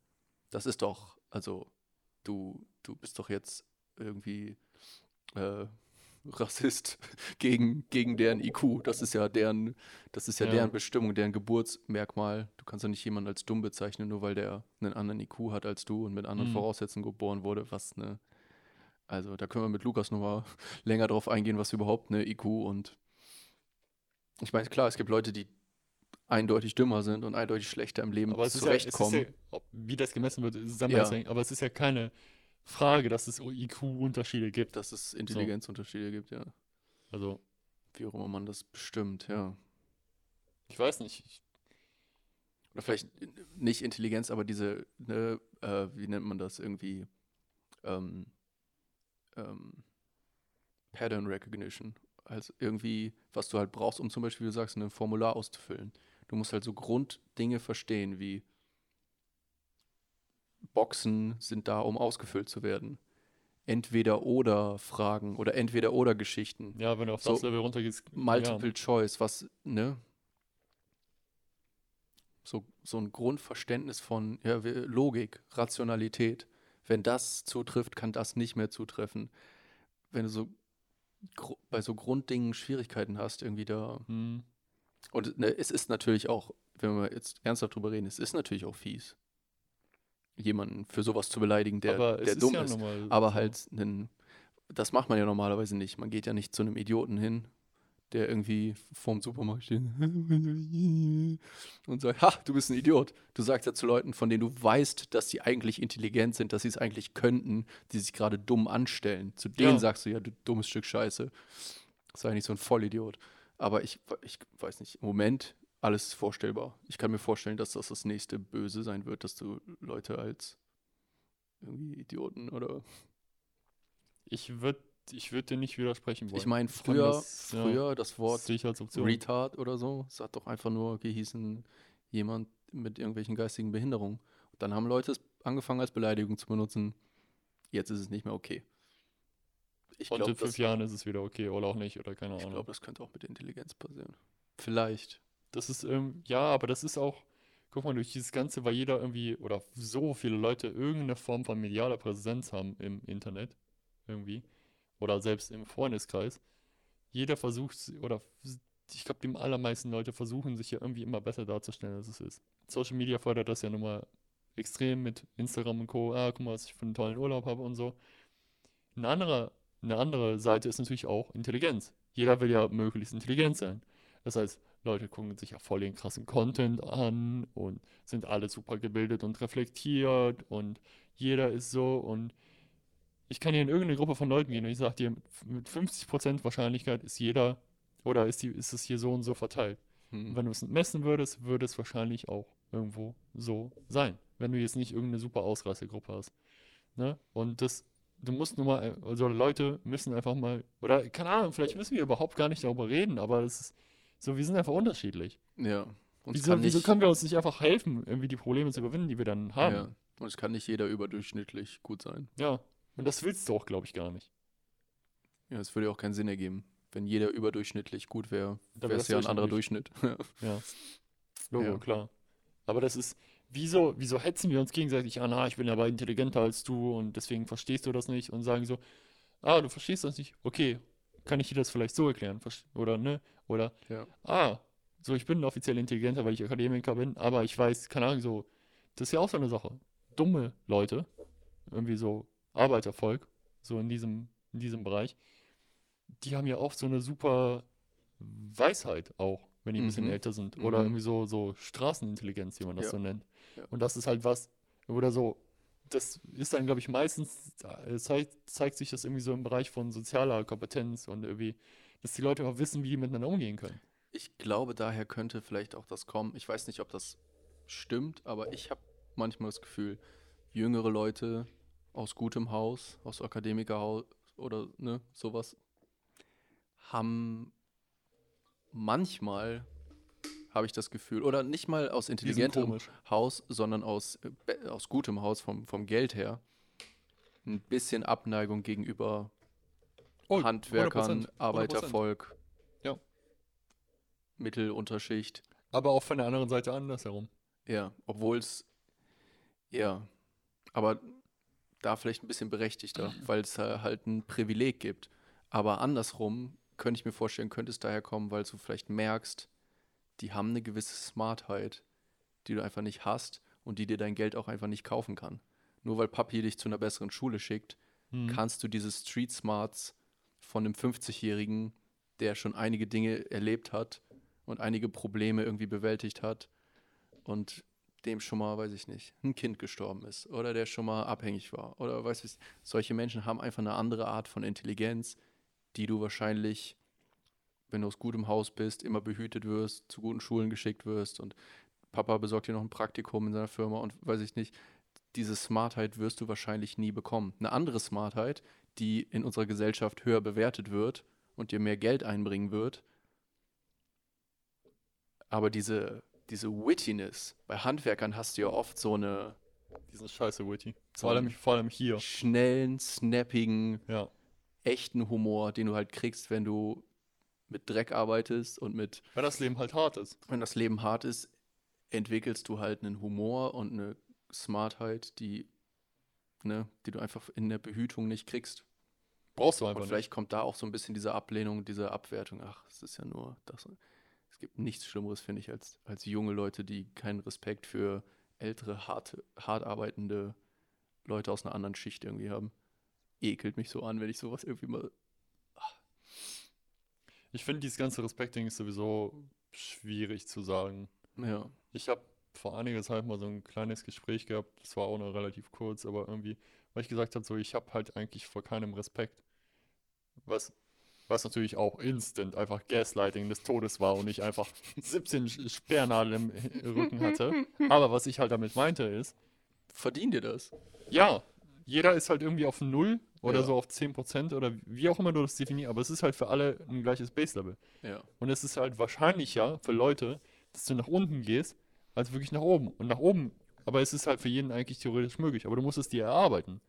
Das ist doch, also, du, du bist doch jetzt irgendwie äh, Rassist gegen, gegen deren IQ. Das ist ja deren, das ist ja, Ja. deren Bestimmung, deren Geburtsmerkmal. Du kannst doch nicht jemanden als dumm bezeichnen, nur weil der einen anderen IQ hat als du und mit anderen Mhm. Voraussetzungen geboren wurde, was ne. Also da können wir mit Lukas nochmal länger drauf eingehen, was überhaupt eine IQ und ich meine, klar, es gibt Leute, die eindeutig dümmer sind und eindeutig schlechter im Leben Aber ja, zurechtkommen. ja, ob, wie das gemessen wird, ist Ja. ja. aber es ist ja keine Frage, dass es IQ-Unterschiede gibt. dass es Intelligenzunterschiede gibt, ja. Also, Wie auch immer man das bestimmt, ja. ich weiß nicht. Ich, Oder vielleicht nicht Intelligenz, aber diese, ne, äh, wie nennt man das irgendwie? Ähm, ähm, Pattern Recognition. Also irgendwie, was du halt brauchst, um zum Beispiel, wie du sagst, ein Formular auszufüllen. Du musst halt so Grunddinge verstehen, wie Boxen sind da, um ausgefüllt zu werden. Entweder oder Fragen oder entweder oder Geschichten. Ja, wenn du auf So, das Level runtergehst. Multiple Choice, was, ne? So, so ein Grundverständnis von ja, Logik, Rationalität. Wenn das zutrifft, kann das nicht mehr zutreffen. Wenn du so bei so Grunddingen Schwierigkeiten hast, irgendwie da. Ja. Hm. Und ne, es ist natürlich auch, wenn wir jetzt ernsthaft drüber reden, es ist natürlich auch fies, jemanden für sowas zu beleidigen, der, aber der ist dumm ja ist. Aber so. halt, einen, das macht man ja normalerweise nicht. Man geht ja nicht zu einem Idioten hin, der irgendwie vorm Supermarkt steht und sagt, ha, du bist ein Idiot. Du sagst ja zu Leuten, von denen du weißt, dass sie eigentlich intelligent sind, dass sie es eigentlich könnten, die sich gerade dumm anstellen. Zu denen Ja. sagst du ja, du dummes Stück Scheiße. Sei nicht so ein Vollidiot. Aber ich, ich weiß nicht, im Moment alles vorstellbar. Ich kann mir vorstellen, dass das das nächste Böse sein wird, dass du Leute als irgendwie Idioten oder Ich würde ich würd dir nicht widersprechen wollen. Ich meine, früher, das, ja, früher das Wort ich. Retard oder so, es hat doch einfach nur gehießen, jemand mit irgendwelchen geistigen Behinderungen. Und dann haben Leute es angefangen als Beleidigung zu benutzen. Jetzt ist es nicht mehr okay. Ich Und in glaube, fünf Jahren ist es wieder okay oder auch nicht oder keine ich Ahnung. glaub, das könnte auch mit Intelligenz passieren. Vielleicht. Das ist, ähm, ja, aber das ist auch, guck mal, durch dieses Ganze, weil jeder irgendwie, oder so viele Leute irgendeine Form von medialer Präsenz haben im Internet, irgendwie, oder selbst im Freundeskreis, jeder versucht, oder ich glaube, die allermeisten Leute versuchen, sich ja irgendwie immer besser darzustellen, als es ist. Social Media fördert das ja nun mal extrem mit Instagram und Co. Ah, guck mal, was ich für einen tollen Urlaub habe und so. Eine andere, eine andere Seite ist natürlich auch Intelligenz. Jeder will ja möglichst intelligent sein. Das heißt, Leute gucken sich ja voll den krassen Content an und sind alle super gebildet und reflektiert und jeder ist so und ich kann hier in irgendeine Gruppe von Leuten gehen und ich sage dir, mit 50% Wahrscheinlichkeit ist jeder oder ist, die, ist es hier so und so verteilt. Und Hm. wenn du es messen würdest, würde es wahrscheinlich auch irgendwo so sein. Wenn du jetzt nicht irgendeine super Ausreißergruppe hast. Ne? Und das, du musst nur mal, also Leute müssen einfach mal, oder keine Ahnung, vielleicht müssen wir überhaupt gar nicht darüber reden, aber das ist so, wir sind einfach unterschiedlich. Ja. Und es Wieso, wieso können wir uns nicht einfach helfen, irgendwie die Probleme zu überwinden, die wir dann haben? ja. Und es kann nicht jeder überdurchschnittlich gut sein. Ja. Und das willst du auch, glaube ich, gar nicht. Ja, es würde ja auch keinen Sinn ergeben. Wenn jeder überdurchschnittlich gut wäre, wäre es ja ein anderer Durchschnitt. Durchschnitt. Ja. Logo, Ja. klar. Aber das ist, wieso, wieso hetzen wir uns gegenseitig an, ah, ich bin aber intelligenter als du und deswegen verstehst du das nicht und sagen so, ah, du verstehst das nicht, okay, kann ich dir das vielleicht so erklären, oder ne? Oder, ja. ah, so, ich bin offiziell intelligenter, weil ich Akademiker bin, aber ich weiß, keine Ahnung, so, das ist ja auch so eine Sache. Dumme Leute, irgendwie so Arbeitervolk, so in diesem, in diesem Bereich, die haben ja auch so eine super Weisheit auch, wenn die ein bisschen Mhm. älter sind. Oder Mhm. irgendwie so, so Straßenintelligenz, wie man das Ja. so nennt. Ja. Und das ist halt was, oder so, das ist dann, glaube ich, meistens, äh, zeigt, zeigt sich das irgendwie so im Bereich von sozialer Kompetenz und irgendwie, dass die Leute auch wissen, wie die miteinander umgehen können. Ich glaube, daher könnte vielleicht auch das kommen. Ich weiß nicht, ob das stimmt, aber ich habe manchmal das Gefühl, jüngere Leute aus gutem Haus, aus Akademikerhaus oder ne, sowas, haben manchmal, habe ich das Gefühl, oder nicht mal aus intelligentem. Haus, sondern aus, äh, aus gutem Haus vom, vom Geld her, ein bisschen Abneigung gegenüber Oh, Handwerkern, 100%, 100%. Arbeitervolk, Ja. Mittelunterschicht. Aber auch von der anderen Seite andersherum. Ja, obwohl es, ja, aber da vielleicht ein bisschen berechtigter, weil es da halt ein Privileg gibt. Aber andersrum könnte ich mir vorstellen, könnte es daher kommen, weil du vielleicht merkst, die haben eine gewisse Smartheit, die du einfach nicht hast und die dir dein Geld auch einfach nicht kaufen kann. Nur weil Papi dich zu einer besseren Schule schickt, Hm. kannst du diese Street Smarts von einem 50-Jährigen, der schon einige Dinge erlebt hat und einige Probleme irgendwie bewältigt hat und dem schon mal, weiß ich nicht, ein Kind gestorben ist oder der schon mal abhängig war oder weiß ich, solche Menschen haben einfach eine andere Art von Intelligenz, die du wahrscheinlich, wenn du aus gutem Haus bist, immer behütet wirst, zu guten Schulen geschickt wirst und Papa besorgt dir noch ein Praktikum in seiner Firma und weiß ich nicht, diese Smartheit wirst du wahrscheinlich nie bekommen. Eine andere Smartheit, die in unserer Gesellschaft höher bewertet wird und dir mehr Geld einbringen wird, aber diese, diese Wittiness, bei Handwerkern hast du ja oft so eine, Die sind scheiße witty. So Vor allem, vor allem hier. Schnellen, snappigen, Ja. echten Humor, den du halt kriegst, wenn du mit Dreck arbeitest und mit, Weil das Leben halt hart ist. wenn das Leben hart ist, entwickelst du halt einen Humor und eine Smartheit, die, ne, die du einfach in der Behütung nicht kriegst. Brauchst du Und einfach nicht. vielleicht kommt da auch so ein bisschen diese Ablehnung, diese Abwertung. Ach, es ist ja nur das. Es gibt nichts Schlimmeres, finde ich, als, als junge Leute, die keinen Respekt für ältere, harte, hart arbeitende Leute aus einer anderen Schicht irgendwie haben. Ekelt mich so an, wenn ich sowas irgendwie mal. Ich finde, dieses ganze Respektding ist sowieso schwierig zu sagen. Ja. Ich habe vor einiger Zeit mal so ein kleines Gespräch gehabt, das war auch noch relativ kurz, aber irgendwie, weil ich gesagt habe, so, ich habe halt eigentlich vor keinem Respekt. Was, was natürlich auch instant einfach Gaslighting des Todes war und ich einfach 17 Sch- Sperrnadeln im Rücken hatte. Aber was ich halt damit meinte ist, Verdient ihr das? ja, jeder ist halt irgendwie auf Null oder Ja. so auf 10% oder wie auch immer du das definierst, aber es ist halt für alle ein gleiches Base-Level. Ja. Und es ist halt wahrscheinlicher für Leute, dass du nach unten gehst, als wirklich nach oben. Und nach oben, aber es ist halt für jeden eigentlich theoretisch möglich. Aber du musst es dir erarbeiten.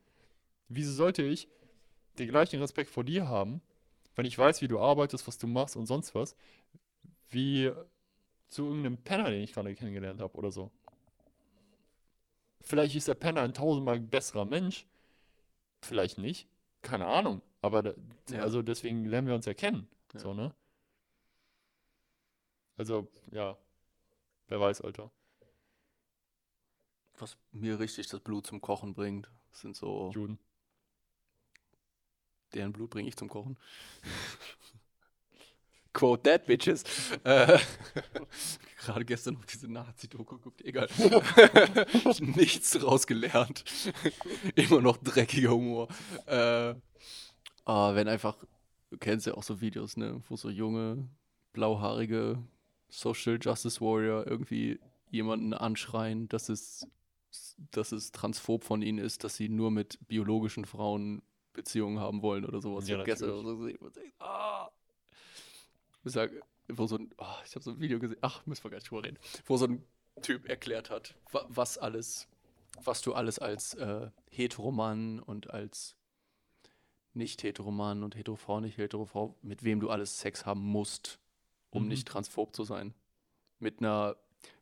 Wieso sollte ich den gleichen Respekt vor dir haben, wenn ich weiß, wie du arbeitest, was du machst und sonst was, wie zu irgendeinem Penner, den ich gerade kennengelernt habe oder so. Vielleicht ist der Penner ein tausendmal besserer Mensch, vielleicht nicht, keine Ahnung. Aber da, Ja. also deswegen lernen wir uns ja kennen. Ja. So, ne? Also, ja. Wer weiß, Alter. Was mir richtig das Blut zum Kochen bringt, sind so. Juden. Deren Blut bringe ich zum Kochen. Quote that, bitches. Gerade gestern noch diese Nazi-Doku geguckt, egal. Nichts draus gelernt. Immer noch dreckiger Humor. Äh, aber wenn einfach, du kennst ja auch so Videos, ne, wo so junge, blauhaarige Social Justice Warrior irgendwie jemanden anschreien, dass es, dass es transphob von ihnen ist, dass sie nur mit biologischen Frauen Beziehungen haben wollen oder sowas. Ja, ich habe gestern so gesehen. Und ich, ah. Ich sag, wo so ein, oh, ich habe so ein Video gesehen, ach, müssen wir gar nicht drüber reden, wo so ein Typ erklärt hat, wa was alles, was du alles als äh, Heteromann und als nicht Heteromann und Heterofrau, nicht Heterofrau, mit wem du alles Sex haben musst, um Mhm. nicht transphob zu sein. Mit einer,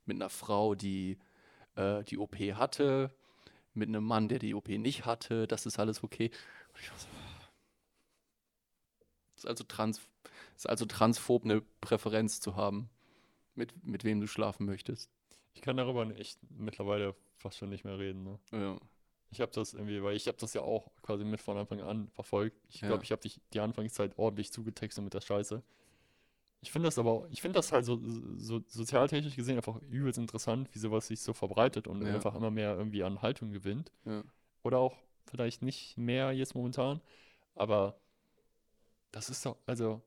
mit einer Frau, die äh, die OP hatte, mit einem Mann, der die OP nicht hatte, das ist alles okay. Und ich war so, ist also, trans, ist also transphob eine Präferenz zu haben, mit, mit wem du schlafen möchtest. Ich kann darüber echt mittlerweile fast schon nicht mehr reden. Ne? Ja. Ich habe das irgendwie, weil ich habe das ja auch quasi mit von Anfang an verfolgt. Ich Ja. glaube, ich habe dich die Anfangszeit ordentlich zugetextet mit der Scheiße. Ich finde das aber, ich finde das halt so, so sozialtechnisch gesehen einfach übelst interessant, wie sowas sich so verbreitet und Ja. einfach immer mehr irgendwie an Haltung gewinnt. Ja. Oder auch vielleicht nicht mehr jetzt momentan. Aber das ist doch, also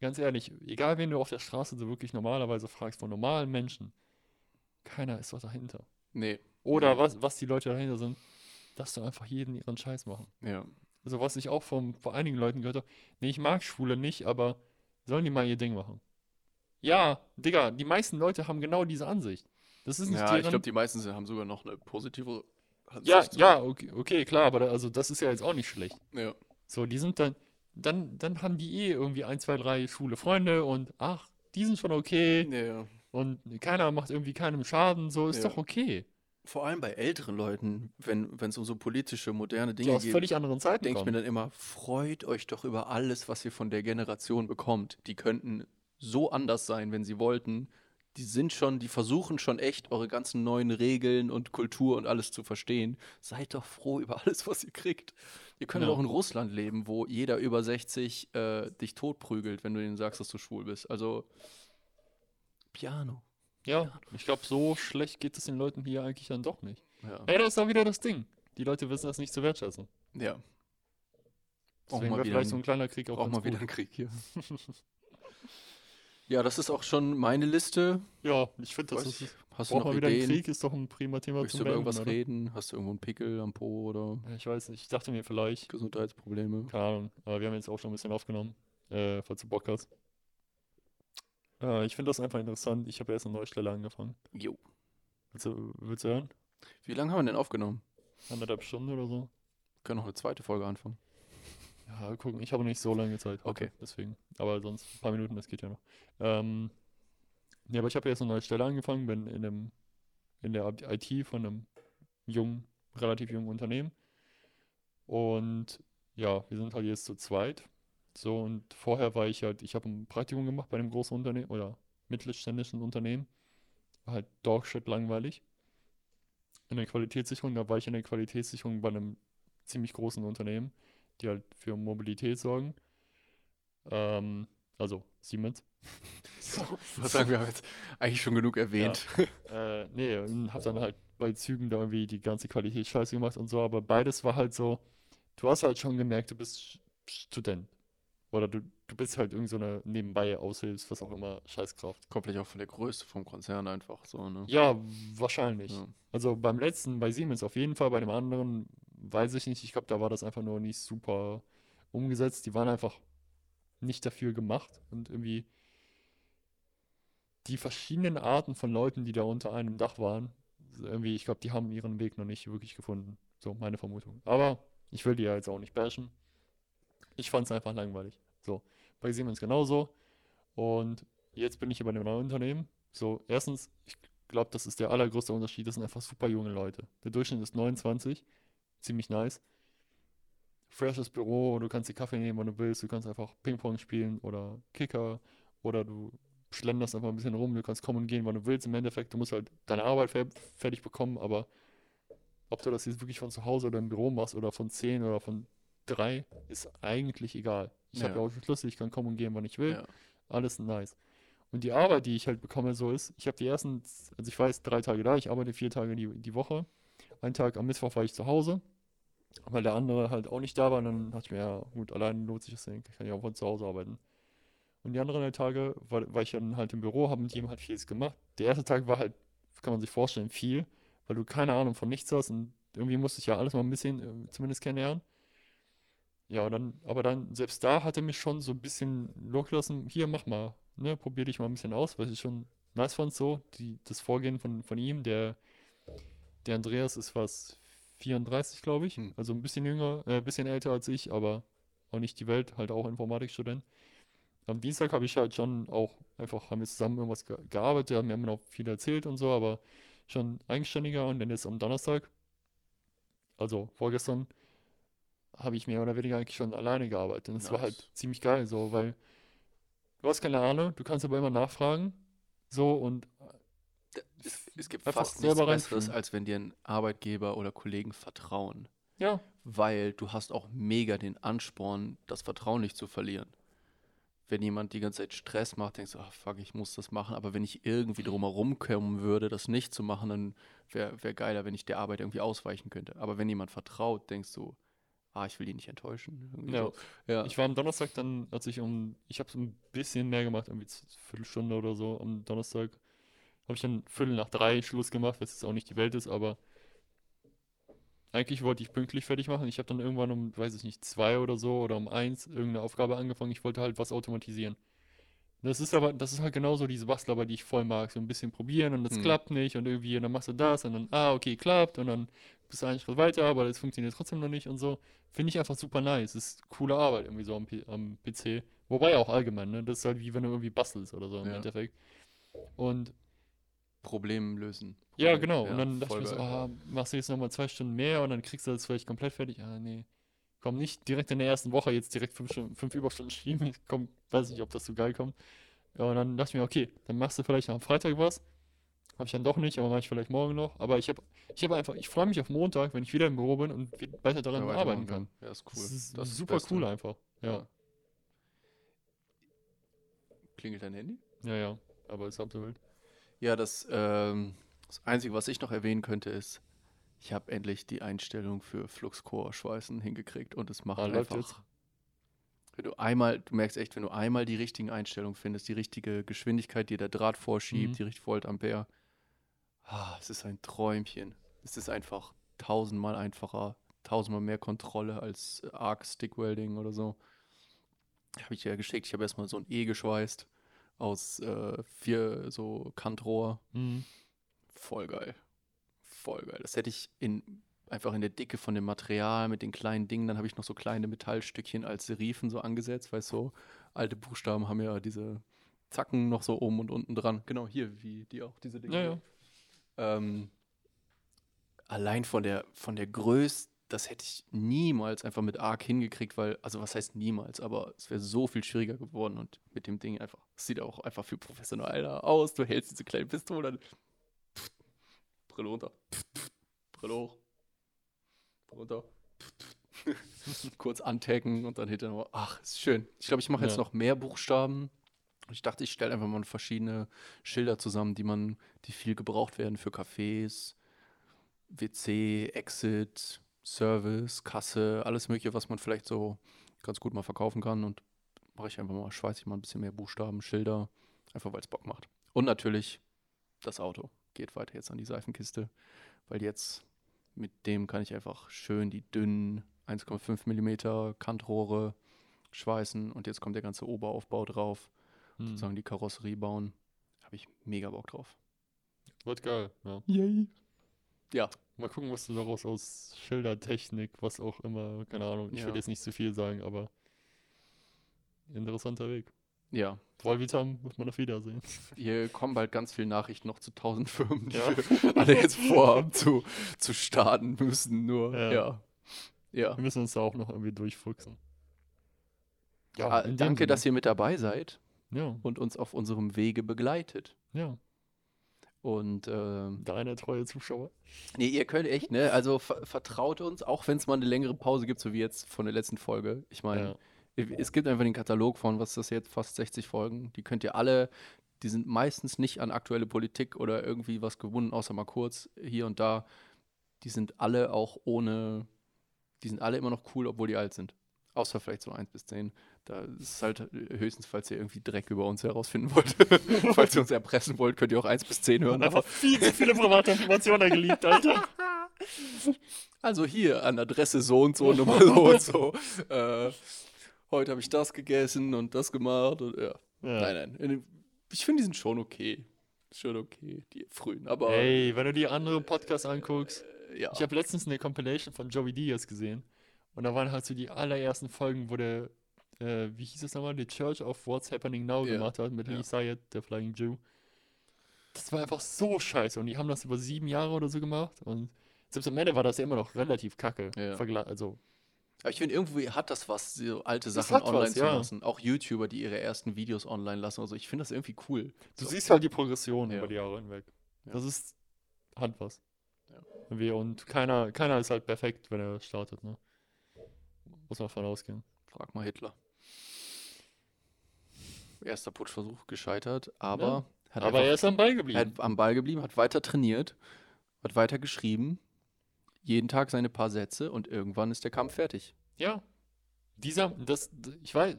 ganz ehrlich, egal wen du auf der Straße so wirklich normalerweise fragst, von normalen Menschen, keiner ist doch dahinter. Nee. Oder was, was die Leute dahinter sind, dass du einfach jeden ihren Scheiß machen. Ja. Also was ich auch von, von einigen Leuten gehört habe, nee, ich mag Schwule nicht, aber sollen die mal ihr Ding machen? Ja, Digga, die meisten Leute haben genau diese Ansicht. Das ist nicht Ja, ich deren... glaube, die meisten haben sogar noch eine positive ja, Ansicht. ja, okay, okay, klar, aber da, also das ist ja jetzt auch nicht schlecht. Ja. So, die sind dann, dann, dann haben die eh irgendwie ein, zwei, drei schwule Freunde und ach, die sind schon okay Ja, und keiner macht irgendwie keinem Schaden, so ist Ja. doch okay. Vor allem bei älteren Leuten, wenn es um so politische, moderne Dinge aus geht, völlig anderen Zeiten denke ich mir dann immer, freut euch doch über alles, was ihr von der Generation bekommt. Die könnten so anders sein, wenn sie wollten. Die sind schon, die versuchen schon echt, eure ganzen neuen Regeln und Kultur und alles zu verstehen. Seid doch froh über alles, was ihr kriegt. Ihr könnt Ja. auch in Russland leben, wo jeder über 60 äh, dich totprügelt, wenn du ihnen sagst, dass du schwul bist. Also, Piano. Ja, ich glaube, so schlecht geht es den Leuten hier eigentlich dann doch nicht. Ja. Ey, das ist auch wieder das Ding. Die Leute wissen das nicht zu wertschätzen. ja. Deswegen mal wäre wieder vielleicht ein- so ein kleiner Krieg auch ganz mal wieder gut. einen Krieg hier. ja, das ist auch schon meine Liste. Ja, ich finde, das ist, Hast du noch mal wieder Ideen? Krieg, ist doch ein prima Thema Möchtest zum du über irgendwas oder? reden? Hast du irgendwo einen Pickel am Po oder Ich weiß nicht, ich dachte mir vielleicht, Gesundheitsprobleme? keine Ahnung, aber wir haben jetzt auch schon ein bisschen aufgenommen, äh, falls du Bock hast. Äh, ich finde das einfach interessant. Ich habe erst eine neue Stelle angefangen. Jo. Willst du, willst du hören? Wie lange haben wir denn aufgenommen? Anderthalb Stunden oder so. Können noch eine zweite Folge anfangen. Ja, gucken. Ich habe nicht so lange Zeit. Okay. Deswegen. Aber sonst ein paar Minuten, das geht ja noch. Ähm, ja, aber ich habe jetzt eine neue Stelle angefangen, bin in einem, in der IT von einem jungen, relativ jungen Unternehmen. Und ja, wir sind halt jetzt zu zweit. So, und vorher war ich halt, ich habe ein Praktikum gemacht bei einem großen Unternehmen oder mittelständischen Unternehmen. War halt dogshit langweilig. In der Qualitätssicherung, da war ich in der Qualitätssicherung bei einem ziemlich großen Unternehmen, die halt für Mobilität sorgen. Ähm, also Siemens. Was sagen wir haben jetzt eigentlich schon genug erwähnt. Äh, nee, und hab dann halt bei Zügen da irgendwie die ganze Qualität scheiße gemacht und so, aber beides war halt so, du hast halt schon gemerkt, du bist Student. Oder du, du bist halt irgend so eine nebenbei Aushilfs, was auch immer, Scheißkraft. Kommt vielleicht auch von der Größe vom Konzern einfach so, ne? Ja, wahrscheinlich. Ja. Also beim letzten, bei Siemens auf jeden Fall, bei dem anderen weiß ich nicht. Ich glaube, da war das einfach nur nicht super umgesetzt. Die waren einfach nicht dafür gemacht und irgendwie die verschiedenen Arten von Leuten, die da unter einem Dach waren, irgendwie, ich glaube, die haben ihren Weg noch nicht wirklich gefunden. So, meine Vermutung. Aber ich will die ja jetzt auch nicht bashen. Ich fand es einfach langweilig. So, bei Siemens genauso. Und jetzt bin ich hier bei einem neuen Unternehmen. So, erstens, ich glaube, das ist der allergrößte Unterschied. Das sind einfach super junge Leute. Der Durchschnitt ist 29. Ziemlich nice. Freshes Büro, du kannst dir Kaffee nehmen, wann du willst. Du kannst einfach Ping-Pong spielen oder Kicker. Oder du schlenderst einfach ein bisschen rum. Du kannst kommen und gehen, wann du willst. Im Endeffekt, du musst halt deine Arbeit fer fertig bekommen. Aber ob du das jetzt wirklich von zu Hause oder im Büro machst oder von 10 oder von 3, ist eigentlich egal. Ich habe Ja. ja auch Schlüssel, ich kann kommen und gehen, wann ich will. Ja. Alles nice. Und die Arbeit, die ich halt bekomme, so ist, ich habe die ersten, also ich jetzt drei Tage da, ich arbeite vier Tage die, die Woche. Einen Tag am Mittwoch war ich zu Hause, weil der andere halt auch nicht da war. Und dann dachte ich mir, ja, gut, allein lohnt sich das nicht, ich kann ja auch von zu Hause arbeiten. Und die anderen Tage war, war ich dann halt im Büro, habe mit jedem halt vieles gemacht. Der erste Tag war halt, kann man sich vorstellen, viel, weil du keine Ahnung von nichts hast und irgendwie musste ich ja alles mal ein bisschen äh, zumindest kennenlernen. Ja, dann, aber dann, selbst da hat er mich schon so ein bisschen losgelassen, hier, mach mal, ne, probier dich mal ein bisschen aus, weil ich schon nice fand so, die, das Vorgehen von, von ihm, der, der Andreas ist was, 34, glaube ich, Hm. also ein bisschen jünger, äh, ein bisschen älter als ich, aber auch nicht die Welt, halt auch Informatikstudent. Am Dienstag habe ich halt schon auch einfach, haben wir zusammen irgendwas ge gearbeitet, haben mir immer noch viel erzählt und so, aber schon eigenständiger und dann jetzt am Donnerstag, also vorgestern, habe ich mehr oder weniger eigentlich schon alleine gearbeitet. Und es war halt Nice. ziemlich geil, so, weil du hast keine Ahnung, du kannst aber immer nachfragen, so und Es, es gibt fast nichts Besseres, als wenn dir ein Arbeitgeber oder Kollegen vertrauen. ja, Weil du hast auch mega den Ansporn, das Vertrauen nicht zu verlieren. Wenn jemand die ganze Zeit Stress macht, denkst du, ach fuck, ich muss das machen. Aber wenn ich irgendwie drumherum kommen würde, das nicht zu machen, dann wäre wär geiler, wenn ich der Arbeit irgendwie ausweichen könnte. Aber wenn jemand vertraut, denkst du, ah, ich will ihn nicht enttäuschen. Ja. so. ja. Ich war am Donnerstag dann, als ich um, ich habe so ein bisschen mehr gemacht, irgendwie Viertelstunde oder so am Donnerstag. Habe ich dann Viertel nach drei Schluss gemacht, was jetzt auch nicht die Welt ist, aber eigentlich wollte ich pünktlich fertig machen. Ich habe dann irgendwann um, weiß ich nicht, zwei oder so oder um eins irgendeine Aufgabe angefangen. Ich wollte halt was automatisieren. Das ist aber, das ist halt genauso diese Bastlerarbeit, die ich voll mag. So ein bisschen probieren und das Mhm. klappt nicht und irgendwie, und dann machst du das und dann, ah, okay, klappt und dann bist du einen Schritt weiter, aber das funktioniert trotzdem noch nicht und so. Finde ich einfach super nice. Ist coole Arbeit irgendwie so am, P am PC. Wobei auch allgemein, ne? Das ist halt wie wenn du irgendwie bastelst oder so im Ja. Endeffekt. Und Problem lösen. ja, Problem- genau. Und dann dachte ich mir so, ah, machst du jetzt nochmal zwei Stunden mehr und dann kriegst du das vielleicht komplett fertig. Ah, nee. Komm nicht direkt in der ersten Woche jetzt direkt fünf, Stunden, fünf Überstunden schieben. Komm, weiß nicht, ob das so geil kommt. Ja, und dann dachte ich mir, okay, dann machst du vielleicht am Freitag was. Habe ich dann doch nicht, aber mache ich vielleicht morgen noch. Aber ich habe ich hab einfach, ich freue mich auf Montag, wenn ich wieder im Büro bin und weiter daran Ja, arbeiten weitermachen kann. Ja, ist cool. Das ist Das ist super cool einfach. Ja, Ja. Klingelt dein Handy? ja, ja. Aber ist wild. Ja, das, ähm, das Einzige, was ich noch erwähnen könnte, ist, ich habe endlich die Einstellung für Fluxcore-Schweißen hingekriegt und es macht Ah, einfach. jetzt? Wenn du einmal, du merkst echt, wenn du einmal die richtigen Einstellungen findest, die richtige Geschwindigkeit, die der Draht vorschiebt, Mhm. die richtige Volt Ampere, ah, es ist ein Träumchen. Es ist einfach tausendmal einfacher, tausendmal mehr Kontrolle als äh, Arc Stick Welding oder so. Habe ich dir ja geschickt. Ich habe erstmal so ein E geschweißt aus äh, vier so Kantrohr. Mhm. Voll geil. Voll geil. Das hätte ich in einfach in der Dicke von dem Material mit den kleinen Dingen. Dann habe ich noch so kleine Metallstückchen als Serifen so angesetzt, weil so alte Buchstaben haben ja diese Zacken noch so oben und unten dran. Genau, hier, wie die auch, diese Dinge. Ja, ja. Ähm, allein von der, von der Größe, das hätte ich niemals einfach mit Arc hingekriegt, weil, also was heißt niemals, aber es wäre so viel schwieriger geworden und mit dem Ding einfach, es sieht auch einfach viel professioneller aus. Du hältst diese kleine Pistole, dann Brille runter, Brille hoch, Brille runter, kurz antacken und dann hinterher ach, ist schön. Ich glaube, ich mache jetzt Ja. noch mehr Buchstaben. Ich dachte, ich stelle einfach mal verschiedene Schilder zusammen, die man, die viel gebraucht werden für Cafés, WC, Exit, Service, Kasse, alles Mögliche, was man vielleicht so ganz gut mal verkaufen kann. Und mache ich einfach mal, schweiße ich mal ein bisschen mehr Buchstaben, Schilder, einfach weil es Bock macht. Und natürlich das Auto geht weiter jetzt an die Seifenkiste, weil jetzt mit dem kann ich einfach schön die dünnen 1,5 mm Kantrohre schweißen und jetzt kommt der ganze Oberaufbau drauf, Hm. sozusagen die Karosserie bauen. Habe ich mega Bock drauf. Wird geil, ja. Yay. Ja, Mal gucken, was du daraus aus Schildertechnik, was auch immer, keine Ahnung, ich Ja. will jetzt nicht zu viel sagen, aber interessanter Weg. ja. Volvitam wird man auf Wiedersehen. Hier kommen bald ganz viele Nachrichten noch zu tausend Firmen, die Ja. wir alle jetzt vorhaben zu, zu starten müssen. Nur, Ja. ja. Ja. Wir müssen uns da auch noch irgendwie durchfuchsen. Ah, in dem danke, Sinne. dass ihr mit dabei seid Ja, und uns auf unserem Wege begleitet. ja. Und ähm, Deine treue Zuschauer. nee, ihr könnt echt, ne? Also ver vertraut uns, auch wenn es mal eine längere Pause gibt, so wie jetzt von der letzten Folge. Ich meine, Ja. es gibt einfach den Katalog von, was ist das jetzt, fast 60 Folgen. Die könnt ihr alle, die sind meistens nicht an aktuelle Politik oder irgendwie was gebunden, außer mal kurz hier und da. Die sind alle auch ohne, die sind alle immer noch cool, obwohl die alt sind. Außer vielleicht so 1 bis 10. Da ist halt höchstens, falls ihr irgendwie Dreck über uns herausfinden wollt. falls ihr uns erpressen wollt, könnt ihr auch 1 bis 10 hören. Einfach viel zu viele private Informationen geleakt, Alter. Also hier an Adresse so und so, Nummer so und so. Äh, heute habe ich das gegessen und das gemacht. Und, ja. Ja. Nein, nein. Ich finde, die sind schon okay. Schon okay, die frühen. Aber Ey, wenn du die anderen Podcasts anguckst. äh, ja. Ich habe letztens eine Compilation von Joey Diaz gesehen. Und da waren halt so die allerersten Folgen, wo der, äh, wie hieß es nochmal, The Church of What's Happening Now Ja, gemacht hat mit ja. Lee Syed, der Flying Jew. Das war einfach so scheiße. Und die haben das über sieben Jahre oder so gemacht. Und selbst am Ende war das ja immer noch relativ kacke. Ja. Also, Aber ich finde, irgendwie hat das was, so alte Das Sachen online was, zu ja. lassen. Auch YouTuber, die ihre ersten Videos online lassen. Also ich finde das irgendwie cool. du So. siehst halt die Progression Ja. über die Jahre hinweg. Ja. Das ist, hat was. Ja. Und keiner, keiner ist halt perfekt, wenn er startet, ne? Muss man von ausgehen. Frag mal Hitler. Erster Putschversuch gescheitert, aber hat Aber einfach er ist am Ball Er geblieben. hat am Ball geblieben, hat weiter trainiert, hat weiter geschrieben, jeden Tag seine paar Sätze und irgendwann ist der Kampf fertig. Ja. Dieser, das, ich weiß.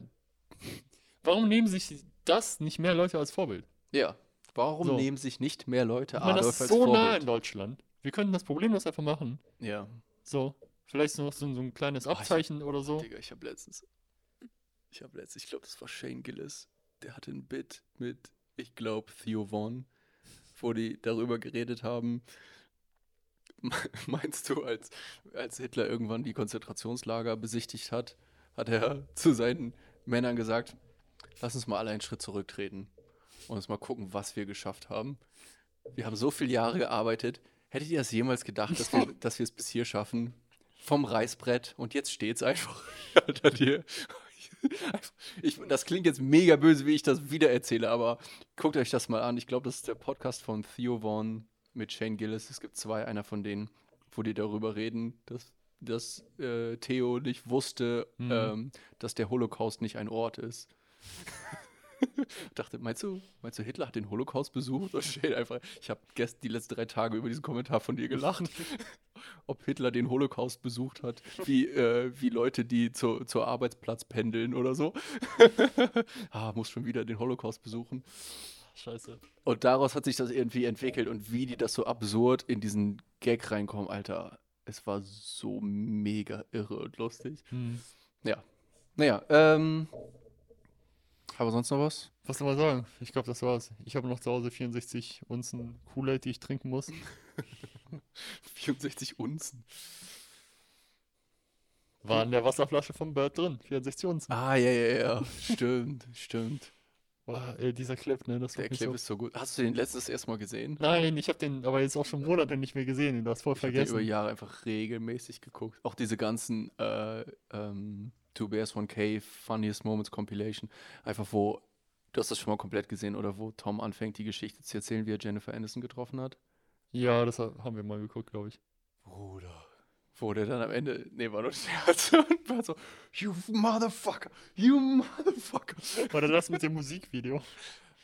Warum nehmen sich das nicht mehr Leute als Vorbild? Ja. Warum So. nehmen sich nicht mehr Leute meine, das Adolf ist als so nah Vorbild? in Deutschland. Wir könnten das problemlos einfach machen. Ja. So. Vielleicht noch so, so ein kleines Oh, ich- Abzeichen oder so. Digga, ich habe letztens, ich habe letztens, ich glaube, das war Shane Gillis, der hatte ein Bit mit, ich glaube, Theo Vaughn, wo die darüber geredet haben. Meinst du, als, als Hitler irgendwann die Konzentrationslager besichtigt hat, hat er zu seinen Männern gesagt, lass uns mal alle einen Schritt zurücktreten und uns mal gucken, was wir geschafft haben. Wir haben so viele Jahre gearbeitet. Hättet ihr das jemals gedacht, dass wir, dass wir es bis hier schaffen? Vom Reißbrett und jetzt steht's einfach hinter dir. Ich, das klingt jetzt mega böse, wie ich das wiedererzähle, aber guckt euch das mal an. Ich glaube, das ist der Podcast von Theo Vaughn mit Shane Gillis. Es gibt zwei, einer von denen, wo die darüber reden, dass, dass äh, Theo nicht wusste, Mhm. ähm, dass der Holocaust nicht ein Ort ist. dachte, meinst du, meinst du, Hitler hat den Holocaust besucht? Und steht einfach, ich habe gestern die letzten drei Tage über diesen Kommentar von dir gelacht. Ob Hitler den Holocaust besucht hat, wie, äh, wie Leute, die zu, zur Arbeitsplatz pendeln oder so. ah, muss schon wieder den Holocaust besuchen. Scheiße. Und daraus hat sich das irgendwie entwickelt und wie die das so absurd in diesen Gag reinkommen, Alter. Es war so mega irre und lustig. Hm. Naja, ähm. Aber sonst noch was? Was soll man sagen? Ich glaube, das war's. Ich habe noch zu Hause 64 Unzen Kool-Aid, die ich trinken muss. 64 Unzen. War in der Wasserflasche vom Bird drin. 64 Unzen. Ah, ja, ja, ja. Stimmt, stimmt. Boah, ey, dieser Clip, ne? Das Der Clip so. ist so gut. Hast du den letztes erst mal gesehen? Nein, ich habe den aber jetzt auch schon Monate nicht mehr gesehen. Du hast voll Ich habe den über vergessen. Jahre einfach regelmäßig geguckt. Auch diese ganzen äh, ähm, Two Bears, One Cave, Funniest Moments Compilation. Einfach wo, du hast das schon mal komplett gesehen, oder wo Tom anfängt, die Geschichte zu erzählen, wie er Jennifer Aniston getroffen hat. Ja, das ha- haben wir mal geguckt, glaube ich. Bruder. Wo der dann am Ende, nee, war nur Scherz und war so, you motherfucker, you motherfucker. War das mit dem Musikvideo?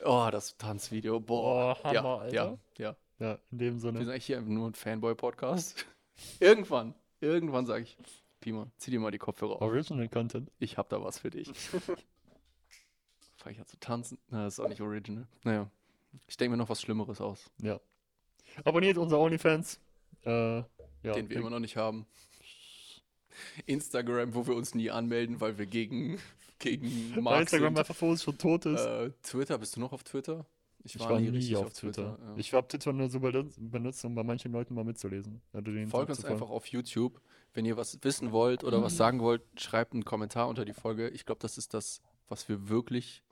Oh, das Tanzvideo, boah. Ja, Hammer, ja, Alter. ja. Ja, in dem Wir Sinne. sind eigentlich hier einfach nur ein Fanboy-Podcast. irgendwann, irgendwann sage ich, Pima, zieh dir mal die Kopfhörer auf. Original Content. Ich hab da was für dich. Fange ich an zu tanzen? Na, das ist auch nicht original. Naja, ich denke mir noch was Schlimmeres aus, Ja. Abonniert unser OnlyFans. Äh, ja, den wir immer noch nicht haben. Instagram, wo wir uns nie anmelden, weil wir gegen, gegen Bei Mark Instagram sind. einfach, wo es schon tot ist. Äh, Twitter, bist du noch auf Twitter? ich war nie richtig auf Twitter. ja. Ich habe Twitter nur so benutzt, um bei manchen Leuten mal mitzulesen. Also Folgt uns einfach auf YouTube. Wenn ihr was wissen wollt oder was sagen wollt, schreibt einen Kommentar unter die Folge. Ich glaube, das ist das, was wir wirklich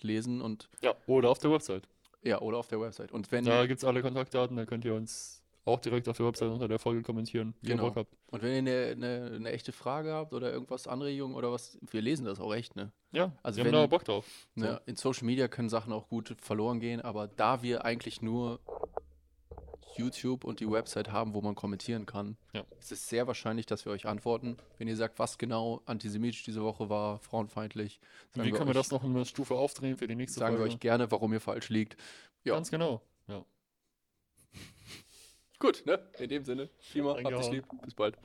lesen und Ja, oder auf der Website. ja, oder auf der Website. Und wenn Da gibt es alle Kontaktdaten, da könnt ihr uns auch direkt auf der Website unter der Folge kommentieren, wie Genau. ihr Bock habt. Und wenn ihr eine, eine, eine echte Frage habt oder irgendwas Anregungen oder was, wir lesen das auch echt, ne? Ja, Also wir wenn- haben da Bock drauf. So. ne? In Social Media können Sachen auch gut verloren gehen, aber da wir eigentlich nur YouTube und die Website haben, wo man kommentieren kann, Ja. ist es sehr wahrscheinlich, dass wir euch antworten. Wenn ihr sagt, was genau antisemitisch diese Woche war, frauenfeindlich, sagen Wie können wir euch, das noch eine Stufe aufdrehen für die nächste sagen wir Folge? euch gerne, warum ihr falsch liegt. Ja. Ganz genau. Ja. Gut, ne? In dem Sinne, Klima, habt Reingehauen. lieb. Bis bald.